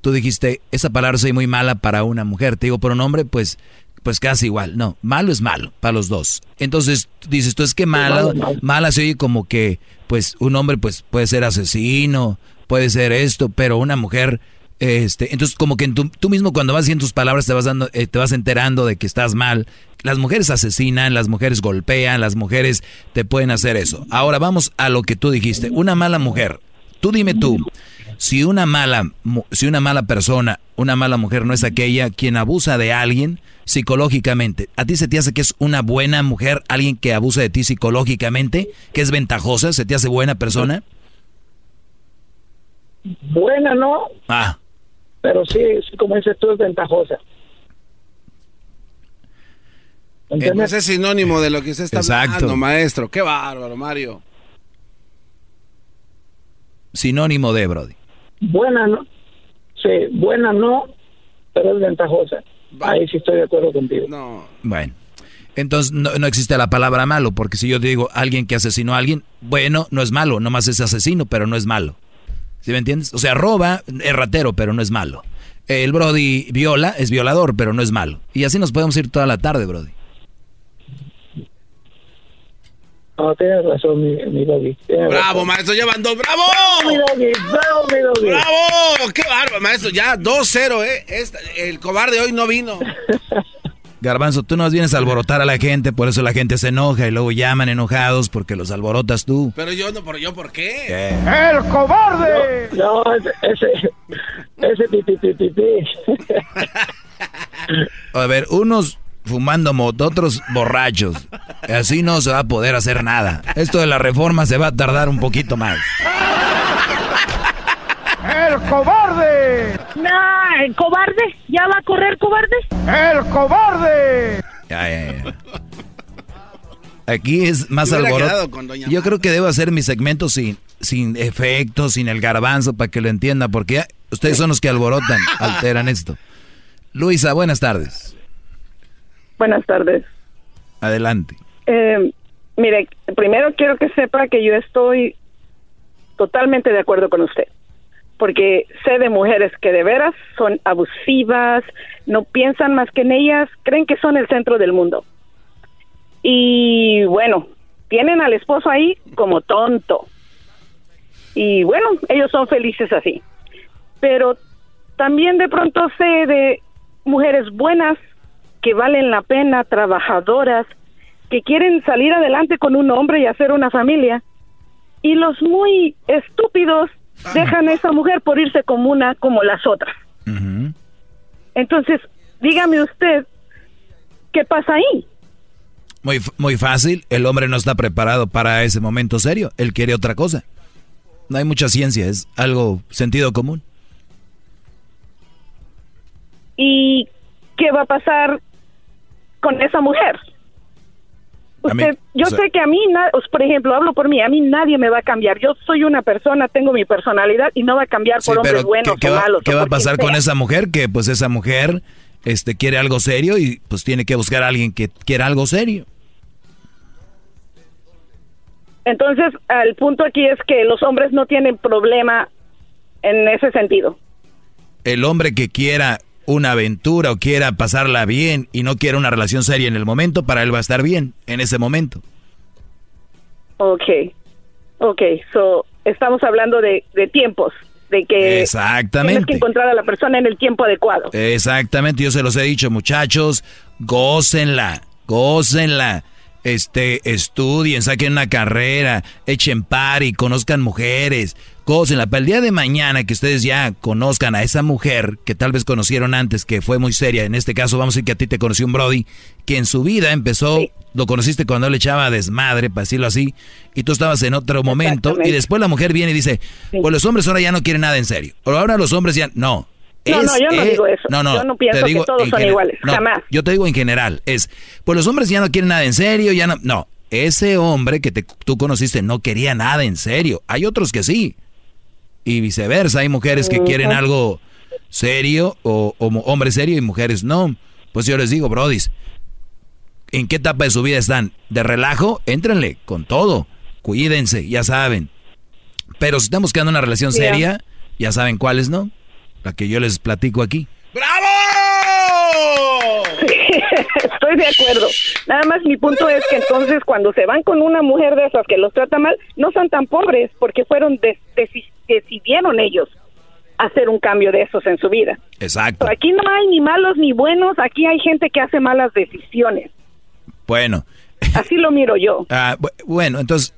Tú dijiste, esa palabra soy muy mala para una mujer. Te digo, por un hombre, pues, pues casi igual. No, malo es malo para los dos. Entonces, dices tú, es que malo, mala se oye como que, pues, un hombre, pues, puede ser asesino, puede ser esto, pero una mujer, este, entonces como que en tu- tú mismo cuando vas haciendo tus palabras te vas dando, eh, te vas enterando de que estás mal. Las mujeres asesinan, las mujeres golpean, las mujeres te pueden hacer eso. Ahora vamos a lo que tú dijiste. Una mala mujer. Tú dime tú, si una mala, mu- si una mala persona, una mala mujer no es aquella quien abusa de alguien psicológicamente, ¿a ti se te hace que es una buena mujer, alguien que abusa de ti psicológicamente, que es ventajosa, se te hace buena persona? Buena, ¿no? Ah, Pero sí, sí, como dices tú, es ventajosa. Ese es sinónimo de lo que usted está Exacto. hablando, maestro. Qué bárbaro, Mario. sinónimo de Brody. Buena, ¿no? Sí, buena no, pero es ventajosa. Ahí sí estoy de acuerdo contigo. No. Bueno, entonces no, no existe la palabra malo, porque si yo digo alguien que asesinó a alguien, bueno, no es malo, nomás es asesino, pero no es malo. ¿Sí me entiendes? O sea, roba, es ratero, pero no es malo. El Brody viola, es violador, pero no es malo. Y así nos podemos ir toda la tarde, Brody. No, tienes razón, mi, mi doggy. tienes Bravo, razón. maestro, ya van dos. ¡Bravo! Bravo, mi doggy, bravo, mi doggy. ¡Bravo! ¡Qué bárbaro, maestro! Ya 2-0, ¿eh? Esta- el cobarde hoy no vino. Garbanzo, tú nos vienes a alborotar a la gente, por eso la gente se enoja y luego llaman enojados porque los alborotas tú. Pero yo no, ¿por yo por qué? ¿Qué? ¡El cobarde! No, ese, ese, ese pi, pi, pi, pi, pi. A ver, unos fumando moto, otros borrachos. Así no se va a poder hacer nada. Esto de la reforma se va a tardar un poquito más. ¡El cobarde! No, el cobarde. ¿Ya va a correr cobarde? ¡El cobarde! Ya, ya, ya. Aquí es más alboroto. quedado con Doña Yo creo que debo hacer mi segmento sin, sin efectos, sin el garbanzo, para que lo entienda, porque ustedes son los que alborotan, alteran esto. Luisa, buenas tardes. Buenas tardes. Adelante. Eh, mire, primero quiero que sepa que yo estoy totalmente de acuerdo con usted, porque sé de mujeres que de veras son abusivas, no piensan más que en ellas, creen que son el centro del mundo. Y bueno, tienen al esposo ahí como tonto. Y bueno, ellos son felices así. Pero también de pronto sé de mujeres buenas que valen la pena, trabajadoras, que quieren salir adelante con un hombre y hacer una familia. Y los muy estúpidos dejan a esa mujer por irse como una como las otras. Entonces, dígame usted, ¿qué pasa ahí? Muy, muy fácil, el hombre no está preparado para ese momento serio, él quiere otra cosa. No hay mucha ciencia, es algo sentido común. ¿Y qué va a pasar con esa mujer? Mí, yo o sea- sé que a mí, por ejemplo, hablo por mí, a mí nadie me va a cambiar. Yo soy una persona, tengo mi personalidad y no va a cambiar Sí, por hombres pero buenos ¿qué, o malos. qué va a pasar con esa mujer? Que pues esa mujer este, quiere algo serio y pues tiene que buscar a alguien que quiera algo serio. Entonces, el punto aquí es que los hombres no tienen problema en ese sentido. El hombre que quiera una aventura o quiera pasarla bien y no quiera una relación seria en el momento, para él va a estar bien en ese momento. Ok, ok, so estamos hablando de, de tiempos, de que Exactamente. tienes que encontrar a la persona en el tiempo adecuado. Exactamente, yo se los he dicho, muchachos, gócenla, gócenla. Este, estudien, saquen una carrera, echen y conozcan mujeres, gócenla. Para el día de mañana que ustedes ya conozcan a esa mujer que tal vez conocieron antes, que fue muy seria. En este caso, vamos a decir que a ti te conoció un Brody, que en su vida empezó, lo conociste cuando él echaba desmadre, para decirlo así, y tú estabas en otro momento, y después la mujer viene y dice, pues los hombres ahora ya no quieren nada en serio. O ahora los hombres ya, no, No, no, yo no digo eso. No, no, Yo no pienso que todos son iguales, no, jamás. Yo te digo en general, es, pues los hombres ya no quieren nada en serio, ya no, no, ese hombre que te- tú conociste no quería nada en serio. Hay otros que sí. Y viceversa, hay mujeres que quieren algo serio o, o mo- hombre serio y mujeres no. Pues yo les digo, brodis, ¿en qué etapa de su vida están? ¿De relajo? Éntrenle con todo. Cuídense, ya saben. Pero si están buscando una relación seria, ya saben cuáles, ¿no? La que yo les platico aquí. Estoy de acuerdo. Nada más mi punto es que entonces cuando se van con una mujer de esas que los trata mal, no son tan pobres porque fueron deci- decidieron ellos hacer un cambio de esos en su vida. Exacto. Aquí no hay ni malos ni buenos, aquí hay gente que hace malas decisiones. Bueno, Así lo miro yo. ah, bu- bueno, entonces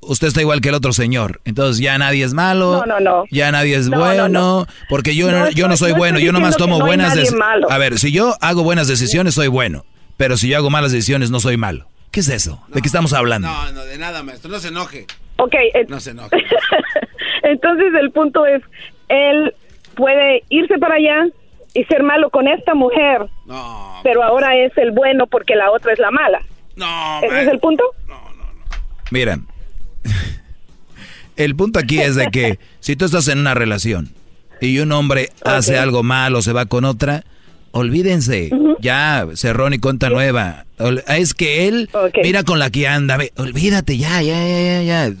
usted está igual que el otro señor. Entonces ya nadie es malo. No, no, no. Ya nadie es No, no, bueno. no. Porque yo no, No yo no soy no bueno. Yo nomás tomo no buenas nadie decisiones. malo. A ver, si yo hago buenas decisiones, soy bueno. Pero si yo hago malas decisiones, no soy malo. ¿Qué es eso? ¿De qué estamos hablando? No, no, de nada, maestro. No se enoje. Ok, eh, No se enoje. entonces el punto es, él puede irse para allá y ser malo con esta mujer, pero ahora es el bueno porque la otra es la mala. No, ¿Ese es el punto? Mira, el punto aquí es de que si tú estás en una relación y un hombre hace algo mal o se va con otra, olvídense, ya cerrón y cuenta nueva. Es que él mira con la que anda, olvídate ya, ya, ya, ya, ya.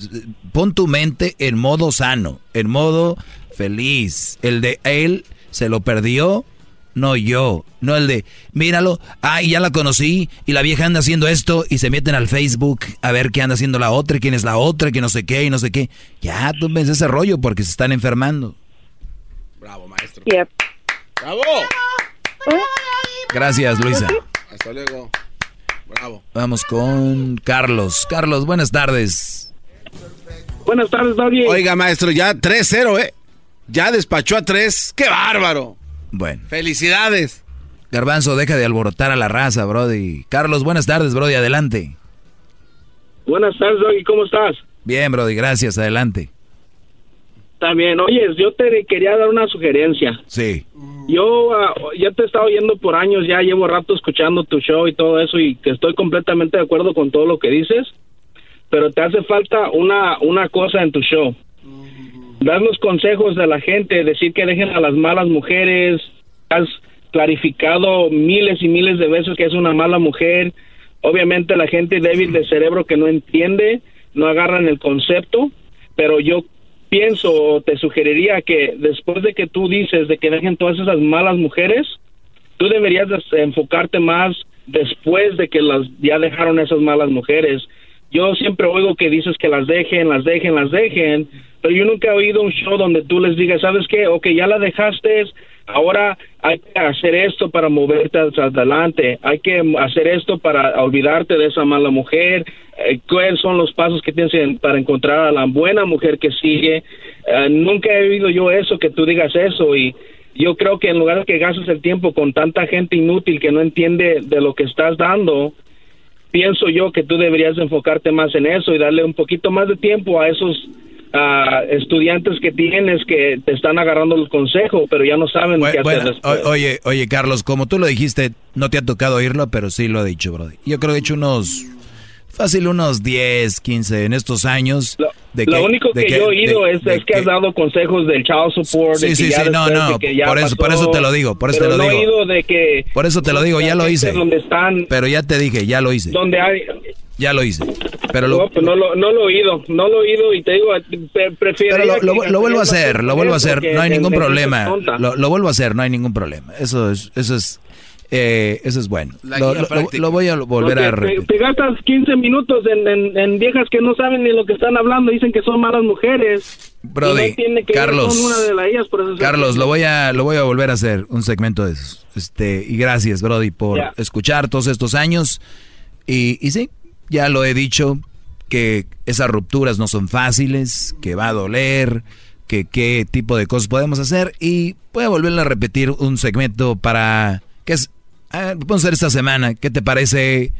Pon tu mente en modo sano, en modo feliz. El de él se lo perdió, no yo. No el de, míralo, ay, ya la conocí y la vieja anda haciendo esto y se meten al Facebook a ver qué anda haciendo la otra, y quién es la otra, que no sé qué y no sé qué. Ya, tú ves ese rollo porque se están enfermando. Bravo, maestro. Yep. ¡Bravo! Gracias, Luisa. Hasta luego. Bravo. Vamos con Carlos. Carlos, buenas tardes. Buenas tardes, Doggy. Oiga, maestro, ya 3-0, ¿eh? Ya despachó a 3. ¡Qué bárbaro! Bueno. ¡Felicidades! Garbanzo, deja de alborotar a la raza, Brody. Carlos, buenas tardes, Brody, adelante. Buenas tardes, Doggy, ¿cómo estás? Bien, Brody, gracias, adelante. También, oye, yo te quería dar una sugerencia. Sí. Yo ah, ya te he estado oyendo por años, ya llevo rato escuchando tu show y todo eso y que estoy completamente de acuerdo con todo lo que dices, pero te hace falta una, una cosa en tu show. Dar los consejos a la gente, decir que dejen a las malas mujeres, has clarificado miles y miles de veces que es una mala mujer. Obviamente la gente débil de cerebro que no entiende, no agarran el concepto, pero yo pienso te sugeriría que después de que tú dices de que dejen todas esas malas mujeres, tú deberías de enfocarte más después de que las ya dejaron esas malas mujeres. Yo siempre oigo que dices que las dejen, las dejen, las dejen, pero yo nunca he oído un show donde tú les digas, ¿sabes qué? Ok, ya la dejaste, ahora hay que hacer esto para moverte hacia adelante, hay que hacer esto para olvidarte de esa mala mujer, eh, cuáles son los pasos que tienes en- para encontrar a la buena mujer que sigue. Eh, nunca he oído yo eso, que tú digas eso y yo creo que en lugar de que gastes el tiempo con tanta gente inútil que no entiende de lo que estás dando, pienso yo que tú deberías enfocarte más en eso y darle un poquito más de tiempo a esos estudiantes que tienes que te están agarrando el consejo, pero ya no saben qué hacer Bueno, después. o- oye, oye, Carlos, como tú lo dijiste, no te ha tocado oírlo, pero sí lo he dicho, Brody. Yo creo que he hecho unos, fácil, unos 10, 15 en estos años. de Lo único de que, yo he oído de- es, de es que, has dado consejos del child support. de Sí, que sí, ya sí, no, no, que ya por eso- por eso te lo digo, por eso te lo no he digo. oído de que... Por eso te lo digo, ya lo hice. Donde están, Pero ya te dije, ya lo hice. donde hay... Ya lo hice. Pero lo, no, pues no, lo, no lo he oído, no lo he oído y te digo, prefiero... Pero lo, lo, lo, vuelvo a hacer, lo vuelvo a hacer, no hay ningún problema. Lo, vuelvo a hacer, no hay ningún problema. Eso es, eso es, eh, eso es bueno. Lo, voy a volver a repetir. Te, gastas 15 minutos en, en, viejas que no saben ni lo que están hablando, dicen que son malas mujeres. Brody, Carlos, Carlos, lo voy a, lo voy a volver a hacer un segmento de eso. Este, y gracias, Brody, por escuchar todos estos años. Y, y sí, ya lo he dicho, que esas rupturas no son fáciles, que va a doler, que qué tipo de cosas podemos hacer. Y voy a volverle a repetir un segmento para... que es? Vamos a hacer esta semana. ¿Qué te parece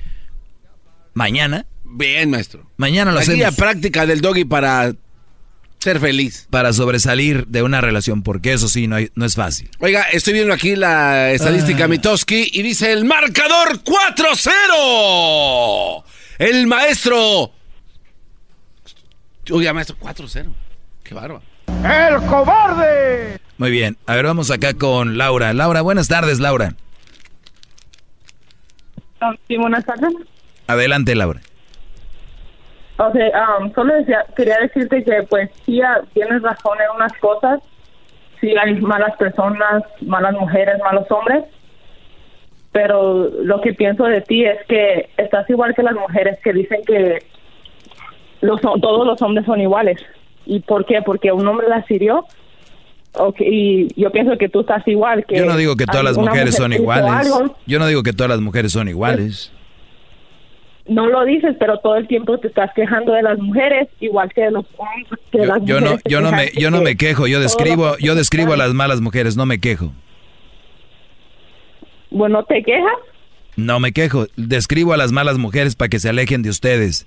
mañana? Bien, maestro. Mañana lo La guía práctica del doggy para ser feliz. Para sobresalir de una relación, porque eso sí, no, no es fácil. Oiga, estoy viendo aquí la estadística ah. Mitoski y dice el marcador 4-0. El maestro. Oiga, maestro, 4-0. Qué bárbaro. ¡El cobarde! Muy bien. A ver, vamos acá con Laura. Laura, buenas tardes, Laura. Ah, sí, buenas tardes. Adelante, Laura. O sea, um, solo decía, quería decirte que, pues, sí, ah, tienes razón en unas cosas. Sí, hay malas personas, malas mujeres, malos hombres pero lo que pienso de ti es que estás igual que las mujeres que dicen que los, todos los hombres son iguales. ¿Y por qué? Porque un hombre las hirió. Okay, y yo pienso que tú estás igual. que Yo no digo que todas las mujeres son iguales. Yo no digo que todas las mujeres son iguales. No lo dices, pero todo el tiempo te estás quejando de las mujeres, igual que de los hombres. Que yo, las yo no, yo no me, yo no me quejo. Yo describo, yo describo a las malas mujeres. No me quejo. Bueno, ¿te quejas? No me quejo. Describo a las malas mujeres para que se alejen de ustedes.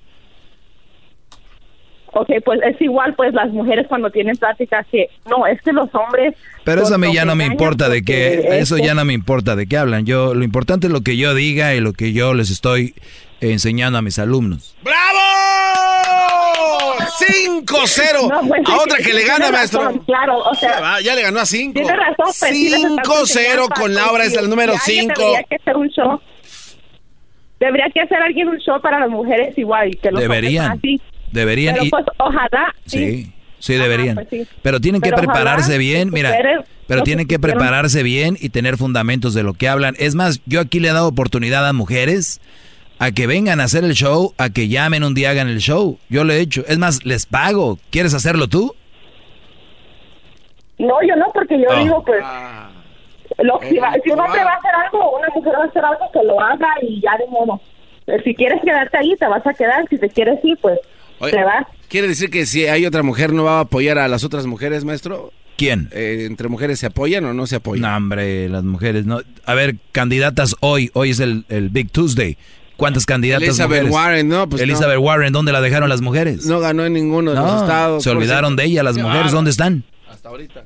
Ok, pues es igual, pues las mujeres cuando tienen pláticas que no, es que los hombres. Pero eso a mí ya no me importa de qué, eso ya no me importa de qué hablan. Yo, lo importante es lo que yo diga y lo que yo les estoy enseñando a mis alumnos. ¡Bravo! 5-0 pues, a otra que le gana, maestro. Claro, o sea. Ya, le ganó a 5. Tiene razón, 5-0 pues, con Laura, es el número 5. Debería que hacer un show. Debería que hacer alguien un show para las mujeres igual. Que los Deberían. Así. Deberían. Pero pues ojalá. Sí. Sí, deberían. Pues pero tienen que prepararse bien, mira. Pero tienen que prepararse bien y tener fundamentos de lo que hablan. Es más, yo aquí le he dado oportunidad a mujeres a que vengan a hacer el show, a que llamen un día hagan el show. Yo lo he hecho. Es más, les pago. ¿Quieres hacerlo tú? No, yo no, porque yo ah. digo, pues, lo, si, si, un hombre va a hacer algo, una mujer va a hacer algo, que lo haga y ya de modo. Si quieres quedarte ahí, te vas a quedar. Si te quieres ir, pues ¿Quiere decir que si hay otra mujer no va a apoyar a las otras mujeres, maestro? ¿Quién? Eh, ¿Entre mujeres se apoyan o no se apoyan? No, hombre, las mujeres no. A ver, candidatas hoy, hoy es el, Big Tuesday. ¿Cuántas candidatas Elizabeth Warren, no, pues Elizabeth Warren, ¿dónde la dejaron las mujeres? No ganó en ninguno de los estados. Se olvidaron de ella, las mujeres, ¿dónde están? Hasta ahorita.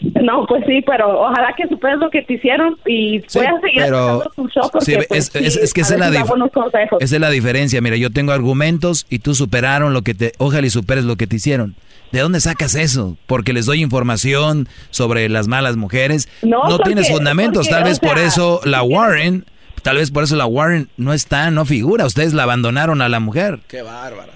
No, pues sí, pero ojalá que superes lo que te hicieron y puedas seguir pero, tu show porque, pues, es, que esa es, la esa es la diferencia. Mira, yo tengo argumentos y tú superaron lo que te... Ojalá y superes lo que te hicieron. ¿De dónde sacas eso? Porque les doy información sobre las malas mujeres. No, tienes fundamentos. tal vez por eso la Warren... Tal vez por eso la Warren no está, no figura. Ustedes la abandonaron a la mujer. Qué bárbara.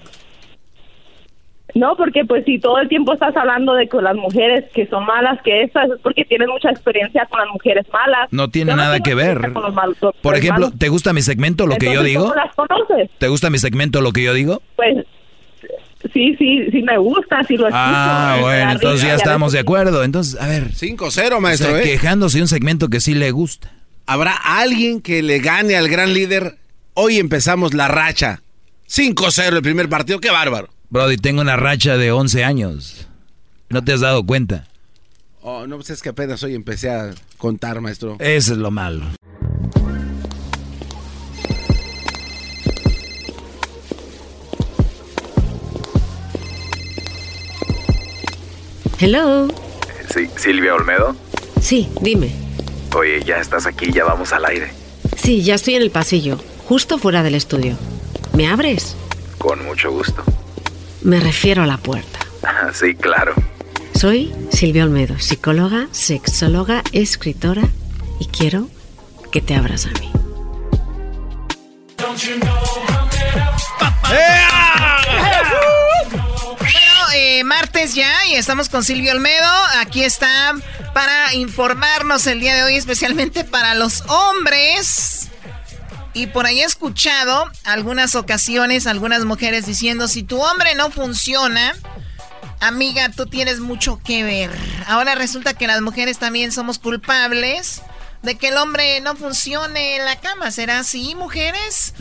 No, porque pues si todo el tiempo estás hablando de que las mujeres que son malas, que esas es porque tienes mucha experiencia con las mujeres malas. No tiene nada que ver. Por ejemplo, ¿te gusta mi segmento, lo que yo digo? las conoces? ¿Te gusta mi segmento, lo que yo digo? Pues sí, sí, sí me gusta, sí lo escucho. Ah, bueno, entonces ya estamos de acuerdo. Entonces, a ver. 5-0, maestro. ¿eh? quejándose de un segmento que sí le gusta. ¿Habrá alguien que le gane al gran líder? Hoy empezamos la racha. 5-0 el primer partido, qué bárbaro. Brody, tengo una racha de 11 años. ¿No te has dado cuenta? Oh, no, pues es que apenas hoy empecé a contar, maestro. Eso es lo malo. Hello. Sí, Silvia Olmedo. Sí, dime. Oye, ya estás aquí, ya vamos al aire. Sí, ya estoy en el pasillo, justo fuera del estudio. ¿Me abres? Con mucho gusto. Me refiero a la puerta. Sí, claro. Soy Silvia Olmedo, psicóloga, sexóloga, escritora y quiero que te abras a mí. Bueno, eh, martes ya y estamos con Silvio Olmedo. Aquí está para informarnos el día de hoy, especialmente para los hombres. Y por ahí he escuchado algunas ocasiones, algunas mujeres diciendo, si tu hombre no funciona, amiga, tú tienes mucho que ver. Ahora resulta que las mujeres también somos culpables de que el hombre no funcione en la cama. ¿Será así, mujeres?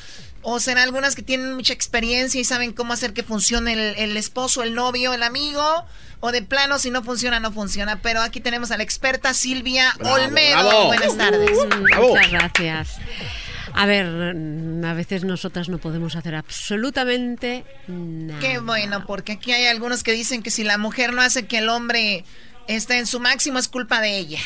¿O será algunas que tienen mucha experiencia y saben cómo hacer que funcione el, el esposo, el novio, el amigo? O de plano, si no funciona, no funciona. Pero aquí tenemos a la experta Silvia Olmedo. bravo. Buenas tardes. Muchas gracias. A ver, mm, a veces nosotras no podemos hacer absolutamente nada. Qué bueno, porque aquí hay algunos que dicen que si la mujer no hace que el hombre esté en su máximo es culpa de ella.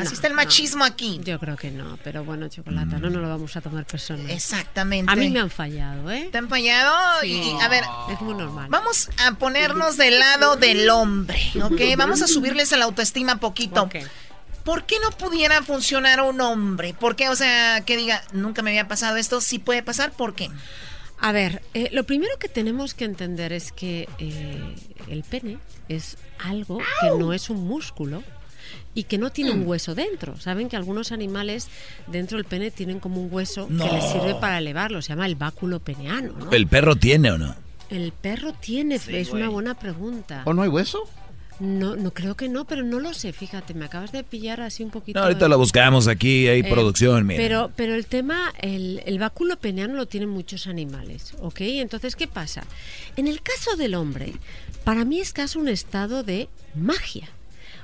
Así está el machismo aquí. Yo creo que no, pero bueno, chocolata, no nos lo vamos a tomar personal. Exactamente. A mí me han fallado, ¿eh? ¿Te han fallado? Sí. Y, a ver, Es muy normal. vamos a ponernos del lado del hombre, ¿ok? Vamos a subirles la autoestima poquito. ¿Por qué no pudiera funcionar un hombre? ¿Por qué? O sea, que diga, nunca me había pasado esto, sí puede pasar, ¿por qué? A ver, eh, lo primero que tenemos que entender es que eh, el pene es algo que no es un músculo y que no tiene un hueso dentro. Saben que algunos animales dentro del pene tienen como un hueso que les sirve para elevarlo, se llama el báculo peneano. ¿no? ¿El perro tiene o no? El perro tiene, es una buena pregunta. ¿O no hay hueso? No, no creo que no, pero no lo sé. Fíjate, me acabas de pillar así un poquito. No, ahorita lo buscamos aquí, hay Eh, producción, mira. Pero, pero el tema, el, el báculo peneano lo tienen muchos animales, ¿ok? Entonces, ¿qué pasa? En el caso del hombre, para mí es casi un estado de magia.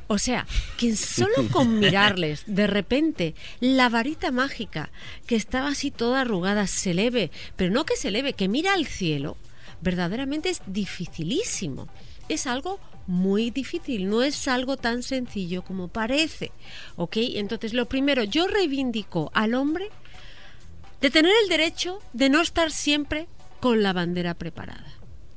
O sea, que solo con mirarles, de repente, la varita mágica que estaba así toda arrugada se eleve, pero no que se eleve, que mira al cielo, verdaderamente es dificilísimo. Es algo muy difícil, no es algo tan sencillo como parece. ¿Ok? Entonces, lo primero, yo reivindico al hombre de tener el derecho de no estar siempre con la bandera preparada,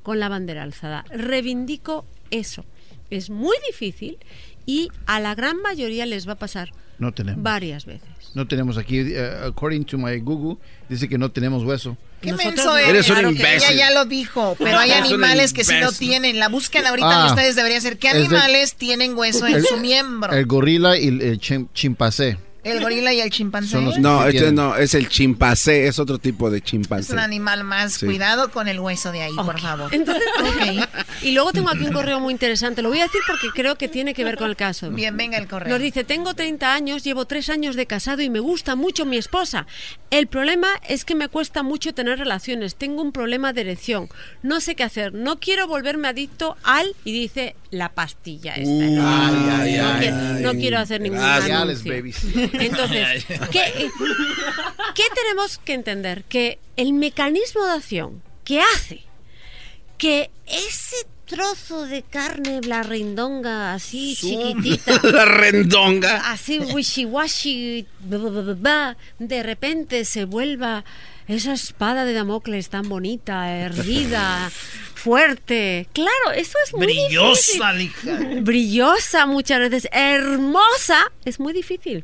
con la bandera alzada. Reivindico eso. Es muy difícil y a la gran mayoría les va a pasar No tenemos. varias veces. No tenemos aquí, eh, according to my Google, dice que no tenemos hueso. ¿Qué menso no. eres? Eres un Claro que imbécil. Ella ya lo dijo, pero hay un animales que sí lo tienen. La búsqueda ahorita Ah. de ustedes debería ser ¿qué de- animales tienen hueso en El- su miembro? El gorila y el, el chim- chimpancé. El gorila y el chimpancé. Son los- No, este no, es el chimpancé, es otro tipo de Es chimpancé. un animal más. Sí. Cuidado con el hueso de ahí, por favor. Entonces, Ok. y luego tengo aquí un correo muy interesante. Lo voy a decir porque creo que tiene que ver con el caso. Bien, venga el correo. Nos dice, tengo 30 años, llevo 3 años de casado y me gusta mucho mi esposa. El problema es que me cuesta mucho tener relaciones. Tengo un problema de erección. No sé qué hacer. No quiero volverme adicto al... Y dice, la pastilla esta. Uy, ¿no? ay, no, ay, quiero, ay. no quiero hacer ningún anuncio. Entonces, ¿qué, eh, qué tenemos que entender? Que el mecanismo de acción que hace que ese trozo de carne, la rindonga, así chiquitita, La rendonga. así wishy-washy, de repente se vuelva esa espada de Damocles tan bonita, erguida, fuerte. Claro, eso es muy Brillosa, difícil. lija. Brillosa muchas veces, hermosa, es muy difícil.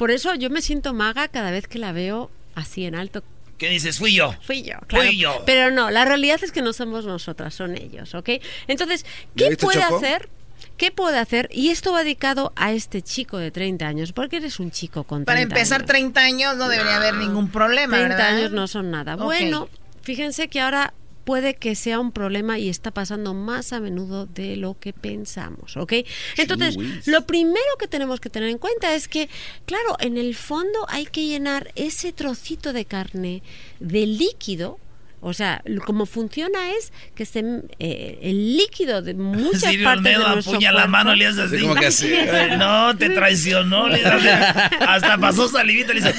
Por eso yo me siento maga cada vez que la veo así en alto. ¿Qué dices? Fui yo. Fui yo, claro. Fui yo. Pero no, la realidad es que no somos nosotras, son ellos, ¿ok? Entonces, ¿Ya ¿qué puede Choco? hacer? ¿Qué puede hacer? Y esto va dedicado a este chico de 30 años, porque eres un chico con 30 Para empezar, años. 30 años no debería haber ningún problema, 30 ¿verdad? años no son nada. Bueno, fíjense que ahora puede que sea un problema y está pasando más a menudo de lo que pensamos, ¿ok? Entonces, lo primero que tenemos que tener en cuenta es que, claro, en el fondo hay que llenar ese trocito de carne de líquido. O sea, como funciona es que se, eh, el líquido de muchas Silvio partes de Olmedo nuestro apuña la mano, le hace así. Sí, como que así. Eh, No, te traicionó. le hace- hasta pasó salivita, le dice,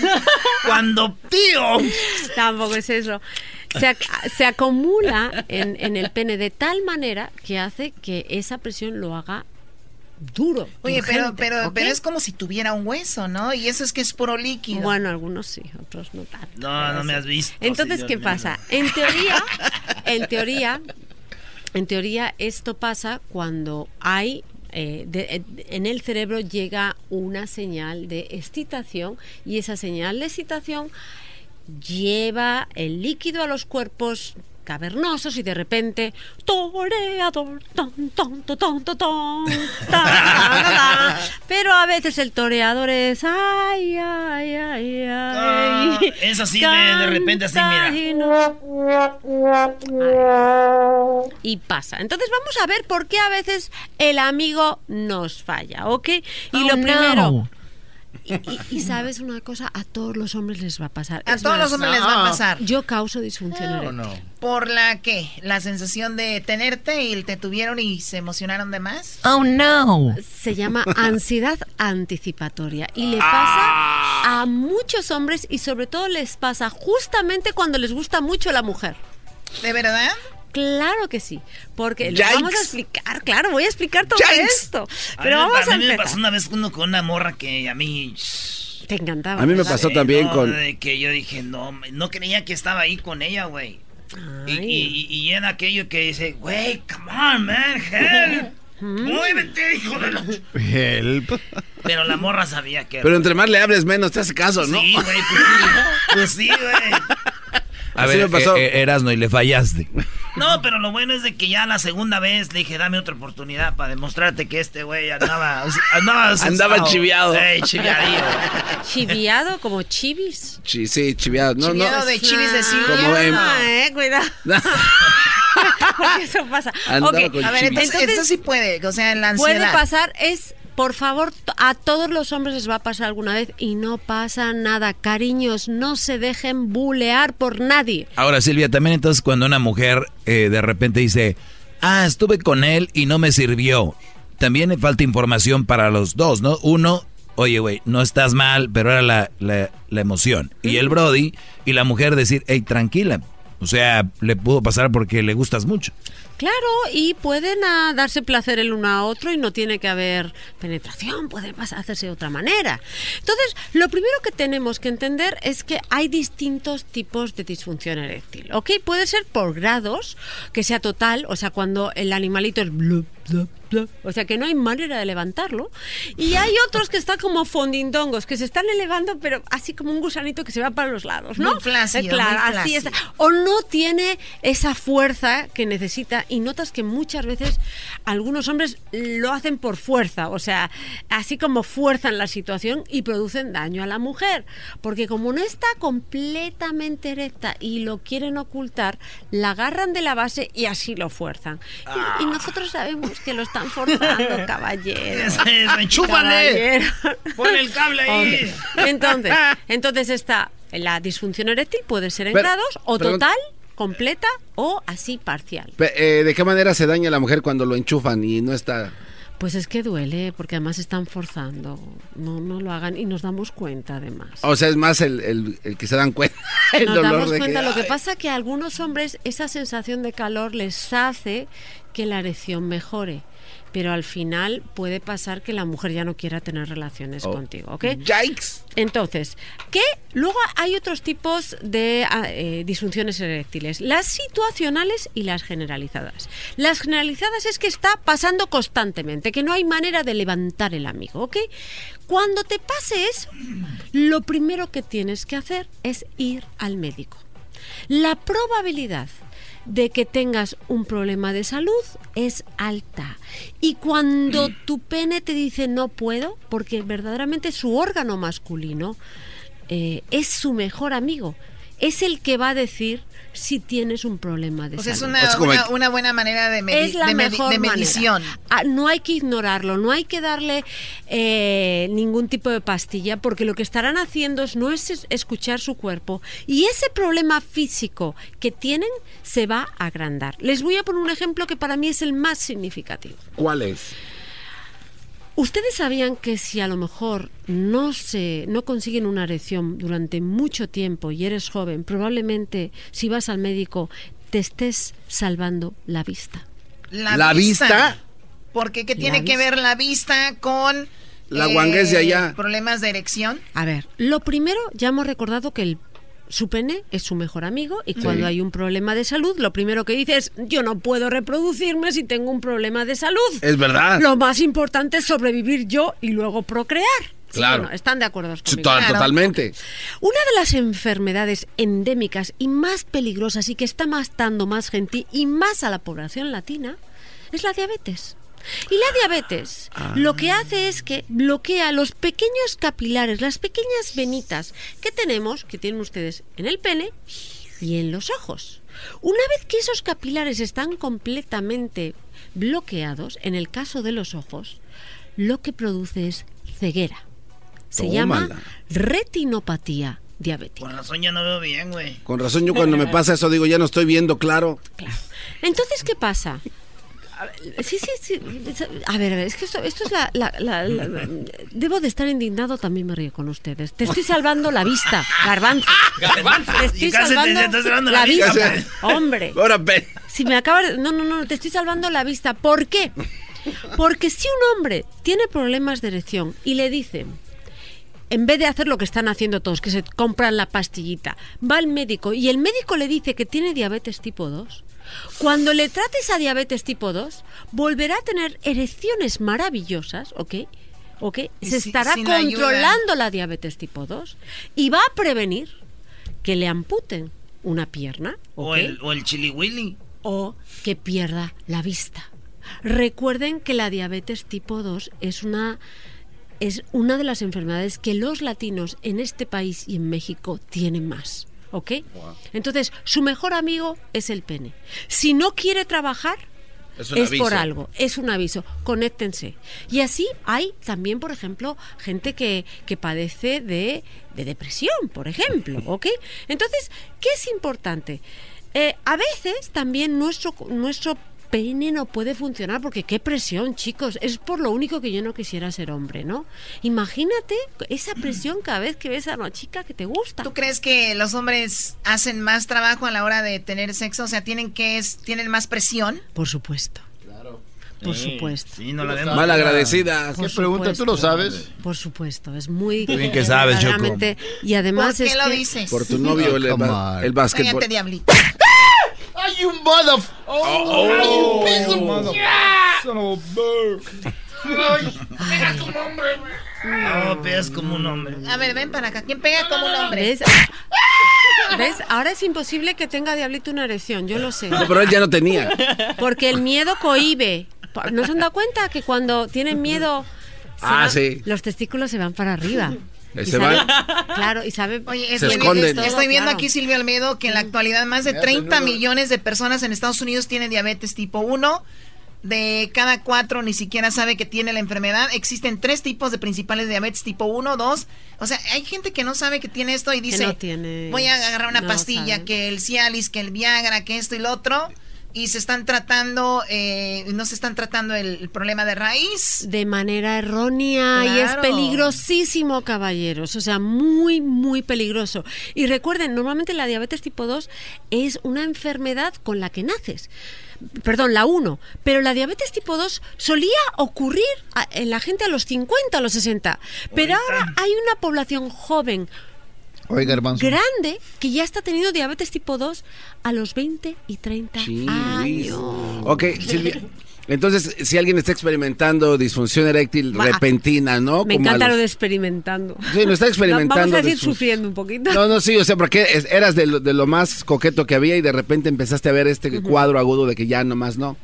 cuando tío. Tampoco es eso. Se, ac- se acumula en, en el pene de tal manera que hace que esa presión lo haga duro. Oye, pero, urgente, pero, es como si tuviera un hueso, ¿no? Y eso es que es puro líquido. Bueno, algunos sí, otros no tanto. No, no me has visto. Entonces, ¿qué pasa? En teoría, en teoría, en teoría, esto pasa cuando hay eh, de- eh, en el cerebro llega una señal de excitación y esa señal de excitación lleva el líquido a los cuerpos cavernosos y de repente toreador ton, ton, ton, ton, ta, ta, ta. pero a veces el toreador es ay ay ay Ah, ay es así de, de repente así, mira. Y no- Ay. y pasa entonces vamos a ver por qué a veces el amigo nos falla ¿ok? y Oh, lo no. Y, y- y sabes una cosa, a todos los hombres les va a pasar. A todos los hombres les va a pasar. Yo causo disfunción eréctil. ¿Por la qué? ¿La sensación de tenerte y te tuvieron y se emocionaron de más? Oh no. Se llama ansiedad anticipatoria y le pasa a muchos hombres y sobre todo les pasa justamente cuando les gusta mucho la mujer. ¿De verdad? Claro que sí, porque lo vamos a explicar, claro, voy a explicar todo Yikes. esto. A Pero mí, me- vamos a a mí me pasó una vez uno con una morra que a mí... Te encantaba. A mí me pasó también no, con... de que yo dije, no, no creía que estaba ahí con ella, güey. Y, y, y- y en aquello que dice, güey, come on, man, help. Muévete, hijo de la... Help. Pero la morra sabía que... Pero entre más le hables, menos te hace caso, ¿no? Sí, güey, pues sí. Pues sí, güey. A Así ver, me pasó. eh, eh, Erasno, y le fallaste. No, pero lo bueno es de que ya la segunda vez le dije, dame otra oportunidad para demostrarte que este güey andaba... Andaba, Andaba chiviado. Ey, chiviadillo. Chiviado como chivis. Sí, sí, chiviado. No, Chiviado no. de chivis de Silvia. Como en- Ah, eh, cuidado. Porque eso pasa. Andaba Ok, con A ver, entonces, Entonces, esto sí puede, o sea, la ansiedad. Puede pasar, es, por favor, a todos los hombres les va a pasar alguna vez y no pasa nada. Cariños, no se dejen bulear por nadie. Ahora, Silvia, también entonces cuando una mujer eh, de repente dice, ah, estuve con él y no me sirvió, también le falta información para los dos, ¿no? Uno, oye, güey, no estás mal, pero era la, la, la emoción. Y el Brody y la mujer decir, hey, tranquila. O sea, le pudo pasar porque le gustas mucho. Claro, y pueden ah, darse placer el uno a otro y no tiene que haber penetración, puede hacerse de otra manera. Entonces, lo primero que tenemos que entender es que hay distintos tipos de disfunción eréctil, ¿ok? Puede ser por grados, que sea total, o sea, cuando el animalito es blup, blup, o sea, que no hay manera de levantarlo. Y hay otros que están como fondindongos, que se están elevando, pero así como un gusanito que se va para los lados, ¿no? Muy flácido, Eh, claro, muy así está o no tiene esa fuerza que necesita y notas que muchas veces algunos hombres lo hacen por fuerza, o sea, así como fuerzan la situación y producen daño a la mujer, porque como no está completamente erecta y lo quieren ocultar, la agarran de la base y así lo fuerzan. Y, y nosotros sabemos que lo están forzando, caballero. Es. Pon el cable ahí. Entonces, entonces está la disfunción eréctil puede ser en Pero- grados o total, completa o así parcial. Eh, ¿De qué manera se daña la mujer cuando lo enchufan y no está...? Pues es que duele porque además están forzando. No, no lo hagan y nos damos cuenta además. O sea, es más el, el- el que se dan cuenta. El Nos dolor damos de cuenta, que... lo que pasa que a algunos hombres esa sensación de calor les hace que la erección mejore. Pero al final puede pasar que la mujer ya no quiera tener relaciones Oh. contigo, ¿ok? Yikes. Entonces, ¿qué? Luego hay otros tipos de ah, eh, disfunciones eréctiles, las situacionales y las generalizadas. Las generalizadas es que está pasando constantemente, que no hay manera de levantar el amigo, ¿ok? Cuando te pase eso, lo primero que tienes que hacer es ir al médico. La probabilidad de que tengas un problema de salud es alta. Y cuando tu pene te dice no puedo, porque verdaderamente su órgano masculino eh, es su mejor amigo, es el que va a decir si tienes un problema de Pues es salud. una, una, una buena manera de, medi- es la de, mejor medición. Ah, no hay que ignorarlo, no hay que darle eh, ningún tipo de pastilla, porque lo que estarán haciendo es, no es es- escuchar su cuerpo y ese problema físico que tienen se va a agrandar. Les voy a poner un ejemplo que para mí es el más significativo. ¿Cuál es? ¿Ustedes sabían que si a lo mejor no se no consiguen una erección durante mucho tiempo y eres joven, probablemente si vas al médico te estés salvando la vista? ¿La vista? Porque ¿qué tiene que ver la vista con La guanguez de allá. problemas de erección? A ver, lo primero, ya hemos recordado que el, su pene es su mejor amigo y Sí. cuando hay un problema de salud, lo primero que dice es, yo no puedo reproducirme si tengo un problema de salud. Es verdad. Lo más importante es sobrevivir yo y luego procrear. ¿Sí Claro. ¿Están de acuerdo conmigo? Claro. Totalmente. Una de las enfermedades endémicas y más peligrosas y que está matando más gente y más a la población latina es la diabetes. Y la diabetes lo que hace es que bloquea los pequeños capilares, las pequeñas venitas que tenemos, que tienen ustedes en el pene y en los ojos. Una vez que esos capilares están completamente bloqueados, en el caso de los ojos, lo que produce es ceguera. Se llama retinopatía diabética. Con razón ya no veo bien, güey. Con razón yo cuando me pasa eso digo, ya no estoy viendo claro. Entonces, ¿qué pasa? Sí, sí, sí. A ver, a ver, es que esto, esto es la, la- la- la- Debo de estar indignado, también me río con ustedes. Te estoy salvando la vista, garbanzo. Garbanzo. Te estoy salvando, te salvando la, vista. vista. Hombre. Si me acaba de- No, no, no, te estoy salvando la vista. ¿Por qué? Porque si un hombre tiene problemas de erección y le dicen, en vez de hacer lo que están haciendo todos, que se compran la pastillita, va al médico y el médico le dice que tiene diabetes tipo 2, cuando le trate esa diabetes tipo 2, volverá a tener erecciones maravillosas, ¿ok? ¿Ok? Se si- estará ayuda. controlando la diabetes tipo 2 y va a prevenir que le amputen una pierna, O ¿ok? el, o el chili willy. o que pierda la vista. Recuerden que la diabetes tipo 2 es una es una de las enfermedades que los latinos en este país y en México tienen más, ¿ok? Entonces, su mejor amigo es el pene. Si no quiere trabajar, Es por algo, es un aviso, conéctense. Y así hay también, por ejemplo, gente que, que padece de, de depresión, por ejemplo, ¿ok? Entonces, ¿qué es importante? Eh, a veces también nuestro, nuestro pene no puede funcionar porque qué presión, chicos. Es por lo único que yo no quisiera ser hombre, ¿no? Imagínate esa presión cada vez que ves a una chica que te gusta. ¿Tú crees que los hombres hacen más trabajo a la hora de tener sexo? O sea, tienen que es, tienen más presión. Por supuesto. Por Sí, supuesto. Sí, no la vemos. Mal agradecidas. Por ¿Qué pregunta? ¿Tú lo sabes? Por supuesto, es muy... Qué bien que sabes, Choco. Y además ¿Por qué es lo que- dices? Por tu novio, el, el básquetbol. Cállate, diablito. ¡Ay, un mother... ¡Oh! No, pegas como un hombre. A ver, ven para acá. ¿Quién pega como un hombre? ¿Ves? ¿Ves? Ahora es imposible que tenga Diablito una erección, yo lo sé. No, pero él ya no tenía. Porque el miedo cohíbe. ¿No se han dado cuenta que cuando tienen miedo... Ah, van- sí. Los testículos se van para arriba. Se van. Claro, y sabe... Oye, Se estoy, esconden. viendo, estoy viendo Claro. aquí, Silvio Almedo, que en la actualidad más de Me hace 30 nudo. millones de personas en Estados Unidos tienen diabetes tipo 1. De cada cuatro ni siquiera sabe que tiene la enfermedad. Existen tres tipos de principales de diabetes tipo 1, 2. O sea, hay gente que no sabe que tiene esto y dice, no tiene- voy a agarrar una no pastilla, sabe. que el Cialis, que el Viagra, que esto y lo otro. Y se están tratando, eh, no se están tratando el, el problema de raíz. de manera errónea y es peligrosísimo, caballeros. O sea, muy, muy peligroso. Y recuerden, normalmente la diabetes tipo 2 es una enfermedad con la que naces. Perdón, la 1. Pero la diabetes tipo 2 solía ocurrir a- en la gente a los 50, a los 60. Pero ahora hay una población joven Oiga, Garbanzo. grande que ya está teniendo diabetes tipo 2 a los 20 y 30 Sí, años. Ok, Silvia. Entonces, si alguien está experimentando disfunción eréctil Va. repentina, ¿no? Me Como encanta lo de experimentando. Sí, lo está experimentando. Vamos a decir disfun- sufriendo un poquito. No, no, sí, o sea, porque es- eras de lo, de lo más coqueto que había y de repente empezaste a ver este cuadro agudo de que ya nomás no.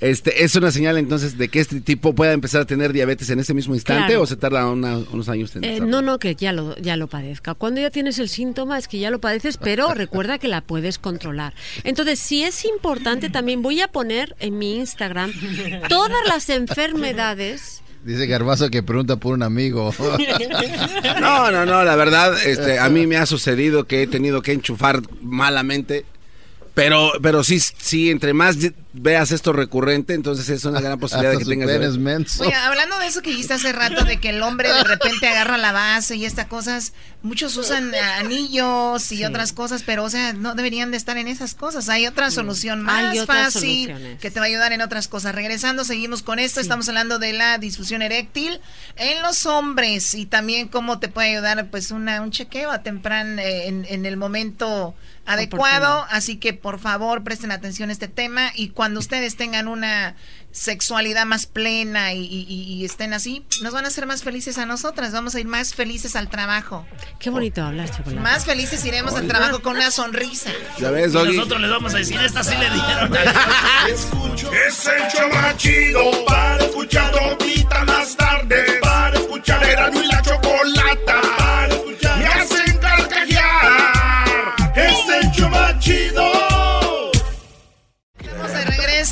Este, ¿Es una señal entonces de que este tipo pueda empezar a tener diabetes en ese mismo instante Claro. o se tarda una- unos años en Eh, no, no, que ya lo, ya lo padezca. Cuando ya tienes el síntoma es que ya lo padeces, pero recuerda que la puedes controlar. Entonces, si es importante, también voy a poner en mi Instagram todas las enfermedades. Dice Garbazo que pregunta por un amigo. No, no, no, la verdad, este, a mí me ha sucedido que he tenido que enchufar malamente. Pero, pero sí, sí, entre más veas esto recurrente, entonces es una gran posibilidad de que tengas. menso. Oye, hablando de eso que dijiste hace rato, de que el hombre de repente agarra la base y estas cosas, muchos usan eh, anillos y otras cosas, pero o sea, no deberían de estar en esas cosas. Hay otra solución más Hay fácil soluciones. que te va a ayudar en otras cosas. Regresando, seguimos con esto. Estamos hablando de la disfunción eréctil en los hombres y también cómo te puede ayudar pues una, un chequeo a temprano en, en el momento adecuado. Así que por favor presten atención a este tema y cuando ustedes tengan una sexualidad más plena y, y- y estén así, nos van a hacer más felices a nosotras, vamos a ir más felices al trabajo. Qué bonito hablas, chocolate. Más felices iremos al trabajo con una sonrisa. Ya ves, Y nosotros les vamos a decir, esta sí le dieron. Es el show más chido para escuchar todita las tardes. Para escuchar era y la chocolata.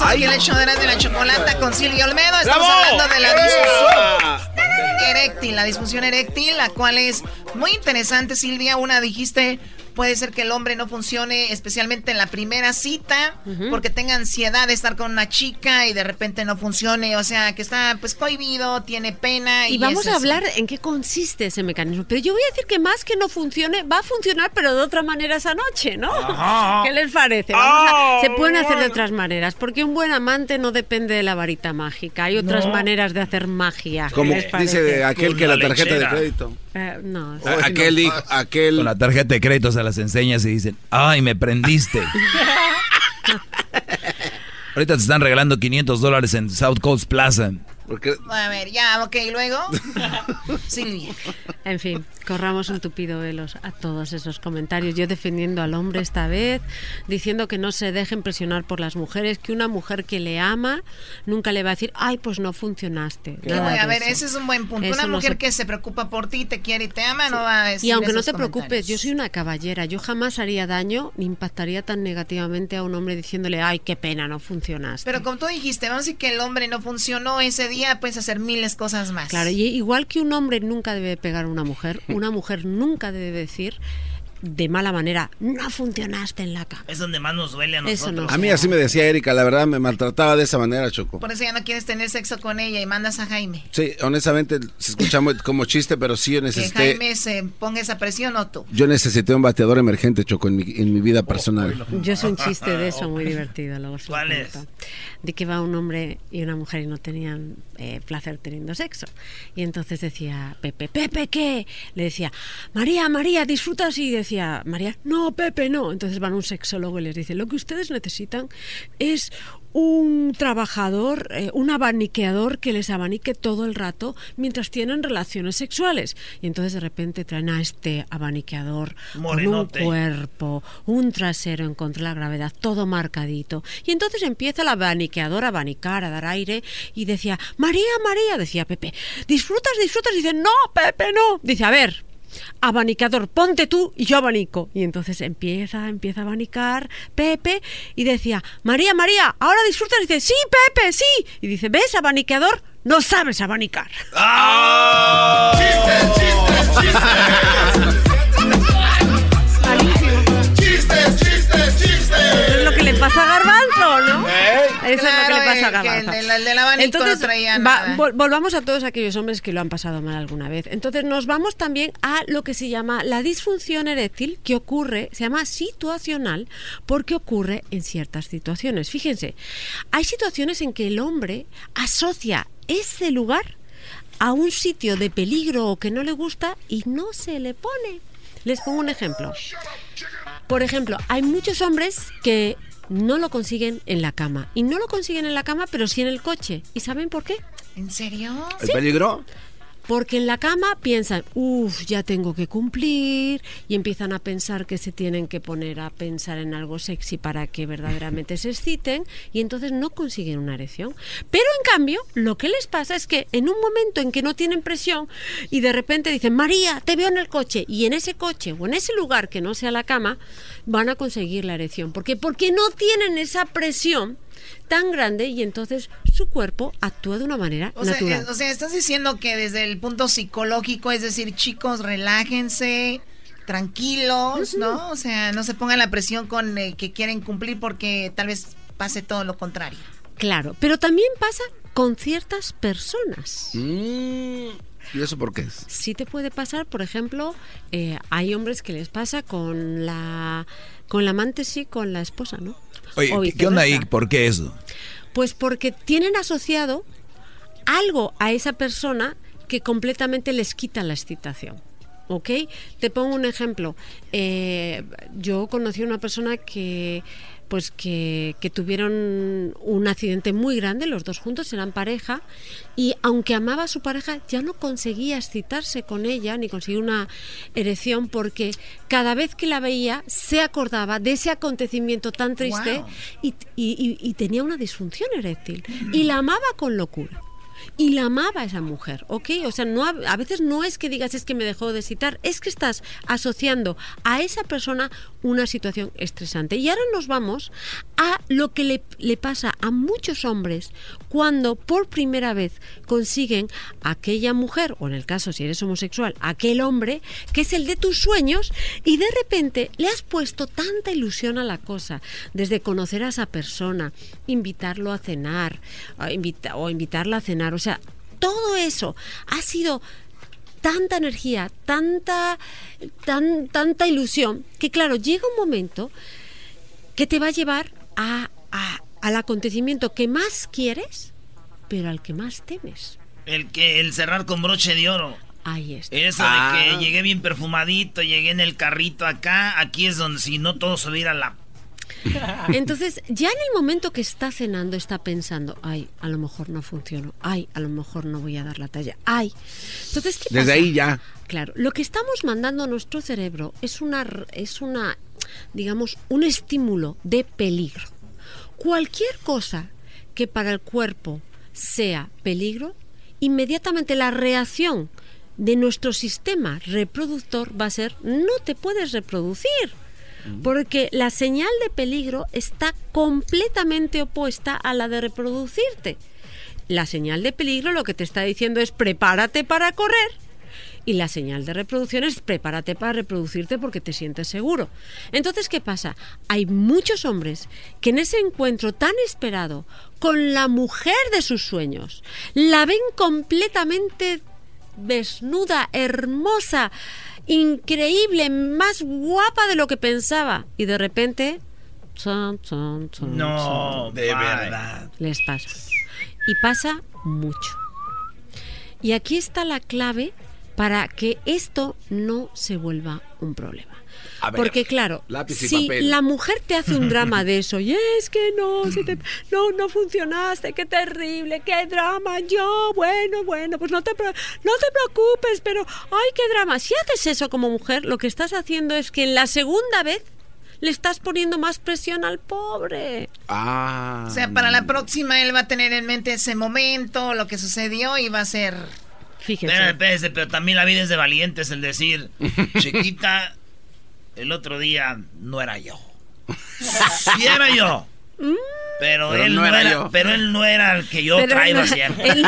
Aquí en el show de la, de la chocolata con Silvia Olmedo. Estamos ¡Bravo! hablando de la disfunción eréctil, la disfunción eréctil, la cual es muy interesante, Silvia. Una dijiste, puede ser que el hombre no funcione, especialmente en la primera cita, porque tenga ansiedad de estar con una chica y de repente no funcione, o sea, que está pues cohibido, tiene pena. Y, Y vamos a hablar en qué consiste ese mecanismo. Pero yo voy a decir que más que no funcione, va a funcionar, pero de otra manera esa noche, ¿no? Ajá. ¿Qué les parece? Vamos a- Ah, se pueden hacer de otras maneras, porque un buen amante no depende de la varita mágica. Hay otras No. maneras de hacer magia. ¿Qué Como dice aquel que la tarjeta de crédito. Eh, no. Aquel dijo, aquel... Con la tarjeta de crédito se las enseñas y dicen, ay, me prendiste. Ahorita te están regalando 500 dólares en South Coast Plaza. A ver, ya, ok, luego. Silvia. En fin, corramos un tupido velos a todos esos comentarios. Yo defendiendo al hombre esta vez, diciendo que no se dejen presionar por las mujeres, que una mujer que le ama nunca le va a decir, ay, pues no funcionaste. Voy a ver, eso. ese es un buen punto. Eso Una no mujer se- que se preocupa por ti, te quiere y te ama, no va a decir Y aunque no esos te preocupes, yo soy una caballera. Yo jamás haría daño ni impactaría tan negativamente a un hombre diciéndole, ay, qué pena, no funcionaste. Pero como tú dijiste, vamos a decir que el hombre no funcionó ese día, puedes hacer miles cosas más. Claro, y igual que un hombre nunca debe pegar a una mujer, una mujer nunca debe decir de mala manera, no funcionaste en la cama. Es donde más nos duele a nosotros. A mí así me decía Erika, la verdad me maltrataba de esa manera, Choco. Por eso ya no quieres tener sexo con ella y mandas a Jaime. Sí, honestamente se escucha como chiste, pero sí yo Que necesité, Jaime se ponga esa presión o tú. yo necesité un bateador emergente, Choco, en mi, en mi vida personal. Yo soy un chiste de eso muy divertido. Luego se lo ¿Cuál es? De que va un hombre y una mujer y no tenían eh, placer teniendo sexo. Y entonces decía Pepe, Pepe, ¿qué? Le decía, María, María, disfrutas. Y decía, María, no, Pepe, no. Entonces van a un sexólogo y les dice, lo que ustedes necesitan es un trabajador, eh, un abaniqueador que les abanique todo el rato mientras tienen relaciones sexuales. Y entonces de repente traen a este abaniqueador con un cuerpo, un trasero en contra de la gravedad, todo marcadito. Y entonces empieza el abaniqueador a abanicar, a dar aire, y decía, María, María, decía Pepe, disfrutas, disfrutas, y dice, no, Pepe, no. Dice, a ver, abanicador, ponte tú y yo abanico. Y entonces empieza, empieza a abanicar Pepe y decía, María, María, ahora disfrutas. Y dice, sí, Pepe, sí. Y dice, ¿ves, abaniqueador? No sabes abanicar. Chistes, chistes, chistes. Es lo que le pasa a Garbanzo, ¿no? Eso es lo que le pasa a que del- del abanico no traía nada. vol- volvamos a todos aquellos hombres que lo han pasado mal alguna vez. Entonces nos vamos también a lo que se llama la disfunción eréctil, que ocurre, se llama situacional, porque ocurre en ciertas situaciones. Fíjense, hay situaciones en que el hombre asocia ese lugar a un sitio de peligro o que no le gusta y no se le pone. Les pongo un ejemplo. Por ejemplo, hay muchos hombres que no lo consiguen en la cama. Y no lo consiguen en la cama, pero sí en el coche. ¿Y saben por qué? ¿En serio? ¿El peligro? Porque en la cama piensan, uff, ya tengo que cumplir, y empiezan a pensar que se tienen que poner a pensar en algo sexy para que verdaderamente se exciten, y entonces no consiguen una erección. Pero en cambio, lo que les pasa es que en un momento en que no tienen presión, y de repente dicen, María, te veo en el coche, y en ese coche o en ese lugar que no sea la cama, van a conseguir la erección. ¿Por qué? Porque no tienen esa presión tan grande y entonces su cuerpo actúa de una manera O sea, natural. eh, o sea, estás diciendo que desde el punto psicológico, es decir, chicos, relájense, tranquilos, ¿no? O sea, no se pongan la presión con eh, que quieren cumplir porque tal vez pase todo lo contrario. Claro, pero también pasa con ciertas personas. Mm, ¿Y eso por qué es? Sí te puede pasar, por ejemplo, eh, hay hombres que les pasa con la con la amante sí, con la esposa, ¿no? Oye, ¿qué- ¿qué onda ahí? ¿Por qué eso? Pues porque tienen asociado algo a esa persona que completamente les quita la excitación. ¿Ok? Te pongo un ejemplo. Eh, yo conocí a una persona que, pues que, que tuvieron un accidente muy grande, los dos juntos eran pareja, y aunque amaba a su pareja, ya no conseguía excitarse con ella ni conseguir una erección porque cada vez que la veía se acordaba de ese acontecimiento tan triste Wow. y, y- y- y tenía una disfunción eréctil y la amaba con locura. Y la amaba a esa mujer, ¿ok? O sea, no, a veces no es que digas es que me dejó de excitar, es que estás asociando a esa persona una situación estresante. Y ahora nos vamos a lo que le, le pasa a muchos hombres cuando por primera vez consiguen aquella mujer, o en el caso si eres homosexual, aquel hombre que es el de tus sueños y de repente le has puesto tanta ilusión a la cosa, desde conocer a esa persona, invitarlo a cenar o invitarla a cenar, o sea, todo eso ha sido tanta energía, tanta, tan, tanta ilusión, que claro, llega un momento que te va a llevar a, a- al acontecimiento que más quieres, pero al que más temes. El que el cerrar con broche de oro. Ahí está. Eso Ah. de que llegué bien perfumadito, llegué en el carrito acá, aquí es donde si no todo subir a la... Entonces, ya en el momento que está cenando, está pensando, ay, a lo mejor no funciono, ay, a lo mejor no voy a dar la talla, ay. Entonces, ¿qué Desde pasa? ahí ya. Claro, lo que estamos mandando a nuestro cerebro es una, es una, digamos, un estímulo de peligro. Cualquier cosa que para el cuerpo sea peligro, inmediatamente la reacción de nuestro sistema reproductor va a ser no te puedes reproducir. Porque la señal de peligro está completamente opuesta a la de reproducirte. La señal de peligro lo que te está diciendo es prepárate para correr y la señal de reproducción es prepárate para reproducirte porque te sientes seguro. Entonces, ¿qué pasa? Hay muchos hombres que en ese encuentro tan esperado con la mujer de sus sueños, la ven completamente desnuda, hermosa, increíble, más guapa de lo que pensaba. Y de repente... No, de verdad. Les pasa. Y pasa mucho. Y aquí está la clave para que esto no se vuelva un problema. A ver, Porque claro, lápiz y si papel. la mujer te hace un drama de eso, y es que no, si te- no, no funcionaste, qué terrible, qué drama, yo, bueno, bueno, pues no te, no te preocupes, pero, ay, qué drama. Si haces eso como mujer, lo que estás haciendo es que en la segunda vez le estás poniendo más presión al pobre. Ah. O sea, para la próxima él va a tener en mente ese momento, lo que sucedió y va a ser... Fíjese. Espérame, espérese, pero también la vida es de valientes, el decir, chiquita, el otro día no era yo. Sí era yo. Pero, Pero él no era era, yo. pero él no era el que yo Pero él traigo no- siempre. Él,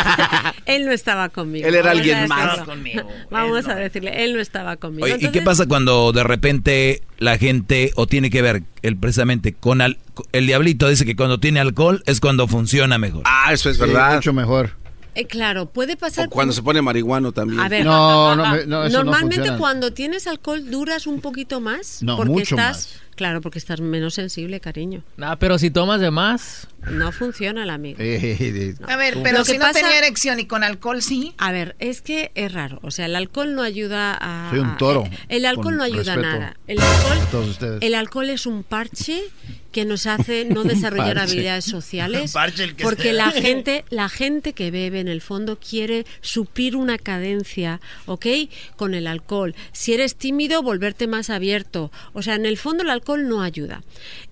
él no estaba conmigo. Él era Vamos alguien más. conmigo. Vamos Él a no. decirle, él no estaba conmigo. Oye, ¿y qué pasa cuando de repente la gente, o tiene que ver el, precisamente con al- el diablito, dice que cuando tiene alcohol es cuando funciona mejor? Ah, eso es Sí, verdad. mucho mejor. Eh, claro, puede pasar. O cuando se pone marihuano también. A ver, No, no, no, eso normalmente funciona. cuando tienes alcohol duras un poquito más. No, porque mucho estás, Claro, porque estás menos sensible, cariño. Ah, pero si tomas de más. No funciona el amigo. Eh, A ver, pero Lo si no pasa- tenía erección y con alcohol sí. A ver, es que es raro. O sea, el alcohol no ayuda a. Soy un a- toro, El alcohol no ayuda a nada. El alcohol, a todos ustedes. el alcohol es un parche que nos hace no desarrollar habilidades sociales. Parche el que porque sea. la gente, la gente que bebe en el fondo quiere suplir una cadencia, ¿ok? Con el alcohol. Si eres tímido, volverte más abierto. O sea, en el fondo el alcohol no ayuda.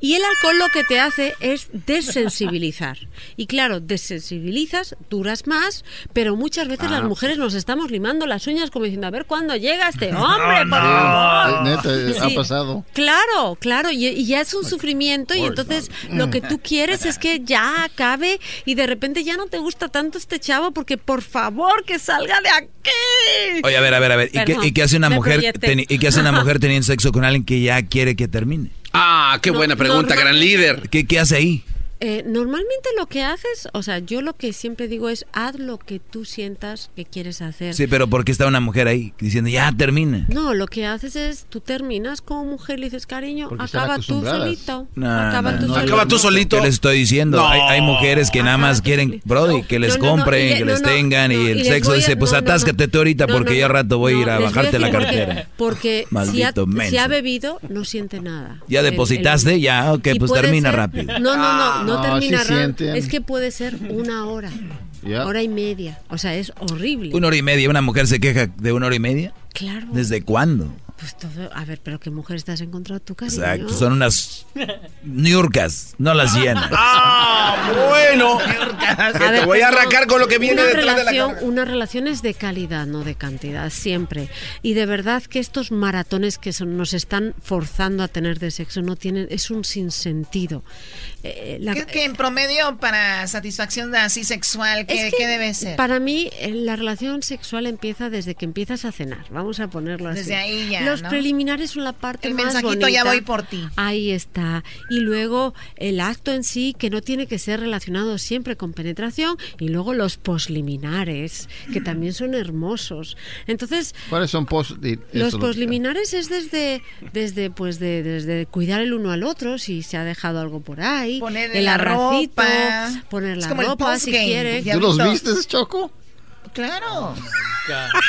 Y el alcohol lo que te hace es desensibilizar. Y claro, desensibilizas, duras más, pero muchas veces Ah. las mujeres nos estamos limando las uñas como diciendo, a ver cuándo llega este hombre, No, por favor. Eh, neta, ha pasado. Claro, claro, y, y ya es un sufrimiento y entonces lo que tú quieres es que ya acabe y de repente ya no te gusta tanto este chavo porque por favor que salga de aquí. Oye, a ver, a ver, a ver. ¿Y qué, y qué hace una mujer y qué hace una mujer teniendo sexo con alguien que ya quiere que termine? Ah, qué buena pregunta, normal- gran líder. ¿Qué, qué hace ahí? Eh, normalmente lo que haces, o sea, yo lo que siempre digo es haz lo que tú sientas que quieres hacer. Sí, pero ¿por qué está una mujer ahí diciendo ya termina? No, lo que haces es tú terminas como mujer, le dices cariño, Porque acaba tú solito. No, acaba no, tú no, solito. Acaba tú solito. ¿Qué les estoy diciendo? No. Hay, hay mujeres que nada más quieren, Brody, que les no, no, compren, y que les no, tengan no, y y el les sexo a- dice, pues no, no, atáscate tú ahorita No, porque no, ya rato voy a ir a bajarte la cartera. Porque si ha, si ha bebido, no siente nada. ¿Ya El- el- depositaste? Ya, ok, y pues termina ser- rápido. No, no, no, no Ah, termina sí rápido. sienten. Es que puede ser una hora, hora y media. O sea, es horrible. Una hora y media, una mujer se queja de una hora y media. Claro. ¿Desde cuándo? Pues todo, a ver, pero qué mujer estás encontrado tú, cariño. Exacto, son unas niurcas, no las llenas. Ah, bueno. Que te voy a arrancar con lo que viene una detrás de la relación, cara. Una relación es de calidad, no de cantidad, siempre. Y de verdad que estos maratones que son- nos están forzando a tener de sexo no tienen, es un sinsentido. Eh, la- ¿Qué, qué en promedio para satisfacción así sexual, ¿qué, Es que qué debe ser? Para mí, eh, la relación sexual empieza desde que empiezas a cenar. Vamos a ponerlo así. Desde ahí ya, Los ¿no? preliminares son la parte El más mensajito, ya voy por ti. Ahí está. Y luego el acto en sí, que no tiene que ser relacionado siempre con penetración. Y luego los posliminares, que también son hermosos. Entonces, ¿Cuáles son los posliminares es desde, desde, pues de, desde cuidar el uno al otro, si se ha dejado algo por ahí, Poner el la abracito, ropa. poner la como el ropa si postgame, quiere. ¿Tú los viste, Choco? Claro.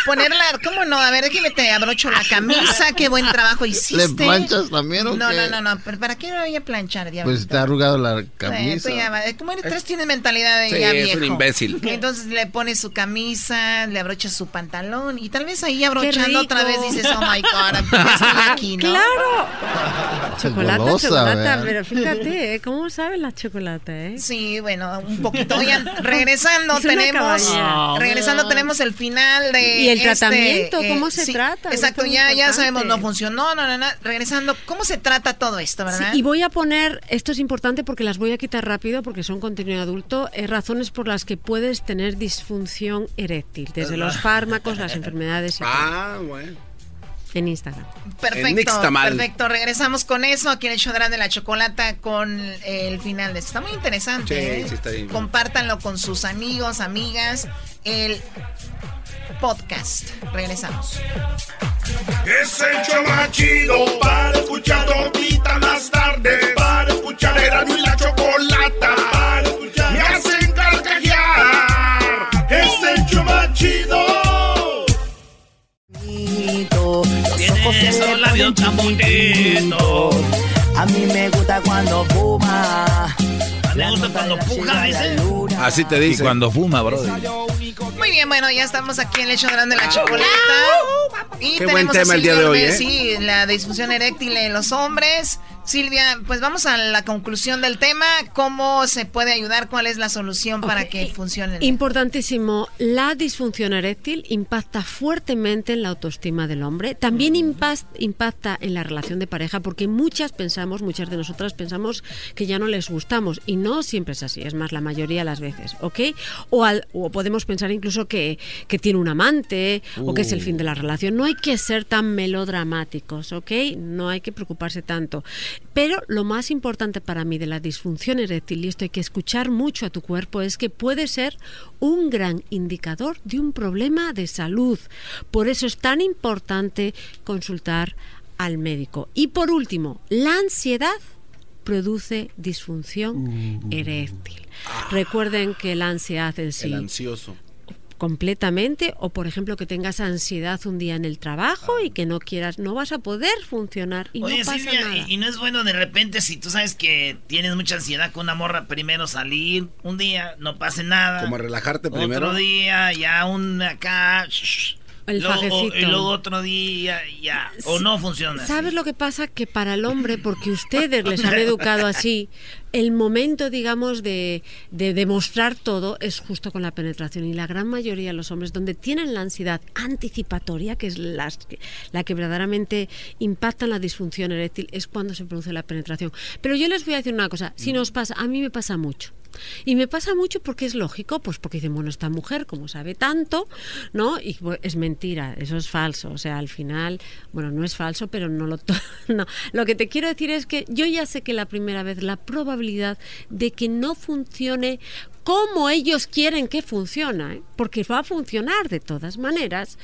Ponerla, ¿cómo no? A ver, déjame te abrocho la camisa, qué buen trabajo hiciste. ¿Le planchas también o No, qué? no, no, no, pero ¿para qué me voy a planchar, diablo? Pues te ha arrugado la camisa. tú ya va- Como eres tres, tienes mentalidad de Sí, ya es viejo. un imbécil. Entonces le pones su camisa, le abrochas su pantalón y tal vez ahí abrochando otra vez dices, oh my god, ya estoy aquí, ¿no? ¡Claro! Chocolate, golosa, chocolate, ¿verdad? pero fíjate, ¿eh? ¿cómo sabe la chocolate, eh? Sí, bueno, un poquito. Oigan, regresando Es tenemos, caballera. Regresando tenemos el final de ¿Y el este, tratamiento? ¿Cómo se trata? Exacto, ya, ya sabemos no funcionó, no, no, no. Regresando, ¿cómo se trata todo esto, Sí, verdad? y voy a poner, esto es importante porque las voy a quitar rápido porque son contenido adulto, eh, razones por las que puedes tener disfunción eréctil, desde los fármacos, las enfermedades y todo, Ah, bueno. En Instagram. En Perfecto, Nixtamal. perfecto. Regresamos con eso aquí en el Chodrán de la Chocolata con el final de esto. Está muy interesante. Sí, ¿eh? sí, está bien. Compártanlo con sus amigos, amigas. El podcast. Regresamos. Es el show más chido para escuchar todita las tardes. Para escuchar era y la chocolata. Para escuchar me hacen carcajear. Es el show más chido. Tiene esos labios tan bonitos. A mí me gusta cuando fuma. Me gusta cuando puja, dice. Así te Y dice. cuando fuma, Brody. Muy bien, bueno, ya estamos aquí en el hecho grande de la chocolata. Y Qué buen tenemos tema el día de hoy, ¿eh? Sí, la disfunción eréctil en los hombres. Silvia, pues vamos a la conclusión del tema. ¿Cómo se puede ayudar? ¿Cuál es la solución para que funcione? Importantísimo, la disfunción eréctil impacta fuertemente en la autoestima del hombre, también impas- impacta en la relación de pareja, porque muchas pensamos, muchas de nosotras pensamos que ya no les gustamos, y no siempre es así, es más la mayoría de las veces, ¿ok? O, al- o podemos pensar incluso que, que tiene un amante, o que es el Uh. fin de la relación. No hay que ser tan melodramáticos, ¿ok? No hay que preocuparse tanto. Pero lo más importante para mí de la disfunción eréctil, y esto hay que escuchar mucho a tu cuerpo, es que puede ser un gran indicador de un problema de salud. Por eso es tan importante consultar al médico. Y por último, la ansiedad produce disfunción eréctil. Recuerden que la ansiedad en sí El ansioso. Completamente o por ejemplo que tengas ansiedad un día en el trabajo y que no quieras no vas a poder funcionar y Oye, no pasa Silvia, nada. y, y no es bueno de repente si tú sabes que tienes mucha ansiedad con una morra, primero salir un día, no pase nada. Como relajarte Otro primero. día, ya un acá. shh, El luego-. Y luego otro día, ya. O no funciona. ¿Sabes lo que pasa? Que para el hombre, porque ustedes les han educado así, el momento, digamos, de, de demostrar todo es justo con la penetración. Y la gran mayoría de los hombres, donde tienen la ansiedad anticipatoria, que es las que- la que verdaderamente impacta en la disfunción eréctil, es cuando se produce la penetración. Pero yo les voy a decir una cosa, si nos pasa, a mí me pasa mucho. Y me pasa mucho porque es lógico, pues porque dicen, bueno, esta mujer, como sabe tanto, ¿no? Y pues, es mentira, eso es falso. O sea, al final, bueno, no es falso, pero no lo... no. Lo que te quiero decir es que yo ya sé que la primera vez la probabilidad de que no funcione como ellos quieren que funcione, porque va a funcionar de todas maneras,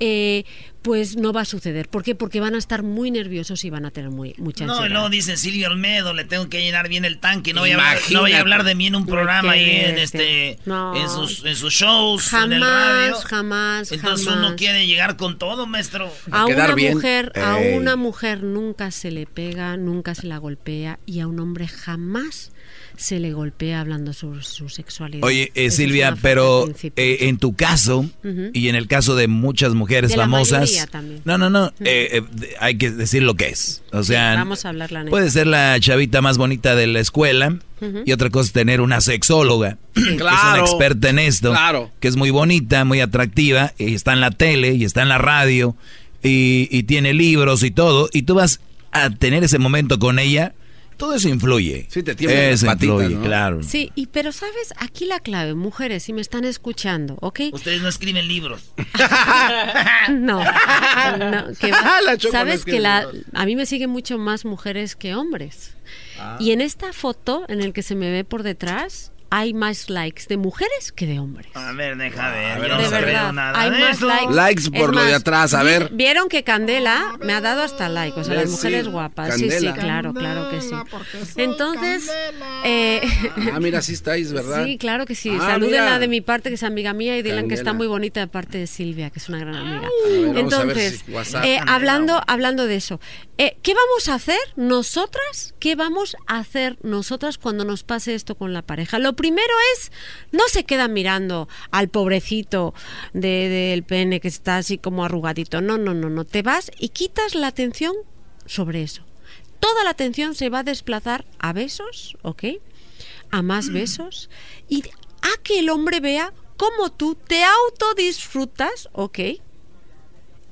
eh, pues no va a suceder. ¿Por qué? Porque van a estar muy nerviosos y van a tener muy, mucha ansiedad. No, no, dice Silvio Olmedo, le tengo que llenar bien el tanque, no voy, a hablar, no voy a hablar de mí en un programa y en este en, sus, en sus shows, jamás, en el radio. Jamás, Entonces jamás. uno quiere llegar con todo, maestro. A una mujer, a una mujer nunca se le pega, nunca se la golpea y a un hombre jamás se le golpea hablando sobre su sexualidad. Oye, eh, Silvia, pero eh, en tu caso y en el caso de muchas mujeres De famosas, no, no, no, eh, eh, de- hay que decir lo que es. O sea, Vamos a hablar la neta. puede ser la chavita más bonita de la escuela y otra cosa es tener una sexóloga que es una Claro, experta en esto, claro. que es muy bonita, muy atractiva y está en la tele y está en la radio y, y tiene libros y todo y tú vas a tener ese momento con ella. Todo eso influye. Sí, te tiemblan las Eso patitas, influye, ¿no? claro. Sí, y pero sabes, aquí la clave, mujeres, si me están escuchando, ¿ok? Ustedes no escriben libros. No, no, que no sabes que la, a mí me siguen mucho más mujeres que hombres. Ah. Y en esta foto, en el que se me ve por detrás, hay más likes de mujeres que de hombres. A ver, deja ver. ver, yo no de verdad, nada hay de más eso. likes. Likes Es por lo de atrás, a ver. Vieron que Candela me ha dado hasta like, o sea, las Sí, mujeres guapas. Sí, sí, claro, claro que sí. Entonces, eh, Ah, mira, sí estáis, ¿verdad? Sí, claro que sí. Ah, Salúdenla de mi parte, que es amiga mía, y digan que está muy bonita de parte de Silvia, que es una gran amiga. ver, a ver Entonces, si WhatsApp. eh, hablando, hablando de eso, eh, ¿qué vamos a hacer nosotras? ¿Qué vamos a hacer nosotras cuando nos pase esto con la pareja? Lo primero es, no se quedan mirando al pobrecito de- del pene que está así como arrugadito. No, no, no, no. Te vas y quitas la atención sobre eso. Toda la atención se va a desplazar a besos, ¿ok? A más besos y a que el hombre vea cómo tú te autodisfrutas, ¿ok?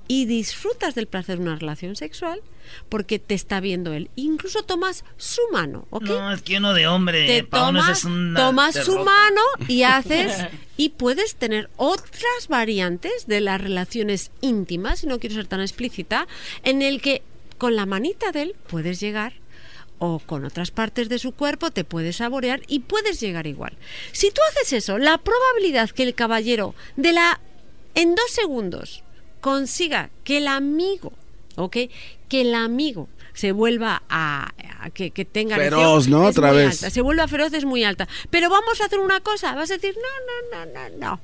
Y disfrutas del placer de una relación sexual porque te está viendo él. Incluso tomas su mano, ¿ok? No, es que uno de hombre, te tomas, es una tomas su mano y haces y puedes tener otras variantes de las relaciones íntimas, si no quiero ser tan explícita, en el que con la manita de él puedes llegar o con otras partes de su cuerpo te puedes saborear y puedes llegar igual. Si tú haces eso, la probabilidad que el caballero de la en dos segundos consiga que el amigo, ¿ok? Que el amigo se vuelva a, a que, que tenga Feroz, ¿no? Otra vez. alta. Se vuelva feroz es muy alta. Pero vamos a hacer una cosa, vas a decir, no, no, no, no, no.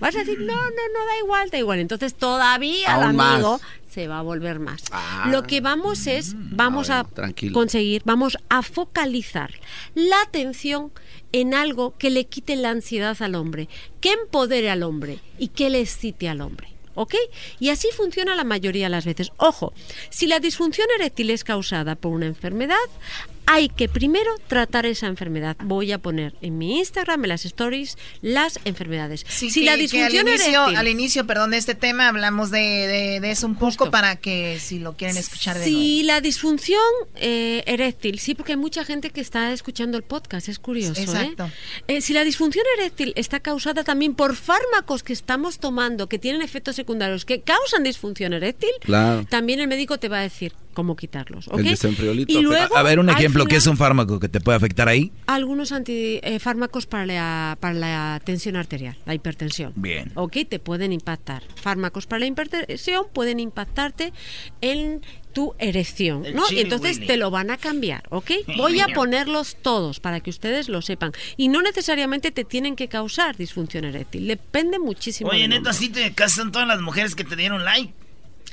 Vas a decir, no, no, no, da igual, da igual. Entonces todavía el más. amigo se va a volver más. Ah. Lo que vamos es, vamos a, tranquilo. conseguir, vamos a focalizar la atención en algo que le quite la ansiedad al hombre, que empodere al hombre y que le excite al hombre. ¿Ok? Y así funciona la mayoría de las veces. Ojo, si la disfunción eréctil es causada por una enfermedad, hay que primero tratar esa enfermedad. Voy a poner en mi Instagram, en las stories, las enfermedades. Sí, si que- la disfunción al inicio, eréctil... al inicio, perdón, de este tema hablamos de, de- de eso un poco para que si lo quieren escuchar de nuevo. Si la disfunción eh, eréctil, sí, porque hay mucha gente que está escuchando el podcast, es curioso. ¿eh? Exacto. Eh, si la disfunción eréctil está causada también por fármacos que estamos tomando que tienen efectos secundarios que causan disfunción eréctil, Claro. también el médico te va a decir cómo quitarlos. ¿ok? El desenfriolito. Y luego, a ver, un ejemplo, ¿qué final, es un fármaco que te puede afectar ahí? algunos antifármacos para la, para la tensión arterial, la hipertensión. Bien. ¿Ok? Te pueden impactar. Fármacos para la hipertensión pueden impactarte en tu erección, ¿no? Y entonces te lo van a cambiar, ¿ok? Voy a ponerlos todos para que ustedes lo sepan. Y no necesariamente te tienen que causar disfunción eréctil. Depende muchísimo. Oye, neta, hombre. sí te casan todas las mujeres que te dieron like.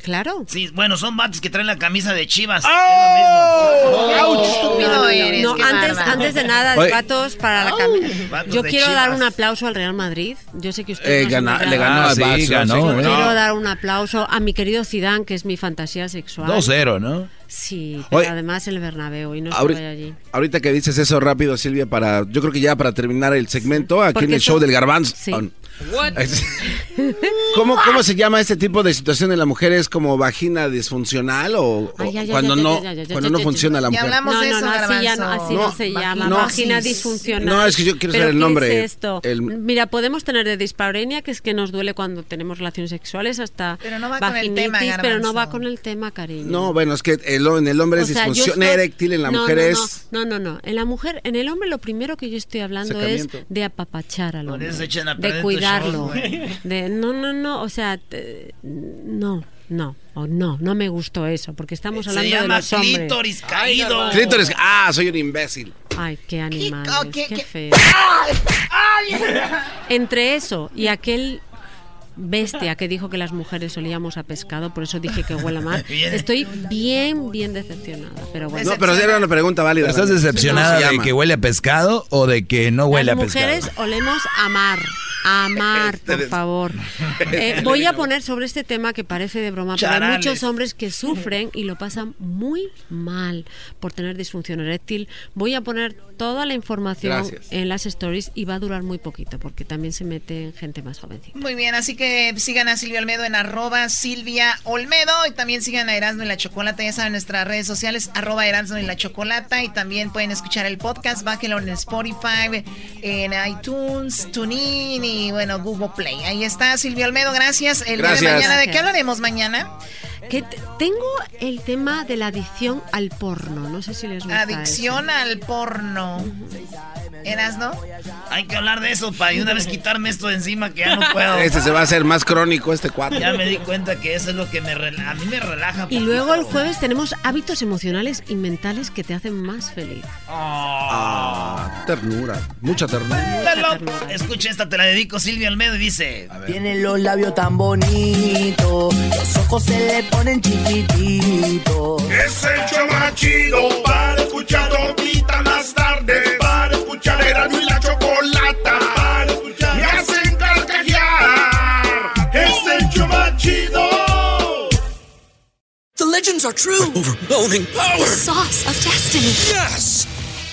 Claro. Sí, bueno, son vatos que traen la camisa de Chivas. ¡Oh! Es lo mismo. Qué estúpido No, no, eres, no, antes, antes de nada, Oye. patos para la camisa. Vatos Yo quiero dar un aplauso al Real Madrid. Yo sé que usted Eh, gana- le ganó Ah, a sí, ganó, ¿eh? Quiero dar un aplauso a mi querido Zidane, que es mi fantasía sexual. 2-0, ¿no? Sí, pero Oye, además el Bernabéu y no ahori- estoy allí. Ahorita que dices eso rápido, Silvia, para yo creo que ya para terminar el segmento aquí Porque en el show del garbanzo. Sí. Ah, ¿Cómo, ¿Cómo se llama este tipo de situación en la mujer? ¿Es como vagina disfuncional o, cuando no cuando no funciona la Ya mujer? hablamos no, de no, eso, no, así, ya no, así no, No, se llama. no. Vagina Sí. disfuncional. No, es que yo quiero ¿Pero saber el nombre, es esto? el- Mira, podemos tener de dispareunia, que es que nos duele cuando tenemos relaciones sexuales, hasta Pero no va con el vaginitis, tema, pero no va con el tema, cariño. No, bueno, es que el- en el hombre es sea, disfunción estoy- eréctil, en la No, mujer no, no, es... No, no, no. En la mujer, en el hombre lo primero que yo estoy hablando es de apapachar al Por hombre. a De cuidarlo. show, de no, no, no, o sea, te- no, no, o no, no me gustó eso, porque estamos Se hablando de llama los hombres. clítoris caído. Clítoris, ah, soy un imbécil. Ay, qué animales, oh, qué- qué, qué- feo. Entre eso y aquel bestia que dijo que las mujeres olíamos a pescado, por eso dije que huele mal. Bien. Estoy bien, bien decepcionada, pero bueno. No, pero era una pregunta válida. ¿Estás ¿Cómo decepcionada de que huele a pescado o de que no huele Las a pescado? mujeres olemos a mar, a mar, por favor. Eh, voy a poner sobre este tema que parece de broma, pero hay muchos hombres que sufren y lo pasan muy mal por tener disfunción eréctil. Voy a poner toda la información Gracias. en las stories y va a durar muy poquito porque también se mete gente más jovencita. Muy bien, así que sigan a Silvia Olmedo en arroba Silvia Olmedo y también sigan a Erasmo y la Chocolata, ya saben, nuestras redes sociales, arroba Erasmo y la Chocolata y también pueden escuchar el podcast, bájenlo en Spotify, en iTunes, TuneIn y bueno, Google Play. Ahí está Silvia Olmedo, gracias. El día de Gracias. mañana, ¿de qué Gracias. hablaremos mañana? Que tengo el tema de la adicción al porno, no sé si les gusta Adicción al porno. ¿Erasno? Hay que hablar de eso para de una vez quitarme esto de encima que ya no puedo. Este se va a hacer más crónico, este cuadro. Ya me di cuenta que eso es lo que me a mí me relaja. Y luego el jueves tenemos hábitos emocionales y mentales que te hacen más feliz. Ah, ternura, mucha ternura. Escucha esta, te la dedico Silvia Almedo y dice. Tiene los labios tan bonitos, los ojos se le ponen chiquititos. Es el show más chido para escuchar ahorita más tarde. Para escuchar era y la chocolata. Para escuchar me hacen carcajear. Es el show más chido. The legends are true. overwhelming power! The sauce of destiny. Yes!